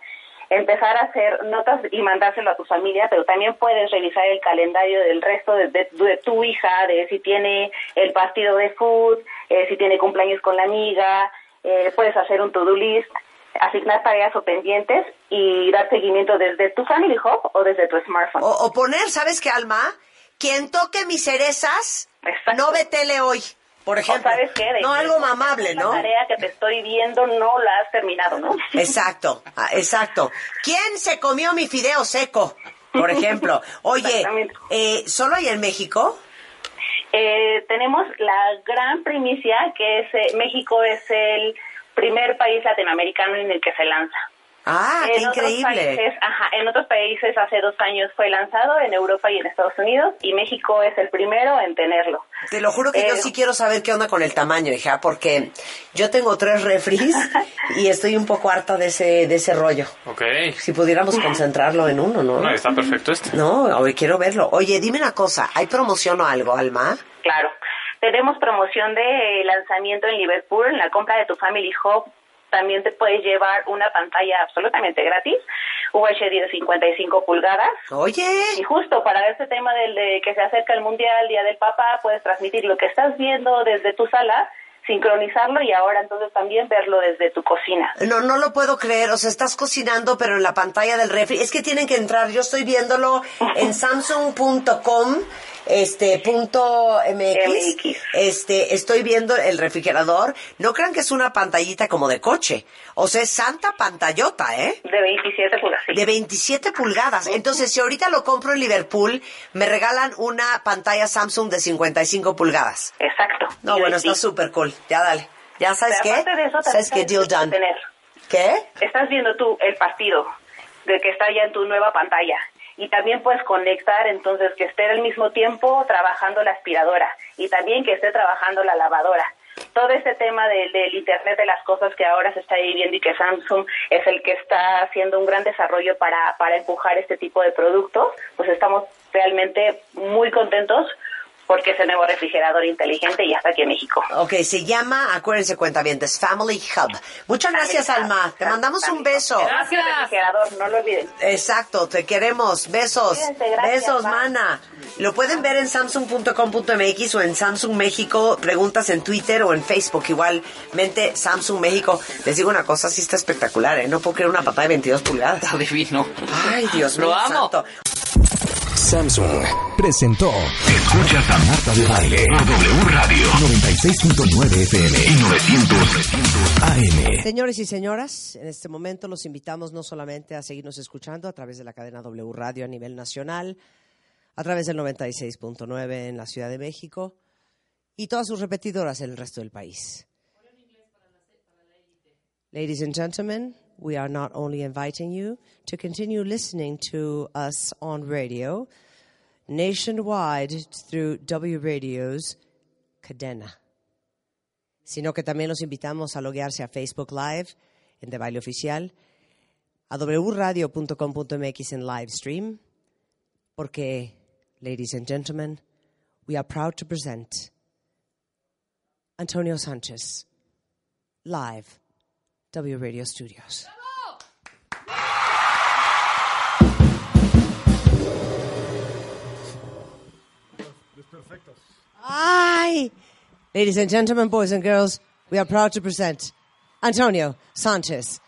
empezar a hacer notas y mandárselo a tu familia, pero también puedes revisar el calendario del resto de, de- de tu hija, de si tiene el partido de food, eh, si tiene cumpleaños con la amiga, eh, puedes hacer un to-do list, asignar tareas o pendientes y dar seguimiento desde tu Family Hub o desde tu smartphone. O, o poner, ¿sabes qué, Alma? Quien toque mis cerezas, no ve tele hoy. Por ejemplo. Sabes qué, no, algo mamable, La ¿no? tarea que te estoy viendo no la has terminado, ¿no? Exacto, ah, exacto. ¿Quién se comió mi fideo seco? Por ejemplo. Oye, eh, ¿solo hay en México? Eh, tenemos la gran primicia que es eh, México es el primer país latinoamericano en el que se lanza. Ah, qué en increíble. países, ajá, en otros países hace dos años fue lanzado, en Europa y en Estados Unidos, y México es el primero en tenerlo. Te lo juro que yo Eh, sí quiero saber qué onda con el tamaño, hija, porque yo tengo tres refris y estoy un poco harta de ese, de ese rollo. Ok. Si pudiéramos concentrarlo en uno, ¿no? No, está perfecto este. No, hoy quiero verlo. Oye, dime una cosa, ¿hay promoción o algo, Alma? Claro. Tenemos promoción de lanzamiento en Liverpool. En la compra de tu Family Hub también te puedes llevar una pantalla absolutamente gratis, UHD de 55 pulgadas. Oye. Y justo para este tema del de que se acerca el Mundial, Día del Papá, puedes transmitir lo que estás viendo desde tu sala, sincronizarlo y ahora entonces también verlo desde tu cocina. No, no lo puedo creer. O sea, estás cocinando, pero en la pantalla del refri. Es que tienen que entrar. Yo estoy viéndolo en samsung.com, este, punto MX. MX. Este, estoy viendo el refrigerador. No crean que es una pantallita como de coche. O sea, es santa pantallota, ¿eh? De 27 pulgadas. sí. De 27 pulgadas. Entonces, si ahorita lo compro en Liverpool, me regalan una pantalla Samsung de 55 pulgadas. Exacto. No, Y bueno, está súper cool. Ya dale. Ya sabes qué? aparte de eso, ¿Sabes qué? Deal done. tener. ¿Qué? estás viendo tú el partido de que está ya en tu nueva pantalla y también puedes conectar entonces que esté al mismo tiempo trabajando la aspiradora y también que esté trabajando la lavadora. Todo este tema del, del Internet de las cosas que ahora se está viviendo y que Samsung es el que está haciendo un gran desarrollo para, para empujar este tipo de productos, pues estamos realmente muy contentos porque es el nuevo refrigerador inteligente y ya está aquí en México. Ok, se llama, acuérdense cuentavientes, Family Hub. Muchas gracias, Alma. Te mandamos un beso. Gracias. Refrigerador, no lo olviden. Exacto, te queremos. Besos. Gracias, Besos, mana. Lo pueden ver en samsung.com.mx o en Samsung México. Preguntas en Twitter o en Facebook. Igualmente, Samsung México. Les digo una cosa, sí está espectacular, ¿eh? No puedo creer una papá de 22 pulgadas. Está divino. Ay, Dios Lo mío amo. santo. Samsung presentó Escuchas a Marta de Baile por W Radio 96.9 FM y 900 AM. Señores y señoras, en este momento los invitamos no solamente a seguirnos escuchando a través de la cadena W Radio a nivel nacional, a través del 96.9 en la Ciudad de México y todas sus repetidoras en el resto del país. Ladies and gentlemen, we are not only inviting you to continue listening to us on radio nationwide through W Radio's Cadena. Sino que también los invitamos a loguearse a Facebook Live en De Baile Oficial, a wradio.com.mx en live stream, porque, ladies and gentlemen, we are proud to present Antonio Sanchez, live, W Radio Studios. Ay! Ladies and gentlemen, boys and girls, we are proud to present Antonio Sanchez.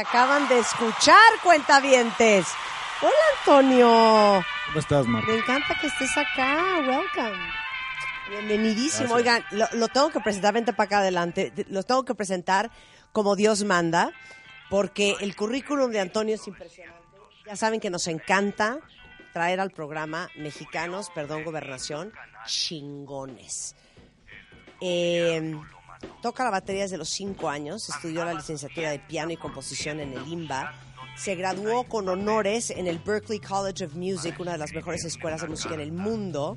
Acaban de escuchar, cuentavientes? Hola, Antonio. ¿Cómo estás, Marta? Me encanta que estés acá. Welcome. Bienvenidísimo. Gracias. Oigan, lo, lo tengo que presentar, vente para acá adelante. Lo tengo que presentar como Dios manda, porque el currículum de Antonio es impresionante. Ya saben que nos encanta traer al programa mexicanos, perdón, gobernación, chingones. Eh, toca la batería desde los cinco años, estudió la licenciatura de piano y composición en el IMBA, se graduó con honores en el Berklee College of Music, una de las mejores escuelas de música en el mundo.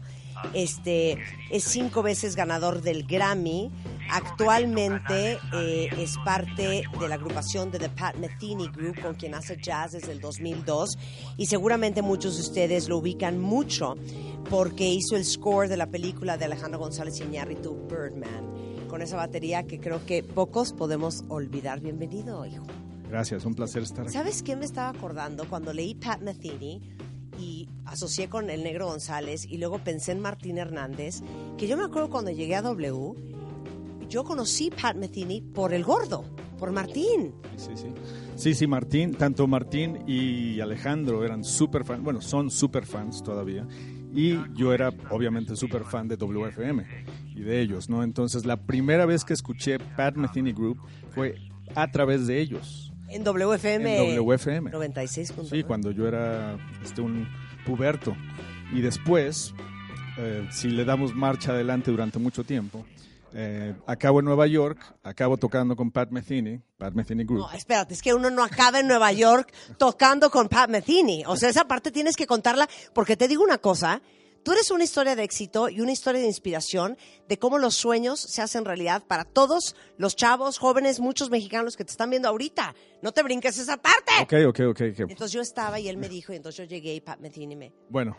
Este es cinco veces ganador del Grammy. Actualmente eh, es parte de la agrupación de The Pat Metheny Group, con quien hace jazz desde el 2002. Y seguramente muchos de ustedes lo ubican mucho porque hizo el score de la película de Alejandro González Iñárritu, Birdman, con esa batería que creo que pocos podemos olvidar. Bienvenido, hijo. Gracias, un placer estar aquí. ¿Sabes qué me estaba acordando cuando leí Pat Metheny y asocié con el negro González y luego pensé en Martín Hernández? Que yo me acuerdo cuando llegué a W, yo conocí Pat Metheny por el gordo, por Martín. Sí, sí. Sí, sí, Martín, tanto Martín y Alejandro eran súper fans, bueno, son súper fans todavía. Y yo era obviamente súper fan de WFM y de ellos, ¿no? Entonces la primera vez que escuché Pat Metheny Group fue a través de ellos. En WFM. En WFM. 96. Sí, cuando yo era este, un puberto. Y después, eh, si le damos marcha adelante durante mucho tiempo, Eh, acabo en Nueva York, acabo tocando con Pat Metheny, Pat Metheny Group. No, espérate, es que uno no acaba en Nueva York tocando con Pat Metheny. O sea, esa parte tienes que contarla, porque te digo una cosa, tú eres una historia de éxito y una historia de inspiración de cómo los sueños se hacen realidad para todos los chavos, jóvenes, muchos mexicanos que te están viendo ahorita. No te brinques esa parte. Ok, ok, ok. Entonces yo estaba y él me dijo, y entonces yo llegué y Pat Metheny me... Bueno,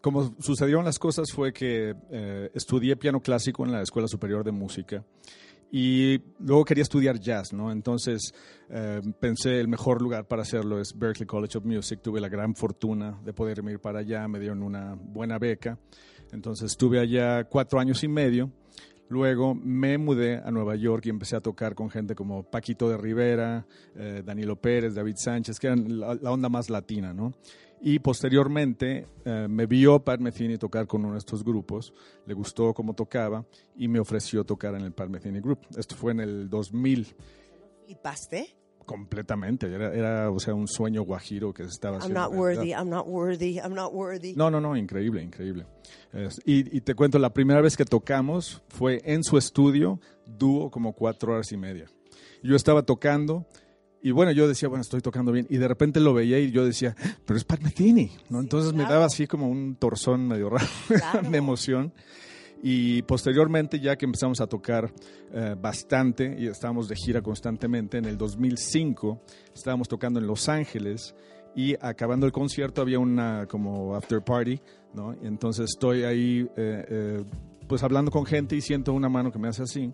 como sucedieron las cosas fue que eh, estudié piano clásico en la Escuela Superior de Música y luego quería estudiar jazz, ¿no? Entonces eh, pensé el mejor lugar para hacerlo es Berklee College of Music. Tuve la gran fortuna de poder ir para allá, me dieron una buena beca. Entonces estuve allá cuatro años y medio. Luego me mudé a Nueva York y empecé a tocar con gente como Paquito de Rivera, eh, Danilo Pérez, David Sánchez, que eran la, la onda más latina, ¿no? Y posteriormente eh, me vio Pat Metheny tocar con uno de estos grupos, le gustó cómo tocaba y me ofreció tocar en el Pat Metheny Group. Esto fue en el 2000 ¿Flipaste? completamente, era, era o sea, un sueño guajiro que se estaba I'm haciendo. not worthy, I'm not worthy, I'm not worthy. No, no, no, increíble, increíble. Es- y, y te cuento, la primera vez que tocamos fue en su estudio, dúo como cuatro horas y media. Yo estaba tocando y bueno, yo decía, bueno, estoy tocando bien. Y de repente lo veía y yo decía, pero es Pat Metheny, ¿no? Entonces me daba así como un torzón medio raro de emoción. Y posteriormente, ya que empezamos a tocar eh, bastante y estábamos de gira constantemente, en el 2005 estábamos tocando en Los Ángeles y acabando el concierto había una como after party, ¿no? Y entonces estoy ahí eh, eh, pues hablando con gente y siento una mano que me hace así.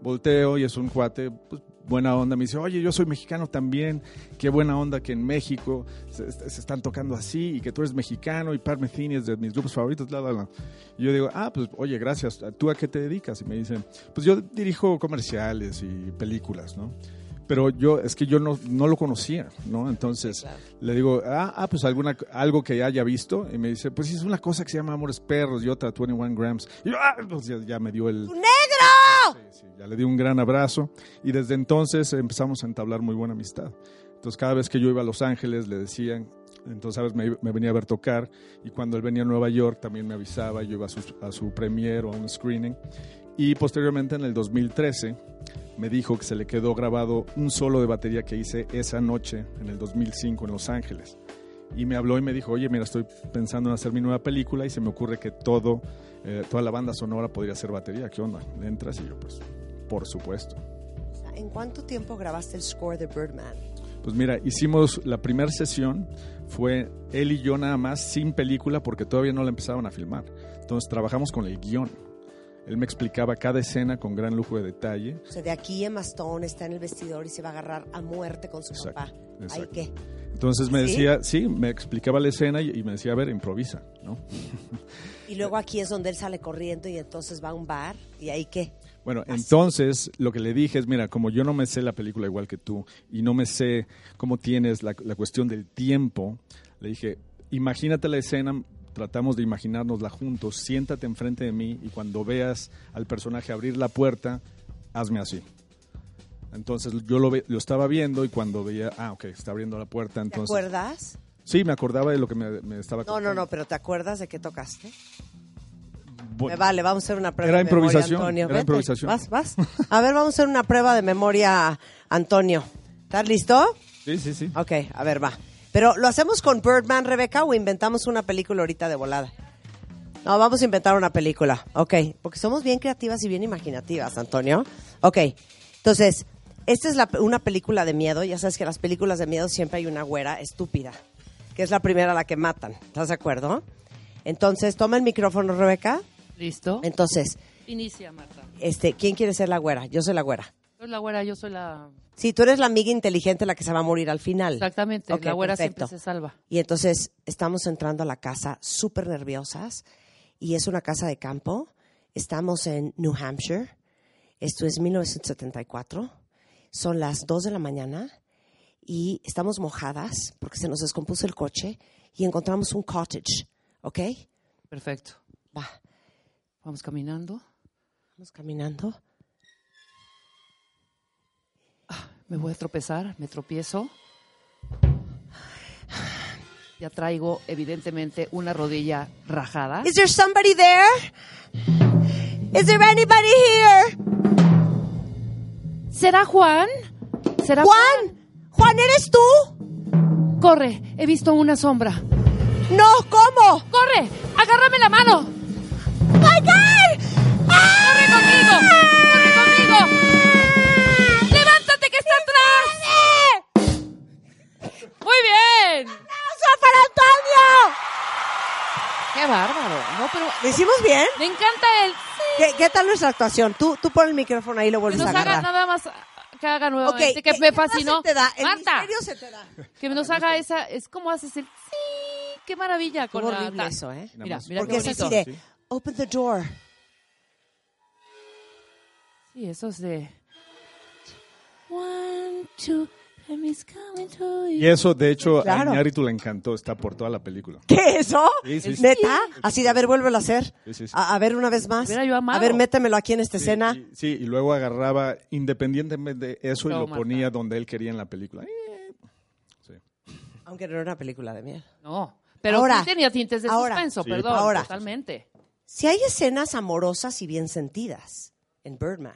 Volteo y es un cuate, pues buena onda, me dice, oye, yo soy mexicano también, qué buena onda que en México se, se están tocando así y que tú eres mexicano y Pat Metheny es de mis grupos favoritos, bla, bla, bla. Y yo digo, ah, pues oye, gracias, ¿tú a qué te dedicas? Y me dice, pues yo dirijo comerciales y películas, ¿no? Pero yo, es que yo no, no lo conocía, ¿no? Entonces le digo, ah, ah, pues alguna, algo que haya visto. Y me dice, pues es una cosa que se llama Amores Perros y otra 21 Grams. Y yo, ah, pues ya, ya me dio el... ¡Negro! Ya le di un gran abrazo y desde entonces empezamos a entablar muy buena amistad. Entonces cada vez que yo iba a Los Ángeles le decían, entonces sabes, me, me venía a ver tocar y cuando él venía a Nueva York también me avisaba, yo iba a su, a su premiere o a un screening. Y posteriormente en el 2013 me dijo que se le quedó grabado un solo de batería que hice esa noche en el 2005 en Los Ángeles. Y me habló y me dijo, oye, mira, estoy pensando en hacer mi nueva película y se me ocurre que todo, eh, toda la banda sonora podría ser batería. ¿Qué onda? ¿Le entras? Y yo, pues, por supuesto. ¿En cuánto tiempo grabaste el score de Birdman? Pues mira, hicimos la primera sesión, fue él y yo nada más, sin película, porque todavía no la empezaban a filmar. Entonces trabajamos con el guion. Él me explicaba cada escena con gran lujo de detalle. O sea, de aquí Emma Stone está en el vestidor y se va a agarrar a muerte con su Exacto, papá. ¿Ahí exacto. qué? Entonces me ¿Sí? decía, sí, me explicaba la escena y, y me decía, a ver, improvisa, ¿no? Y luego aquí es donde él sale corriendo y entonces va a un bar. ¿Y ahí qué? Bueno, entonces lo que le dije es, mira, como yo no me sé la película igual que tú y no me sé cómo tienes la, la cuestión del tiempo, le dije, imagínate la escena, tratamos de imaginárnosla juntos, siéntate enfrente de mí y cuando veas al personaje abrir la puerta, hazme así. Entonces yo lo, ve- lo estaba viendo y cuando veía, ah, ok, está abriendo la puerta, ¿Te entonces... acuerdas? Sí, me acordaba de lo que me, me estaba No, no, no, pero ¿te acuerdas de qué tocaste? Bueno, Me vale, vamos a hacer una prueba Era de memoria, improvisación, Antonio. era improvisación. Vas, vas. A ver, vamos a hacer una prueba de memoria, Antonio. ¿Estás listo? Sí, sí, sí. Ok, a ver, va. Pero, ¿lo hacemos con Birdman, Rebeca, o inventamos una película ahorita de volada? No, vamos a inventar una película. Ok, porque somos bien creativas y bien imaginativas, Antonio. Ok, entonces, esta es la- una película de miedo. Ya sabes que en las películas de miedo siempre hay una güera estúpida, que es la primera a la que matan. ¿Estás de acuerdo? Entonces, toma el micrófono, Rebeca. ¿Listo? Entonces, Inicia, Marta. este, ¿quién quiere ser la güera? Yo soy la güera. La güera, yo soy la... Sí, tú eres la amiga inteligente la que se va a morir al final. Exactamente, Ok, la güera perfecto. siempre se salva. Y entonces estamos entrando a la casa súper nerviosas y es una casa de campo. Estamos en New Hampshire. Esto es 1974. Son las 2 de la mañana y estamos mojadas porque se nos descompuso el coche y encontramos un cottage. ¿Ok? Perfecto. Va. Vamos caminando. Vamos caminando. Me voy a tropezar, me tropiezo. Ya traigo, evidentemente, una rodilla rajada. Is there somebody there? Is there anybody here? ¿Será Juan? ¿Será Juan? ¿Juan eres tú? Corre, he visto una sombra. No, ¿cómo? ¡Corre! ¡Agárrame la mano! ¡My God! ¡Corre conmigo! ¡Corre conmigo! ¡Qué bárbaro! No, pero ¿Lo hicimos bien? me encanta el... ¿Qué, qué tal nuestra actuación? Tú, tú pon el micrófono ahí y lo Que vuelves nos a haga agarrar. nada más que haga Ok, nuevamente, ¿qué- que me fascinó. se te da? El Marta, misterio se te da. que nos haga esa, es como haces el sí, qué maravilla con Estuvo horrible la- eso, ¿eh? Mira, mira Porque qué es así bonito. de, open the door. Sí, eso es de One, two, Y eso, de hecho, Claro. a Iñárritu le encantó, está por toda la película. ¿Qué eso? Sí, sí, sí. ¿Neta? Así de, a ver, vuélvelo a hacer. Sí, sí, sí. A, a ver, una vez más. Yo. A ver, métemelo aquí en esta escena. Y- sí, y luego agarraba independientemente de eso y lo Marta. ponía donde él quería en la película. Eh, Aunque no era una película de miel. No, pero Ahora, sí tenía tintes de ahora, suspenso, Sí. perdón, ahora. totalmente. Si hay escenas amorosas y bien sentidas en Birdman,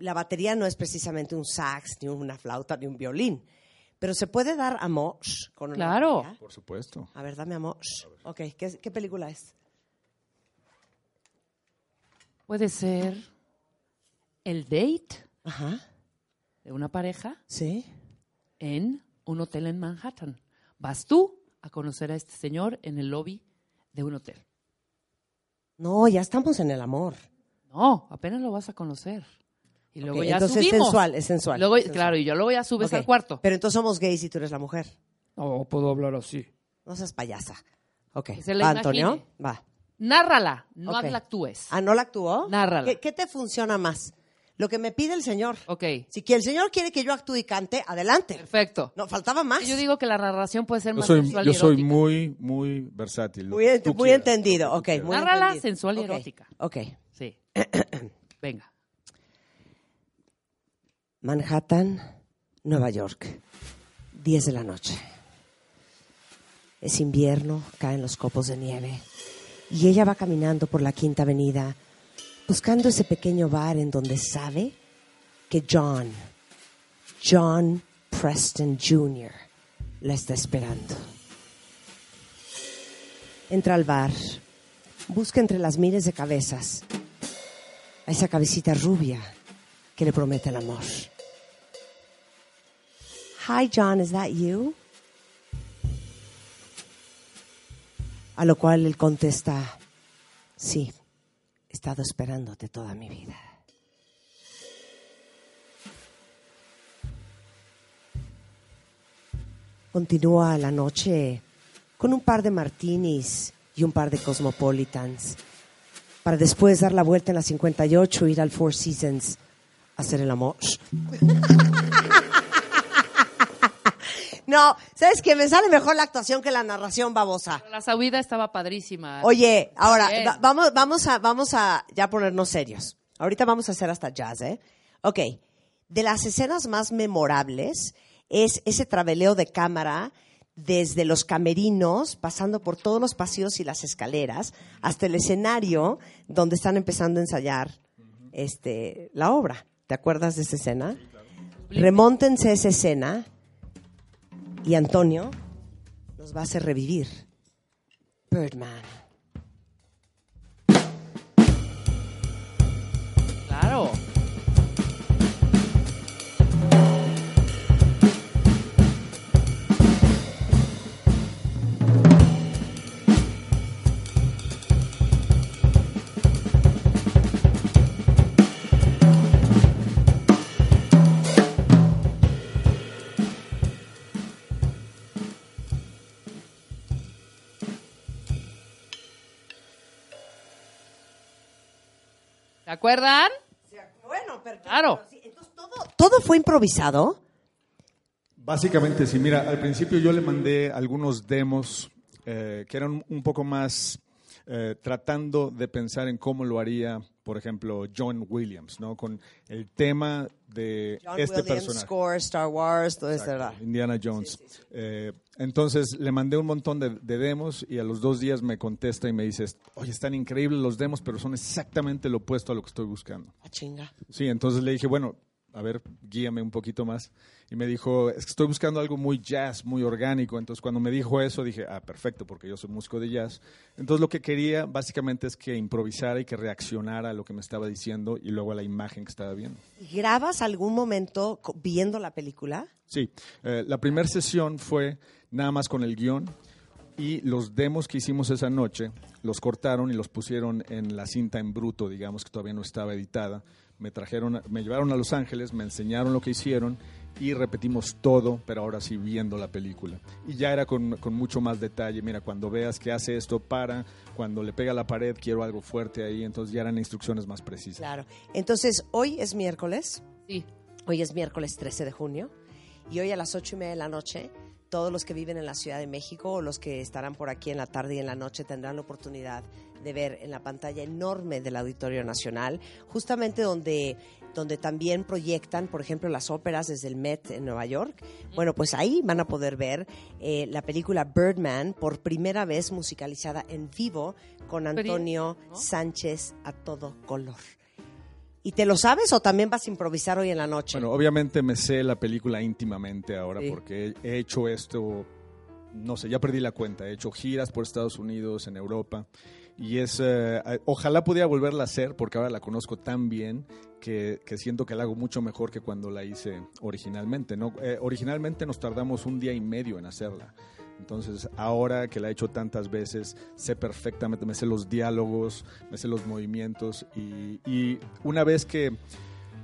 la batería no es precisamente un sax, ni una flauta, ni un violín, pero se puede dar amor con una Claro. batería. por supuesto. A ver, dame amor. Ok, ¿qué, qué película es? Puede ser el date Ajá, de una pareja sí. en un hotel en Manhattan. Vas tú a conocer a este señor en el lobby de un hotel. No, ya estamos en el amor. No, apenas lo vas a conocer. Y luego Ok, ya entonces es subimos. sensual, es sensual. Luego, es sensual. Claro, y yo luego ya subes Ok, al cuarto. Pero entonces somos gays y tú eres la mujer. No puedo hablar así. No seas payasa. Ok, se va. Antonio, va. Nárrala, no Ok. la actúes. Ah, ¿no la actuó? Nárrala. ¿Qué, qué te funciona más? Lo que me pide el señor. Ok, Si que el señor quiere que yo actúe y cante, adelante. perfecto. No, faltaba más. Yo digo que la narración puede ser Yo más soy, sensual yo y soy muy, muy versátil. muy ent- muy entendido, ok. Muy Nárrala entendido. sensual y Ok, erótica. Ok. Sí. Venga. Manhattan, Nueva York. 10 de la noche. Es invierno, caen los copos de nieve. Y ella va caminando por la Quinta Avenida, buscando ese pequeño bar en donde sabe que John, John Preston Jr., la está esperando. Entra al bar, busca entre las miles de cabezas a esa cabecita rubia que le promete el amor. Hi, John, is that you? A lo cual él contesta, sí, he estado esperándote toda mi vida. Continúa la noche con un par de martinis y un par de cosmopolitans para después dar la vuelta en la 58 e ir al Four Seasons hacer el amor. No, ¿sabes qué? Me sale mejor la actuación que la narración babosa. La subida estaba padrísima. Oye, ahora, va- vamos, vamos, a, vamos a ya ponernos serios. Ahorita vamos a hacer hasta jazz, ¿eh? Ok, de las escenas más memorables es ese traveleo de cámara desde los camerinos, pasando por todos los pasillos y las escaleras, hasta el escenario donde están empezando a ensayar este, la obra. ¿Te acuerdas de esa escena? Remóntense a esa escena y Antonio nos va a hacer revivir Birdman. Claro. Acuerdan? Bueno, pero Claro. ¿Todo fue improvisado? Básicamente, sí. Mira, al principio yo le mandé algunos demos eh, que eran un poco más eh, tratando de pensar en cómo lo haría por ejemplo, John Williams, ¿no? Con el tema de John este Williams, personaje. Score, Star Wars, todo eso. Indiana Jones. Eh, entonces le mandé un montón de, de demos y a los dos días me contesta y me dice, oye, están increíbles los demos, pero son exactamente lo opuesto a lo que estoy buscando. Ah, chinga. Sí, entonces le dije, bueno, a ver, guíame un poquito más. Y me dijo, es que estoy buscando algo muy jazz, muy orgánico. Entonces cuando me dijo eso dije, ah, perfecto, porque yo soy músico de jazz. Entonces lo que quería básicamente es que improvisara y que reaccionara a lo que me estaba diciendo y luego a la imagen que estaba viendo. ¿Grabas algún momento viendo la película? Sí, eh, la primera sesión fue nada más con el guion y los demos que hicimos esa noche los cortaron y los pusieron en la cinta en bruto, digamos que todavía no estaba editada. Me trajeron, me llevaron a Los Ángeles, me enseñaron lo que hicieron y repetimos todo, pero ahora sí viendo la película. Y ya era con, con mucho más detalle. Mira, cuando veas que hace esto, para. Cuando le pega a la pared, quiero algo fuerte ahí. Entonces ya eran instrucciones más precisas. Claro. Entonces, hoy es miércoles. Sí. Hoy es miércoles 13 de junio. Y hoy a las ocho y media de la noche, todos los que viven en la Ciudad de México o los que estarán por aquí en la tarde y en la noche tendrán la oportunidad de ver en la pantalla enorme del Auditorio Nacional, justamente donde, donde también proyectan, por ejemplo, las óperas desde el Met en Nueva York. Bueno, pues ahí van a poder ver eh, la película Birdman por primera vez musicalizada en vivo con Antonio Sánchez a todo color. ¿Y te lo sabes o también vas a improvisar hoy en la noche? Bueno, obviamente me sé la película íntimamente ahora Sí. porque he he hecho esto, no sé, ya perdí la cuenta. He hecho giras por Estados Unidos, en Europa. Y es, eh, ojalá pudiera volverla a hacer porque ahora la conozco tan bien que, que siento que la hago mucho mejor que cuando la hice originalmente. ¿no? Eh, originalmente nos tardamos un día y medio en hacerla. Entonces, ahora que la he hecho tantas veces, sé perfectamente, me sé los diálogos, me sé los movimientos y, y una vez que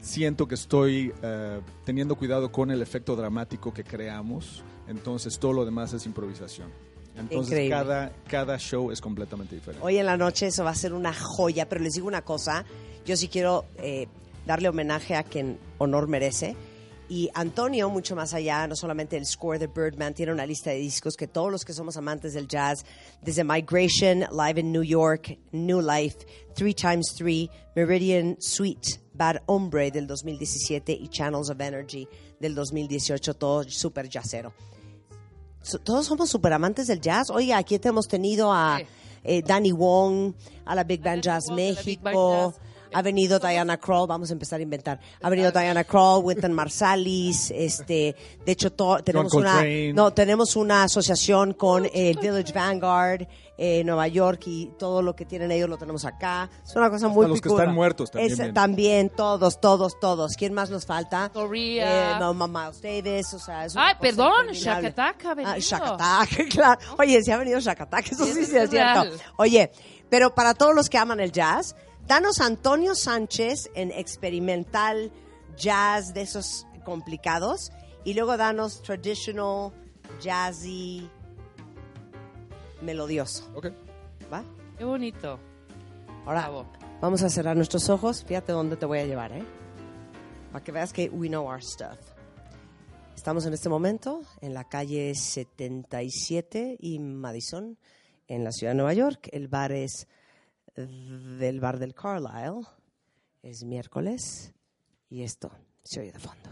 siento que estoy eh, teniendo cuidado con el efecto dramático que creamos, entonces todo lo demás es improvisación. Entonces Increíble. cada, cada show es completamente diferente. Hoy en la noche eso va a ser una joya, pero les digo una cosa, yo sí quiero eh, darle homenaje a quien honor merece. Y Antonio, mucho más allá, no solamente el score de Birdman, tiene una lista de discos que todos los que somos amantes del jazz, desde Migration, Live in New York, New Life, Three Times Three, Meridian Suite, Bad Hombre del 2017 y Channels of Energy del 2018, todo súper jazzero. Todos somos super amantes del jazz. Oye, aquí te hemos tenido a eh, Danny Wong, a la Big Band Jazz México. Ha venido Diana Kroll, vamos a empezar a inventar. Ha venido Diana Kroll, Wynton Marsalis, este, de hecho to- tenemos una, no, tenemos una asociación con eh, Village Vanguard, eh, Nueva York y todo lo que tienen ellos lo tenemos acá. Es una cosa muy los que picuda. están muertos también Es- también, todos, todos, todos. ¿Quién más nos falta? Korea. Eh, no, Miles Davis, o sea, es una Ay, cosa perdón, interminable. Shakataka ha venido. Ah, Shakataka, claro. Oye, si ha venido Shakataka, eso sí, sí es es cierto. Oye, pero para todos los que aman el jazz, danos Antonio Sánchez en experimental jazz de esos complicados y luego danos traditional, jazzy, melodioso. Ok. ¿Va? Qué bonito. Ahora, Bravo. vamos a cerrar nuestros ojos. Fíjate dónde te voy a llevar, ¿eh? Para que veas que we know our stuff. Estamos en este momento en la calle 77 y Madison, en la ciudad de Nueva York. El bar es del bar del Carlisle. Es miércoles y esto se oye de fondo.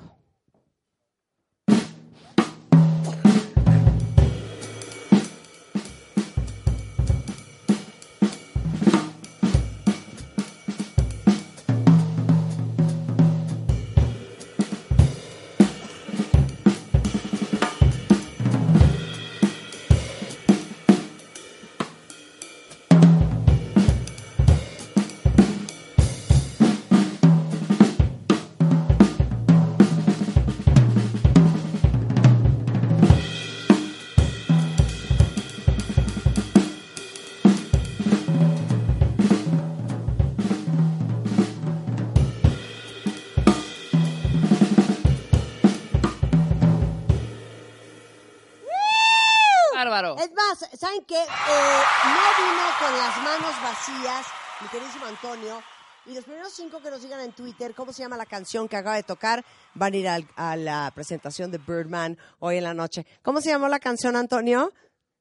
Es más, ¿saben qué? Eh, no vino con las manos vacías, mi queridísimo Antonio. Y los primeros cinco que nos digan en Twitter cómo se llama la canción que acaba de tocar van a ir al- a la presentación de Birdman hoy en la noche. ¿Cómo se llamó la canción, Antonio?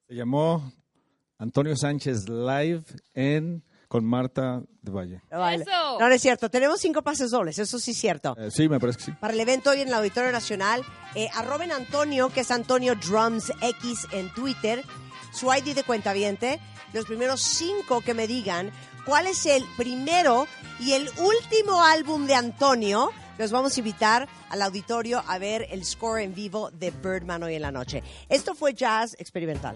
Se llamó Antonio Sánchez Live en Con Marta de Valle. Vale. No, no es cierto. Tenemos cinco pases dobles, eso sí es cierto. Eh, sí, me parece que sí. Para el evento hoy en el Auditorio Nacional, eh, arroben Antonio, que es Antonio Drums X en Twitter, su ID de cuentaviente, los primeros cinco que me digan cuál es el primero y el último álbum de Antonio. Los vamos a invitar al auditorio a ver el score en vivo de Birdman hoy en la noche. Esto fue jazz experimental.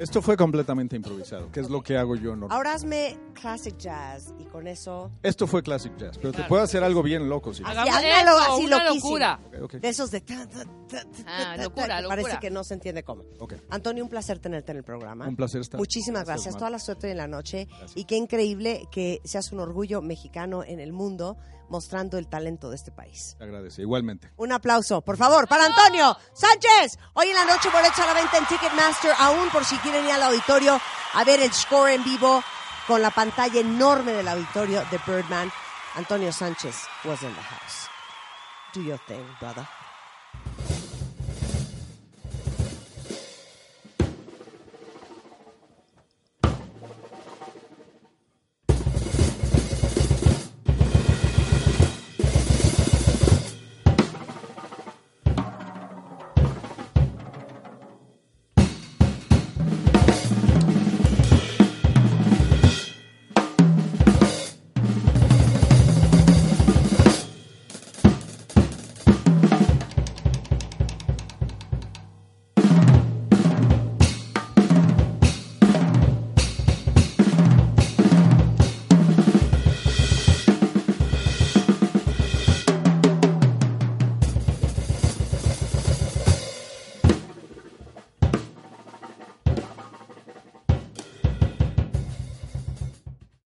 Esto fue completamente improvisado, que es lo que hago yo normalmente. Ahora hazme classic jazz y con eso... Esto fue classic jazz, pero te puedo hacer algo bien loco. Si Hagamos algo eso, así una loquísimo. locura. Ok, ok. De esos de... ta, ta, ta, ta, Ah, locura, que Parece locura. que no se entiende cómo. Ok. Antonio, un placer tenerte en el programa. Un placer estar. Muchísimas Gracias, gracias. Toda la suerte hoy en la noche. Y qué increíble que seas un orgullo mexicano en el mundo mostrando el talento de este país. Te agradece, igualmente. Un aplauso, por favor, para Antonio Sánchez. Hoy en la noche boletos a la venta en Ticketmaster, aún por si quieren ir al auditorio a ver el score en vivo con la pantalla enorme del auditorio de Birdman. Antonio Sánchez was in the house. Do your thing, brother.